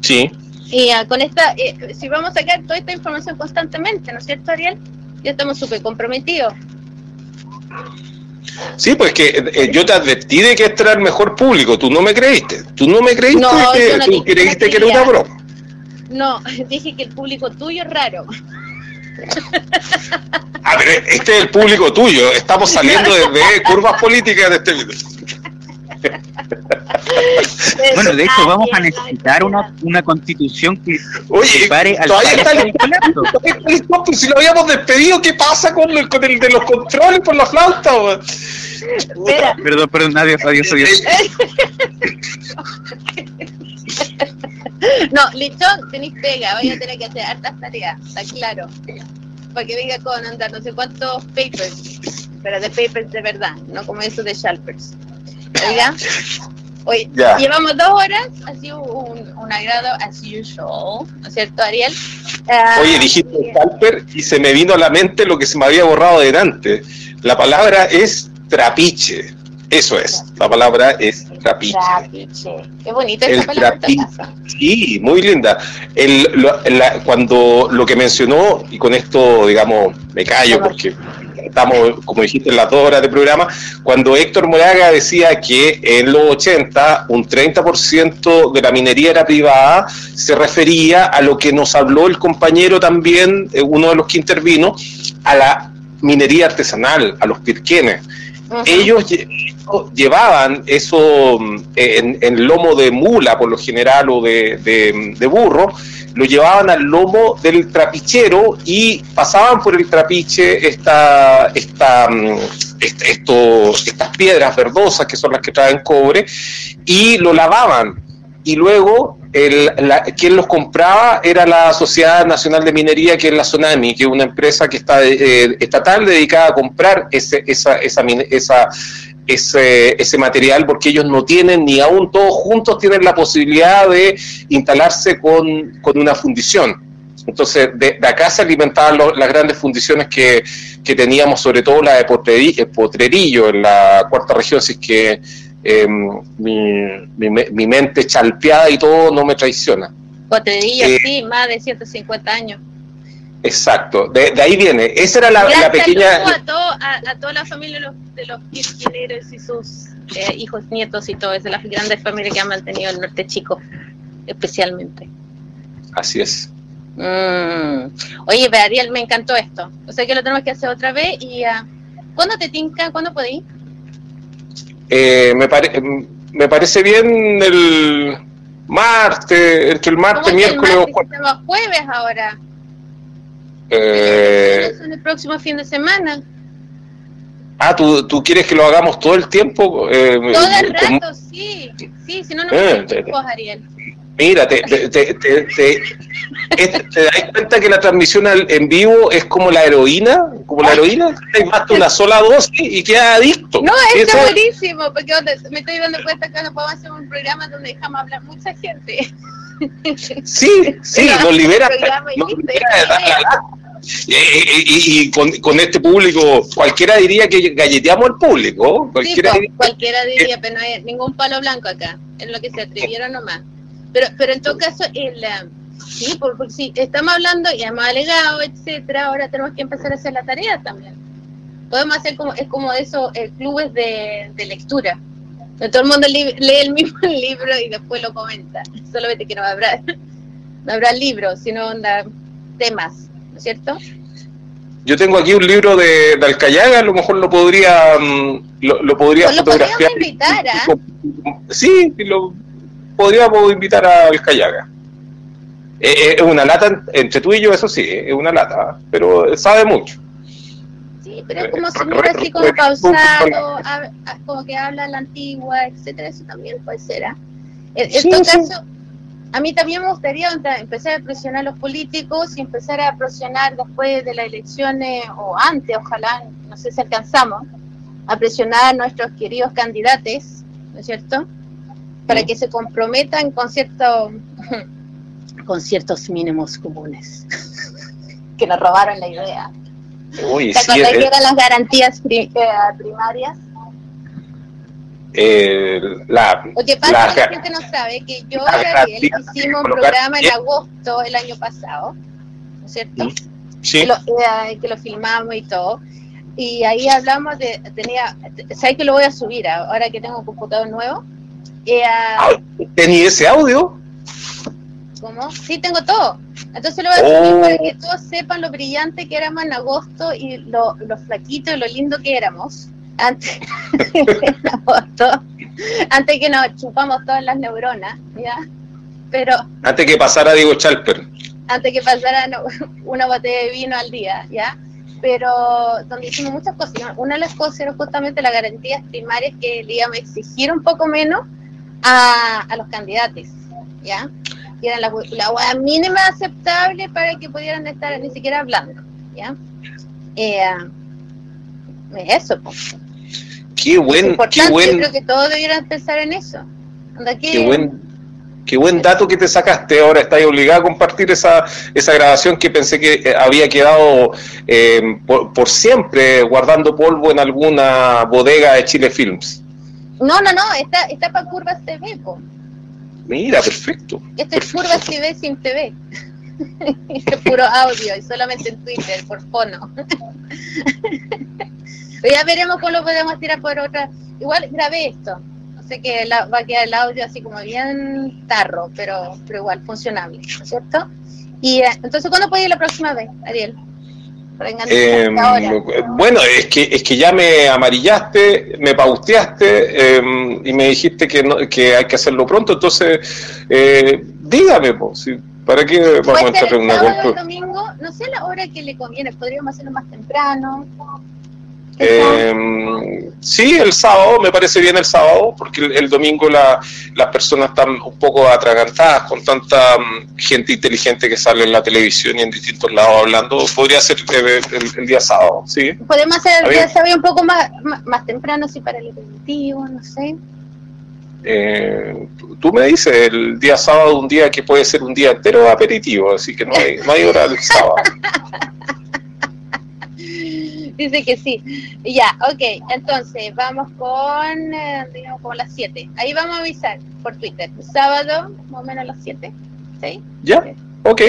Sí. Y ah, con esta, eh, si vamos a sacar toda esta información constantemente, ¿no es cierto, Ariel? Ya estamos súper comprometidos. Sí, pues que eh, yo te advertí de que este era el mejor público, tú no me creíste, tú no me creíste que, tú creíste que era una broma. No, dije que el público tuyo es raro. A ver, este es el público tuyo, estamos saliendo de curvas políticas de este video. bueno, de hecho, vamos a necesitar una, una constitución que Oye, pare al todavía está el, si lo habíamos despedido, ¿qué pasa con el, con el de los controles por la flauta? Perdón, perdón, adiós, adiós, adiós. no, Lichón, tenéis pega, voy a tener que hacer hartas tareas, está claro. Para que venga con andar no sé cuántos papers, pero de papers de verdad, no como eso de Shalpers. Oiga, hoy llevamos dos horas, ha sido un, un agrado as usual, ¿no es cierto, Ariel? Uh, Oye, dijiste Calper y se me vino a la mente lo que se me había borrado delante. La palabra es trapiche. Eso es, la palabra es trapiche. Trapiche. Qué bonita esa palabra. Sí, muy linda. El, cuando lo que mencionó, y con esto, digamos, me callo porque estamos, como dijiste, en las dos horas de programa, cuando Héctor Moraga decía que en los 80 un 30% de la minería era privada, se refería a lo que nos habló el compañero también, eh, uno de los que intervino, a la minería artesanal, a los pirquenes. Ellos llevaban eso mm, en, lomo de mula, por lo general, o de, burro, lo llevaban al lomo del trapichero y pasaban por el trapiche esta, esta, mm, estos, estas piedras verdosas que son las que traen cobre y lo lavaban. Y luego el, quien los compraba era la Sociedad Nacional de Minería, que es la SONAMI, que es una empresa que está eh, estatal dedicada a comprar ese, esa, esa, esa, ese, ese material, porque ellos no tienen, ni aún todos juntos tienen la posibilidad de instalarse con, con una fundición. Entonces, de, acá se alimentaban las grandes fundiciones que, que, teníamos, sobre todo la de Potrerillo, en la cuarta región, si es que Em, mi, mi, mente chalpeada y todo no me traiciona. Potrerillo, eh, sí, más de 150 años. Exacto, de, ahí viene. Esa era la, pequeña. A, a, toda la familia de los, de y sus eh, hijos, nietos y todo, es de las grandes familias que han mantenido el norte chico, especialmente. Así es. Mm. Oye, Ariel, me encantó esto. O sea que lo tenemos que hacer otra vez. y uh, ¿Cuándo te tinca? ¿Cuándo podéis? Eh, me, me parece bien el martes, entre el martes, miércoles o jueves. jueves ahora. Eh, el próximo fin de semana. Ah, ¿tú, ¿tú quieres que lo hagamos todo el tiempo? Eh, todo el rato, sí. Sí, si no, no eh, Ariel. Mira, te, te, te, te, das cuenta que la transmisión en vivo es como la heroína, como la heroína, te basta una sola dosis y queda adicto. No, es buenísimo, porque me estoy dando cuenta que no podemos hacer un programa donde dejamos hablar mucha gente. Sí, sí, nos libera. y, con, con, este público, cualquiera diría que galleteamos al público. Cualquiera, diría, cualquiera diría, pero no hay ningún palo blanco acá, es lo que se atrevieron nomás. Pero, pero en todo caso, el, sí, porque, si estamos hablando y hemos alegado, etcétera, ahora tenemos que empezar a hacer la tarea también. Podemos hacer como, es como eso, eh, clubes de, de lectura. todo el mundo lee el mismo libro y después lo comenta. Solamente que no habrá, no habrá libros, sino onda, temas, ¿no es cierto? Yo tengo aquí un libro de, de Alcayaga, a lo mejor lo podría, mm, lo, lo podría pues fotografiar. Lo invitar, ¿ah? Sí, lo, podríamos invitar al Callaga. Eh, eh, es una lata, entre tú y yo, eso sí, es una lata, pero sabe mucho. Sí, pero es como si así como pausado, como que habla la antigua, etcétera, eso también puede ser. ¿ah? En, todo caso, a mí también me gustaría empezar a presionar a los políticos y empezar a presionar después de las elecciones, o antes, ojalá, no sé si alcanzamos, a presionar a nuestros queridos candidatos, ¿no es cierto? Para que se comprometan con, cierto, con ciertos mínimos comunes que nos robaron la idea. Uy, ¿Te sí, que eran las garantías eh, primarias? Eh, la, Lo que pasa es que la gente no sabe que yo y Ariel hicimos un programa en agosto el año pasado, ¿no es cierto? Sí. Que lo, eh, que lo filmamos y todo. Y ahí hablamos de, tenía, ¿sabes que lo voy a subir ahora que tengo un computador nuevo? Uh, ¿Tenía ese audio? ¿Cómo? Sí, tengo todo. Entonces lo voy a subir oh. para que todos sepan lo brillante que éramos en agosto y lo, lo flaquito y lo lindo que éramos antes agosto, antes que nos chupamos todas las neuronas, ¿ya? Pero... Antes que pasara Diego Chalper. Antes que pasara una botella de vino al día, ¿ya? pero donde hicimos muchas cosas. Una de las cosas era justamente las garantías primarias que, digamos, exigir un poco menos a, a los candidatos, ¿ya? Que eran la, la mínima aceptable para que pudieran estar ni siquiera hablando, ¿ya? Eh, eso, pues. qué buen, qué buen. Yo creo que todos debieran pensar en eso. qué buen Qué buen dato que te sacaste. Ahora estás obligada a compartir esa, esa grabación que pensé que eh, había quedado eh, por, siempre guardando polvo en alguna bodega de Chile Films. No, no, no, está, está para Curvas TV. Mira, perfecto. Este es Curvas TV sin TV. es puro audio y solamente en Twitter, por fono. ya veremos cómo lo podemos tirar por otra. Igual grabé esto que va a quedar el audio así como bien tarro, pero, pero igual funcionable, ¿no es cierto? Y eh, entonces, ¿cuándo puede ir la próxima vez, Ariel? Eh, bueno, es que es que ya me amarillaste, me pausteaste em, y me dijiste que, no, que hay que hacerlo pronto, entonces eh, dígame, pues, ¿para qué vamos a entrar en una domingo, no sé la hora que le conviene, podríamos hacerlo más temprano. Eh, sí, el sábado, me parece bien el sábado, porque el, domingo la, las personas están un poco atragantadas con tanta mm, gente inteligente que sale en la televisión y en distintos lados hablando. Podría ser el, día sábado, ¿sí? Podemos hacer el día sábado un poco más, más, temprano, sí, para el aperitivo, no sé. Eh, tú me dices, el día sábado, un día que puede ser un día entero aperitivo, así que no hay, no hay hora del sábado. Dice que sí. Ya, ok. Entonces, vamos con, eh, digamos, como las 7. Ahí vamos a avisar por Twitter. Sábado, más o menos las 7. ¿Sí? Ya, ok.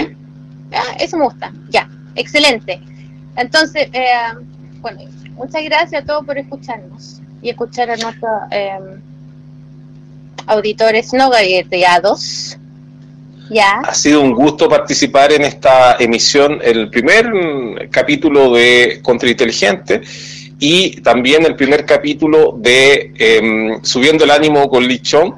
eso me gusta. Ya, excelente. Entonces, eh, bueno, muchas gracias a todos por escucharnos y escuchar a nuestros eh, auditores no galleteados. Ha sido un gusto participar en esta emisión, el primer capítulo de Contrainteligente y también el primer capítulo de em, Subiendo el ánimo con Lichón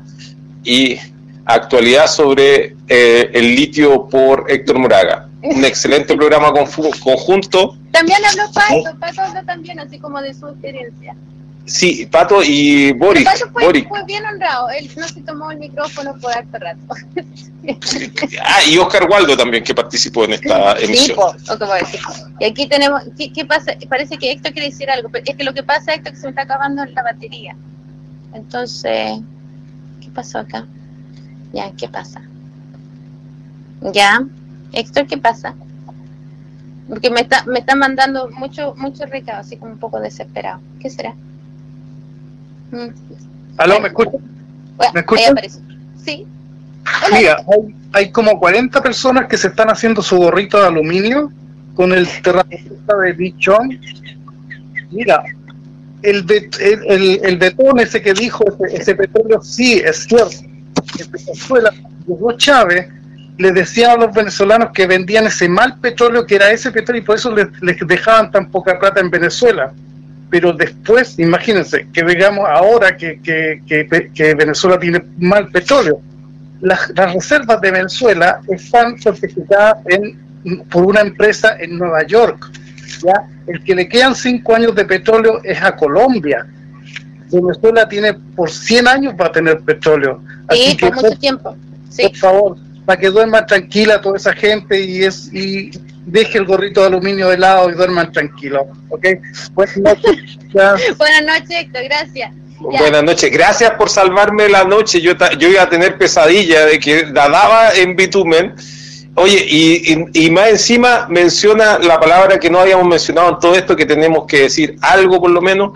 y actualidad sobre eh, el litio por Héctor Moraga. Un excelente programa conjunto. También habló Pato, Pato habló también así como de su experiencia. Sí, Pato y Boris. Pato fue, fue, bien honrado, él no se tomó el micrófono por harto rato. ah, y Oscar Waldo también, que participó en esta emisión. Sí, y aquí tenemos, ¿qué, pasa? Parece que Héctor quiere decir algo, pero es que lo que pasa, Héctor, es que se me está acabando la batería. Entonces, ¿qué pasó acá? Ya, ¿qué pasa? Ya, Héctor, ¿qué pasa? Porque me está, me está mandando mucho, mucho recado, así como un poco desesperado. ¿Qué será? ¿Aló, me escuchan? ¿Me escuchan? Sí. Mira, hay, como 40 personas que se están haciendo su gorrito de aluminio con el terraplanista de Bichón. Mira, el, el, el, betón ese que dijo, ese, petróleo, sí, es cierto. En Venezuela, llegó Chávez, le decían a los venezolanos que vendían ese mal petróleo, que era ese petróleo, y por eso les, les dejaban tan poca plata en Venezuela pero después, imagínense, que digamos ahora que, que, Venezuela tiene mal petróleo. Las, reservas de Venezuela están certificadas en, por una empresa en Nueva York. ¿ya? El que le quedan cinco años de petróleo es a Colombia. Venezuela tiene por 100 años va a tener petróleo. Así por mucho tiempo. Por favor, para que duerma tranquila toda esa gente y es y deje el gorrito de aluminio de lado y duerman tranquilo, ¿ok? Buenas noches. Buenas noches, Héctor, gracias. Buenas noches, gracias por salvarme la noche. Yo, yo iba a tener pesadilla de que nadaba en bitumen. Oye, y, y, más encima menciona la palabra que no habíamos mencionado en todo esto, que tenemos que decir algo por lo menos.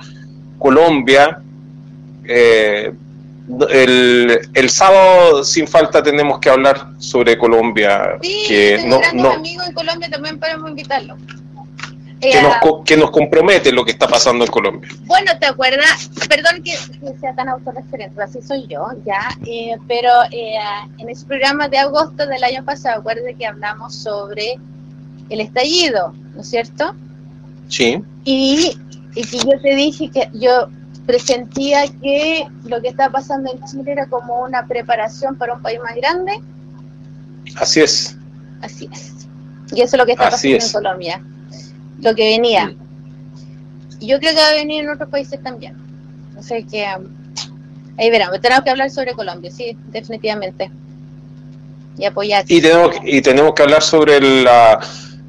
Colombia, eh, el, el, sábado sin falta tenemos que hablar sobre Colombia. Sí, que no, no, amigos en Colombia también podemos invitarlo. Que, nos, eh, que nos compromete lo que está pasando en Colombia. Bueno, ¿te acuerdas? Perdón que, sea tan autorreferente, así soy yo, ya, eh, pero eh, en ese programa de agosto del año pasado, acuérdate que hablamos sobre el estallido, ¿no es cierto? Sí. Y, y que yo te dije que yo presentía que lo que estaba pasando en Chile era como una preparación para un país más grande. Así es. Así es. Y eso es lo que está pasando en Colombia. Lo que venía. Y yo creo que va a venir en otros países también. O sea que um, ahí verán, tenemos que hablar sobre Colombia, sí, definitivamente. Y apoyar. Y tenemos, y tenemos que hablar sobre la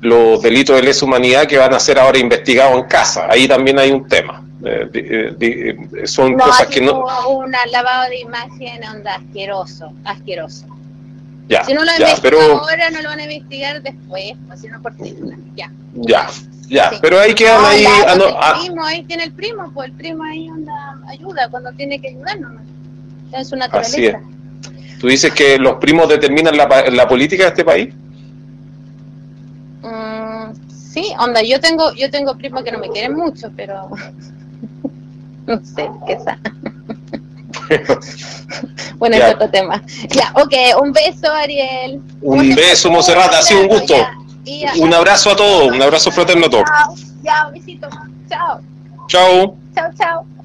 los delitos de lesa humanidad que van a ser ahora investigados en casa. Ahí también hay un tema. Eh, eh, son cosas que no. Un lavado de imagen onda asqueroso, asqueroso. Ya, si no lo ya, pero... ahora, no lo van a investigar después, o si no por ya. Ya, ya, pero ahí quedan ahí. Ah, no, el primo, ahí tiene el primo, pues el primo ahí onda, ayuda cuando tiene que ayudarnos. Es una naturaleza. Así es. ¿Tú dices que los primos determinan la, la política de este país? Sí, onda, yo tengo, yo tengo primos que no me quieren mucho, pero no sé, qué bueno, es otro tema. Ya, ok, un beso, Ariel. Un beso, Monserrat, ha sido un gusto. un abrazo a todos, un abrazo fraterno a todos. Chao, chao, besito. Chao. Chao. Chao, chao.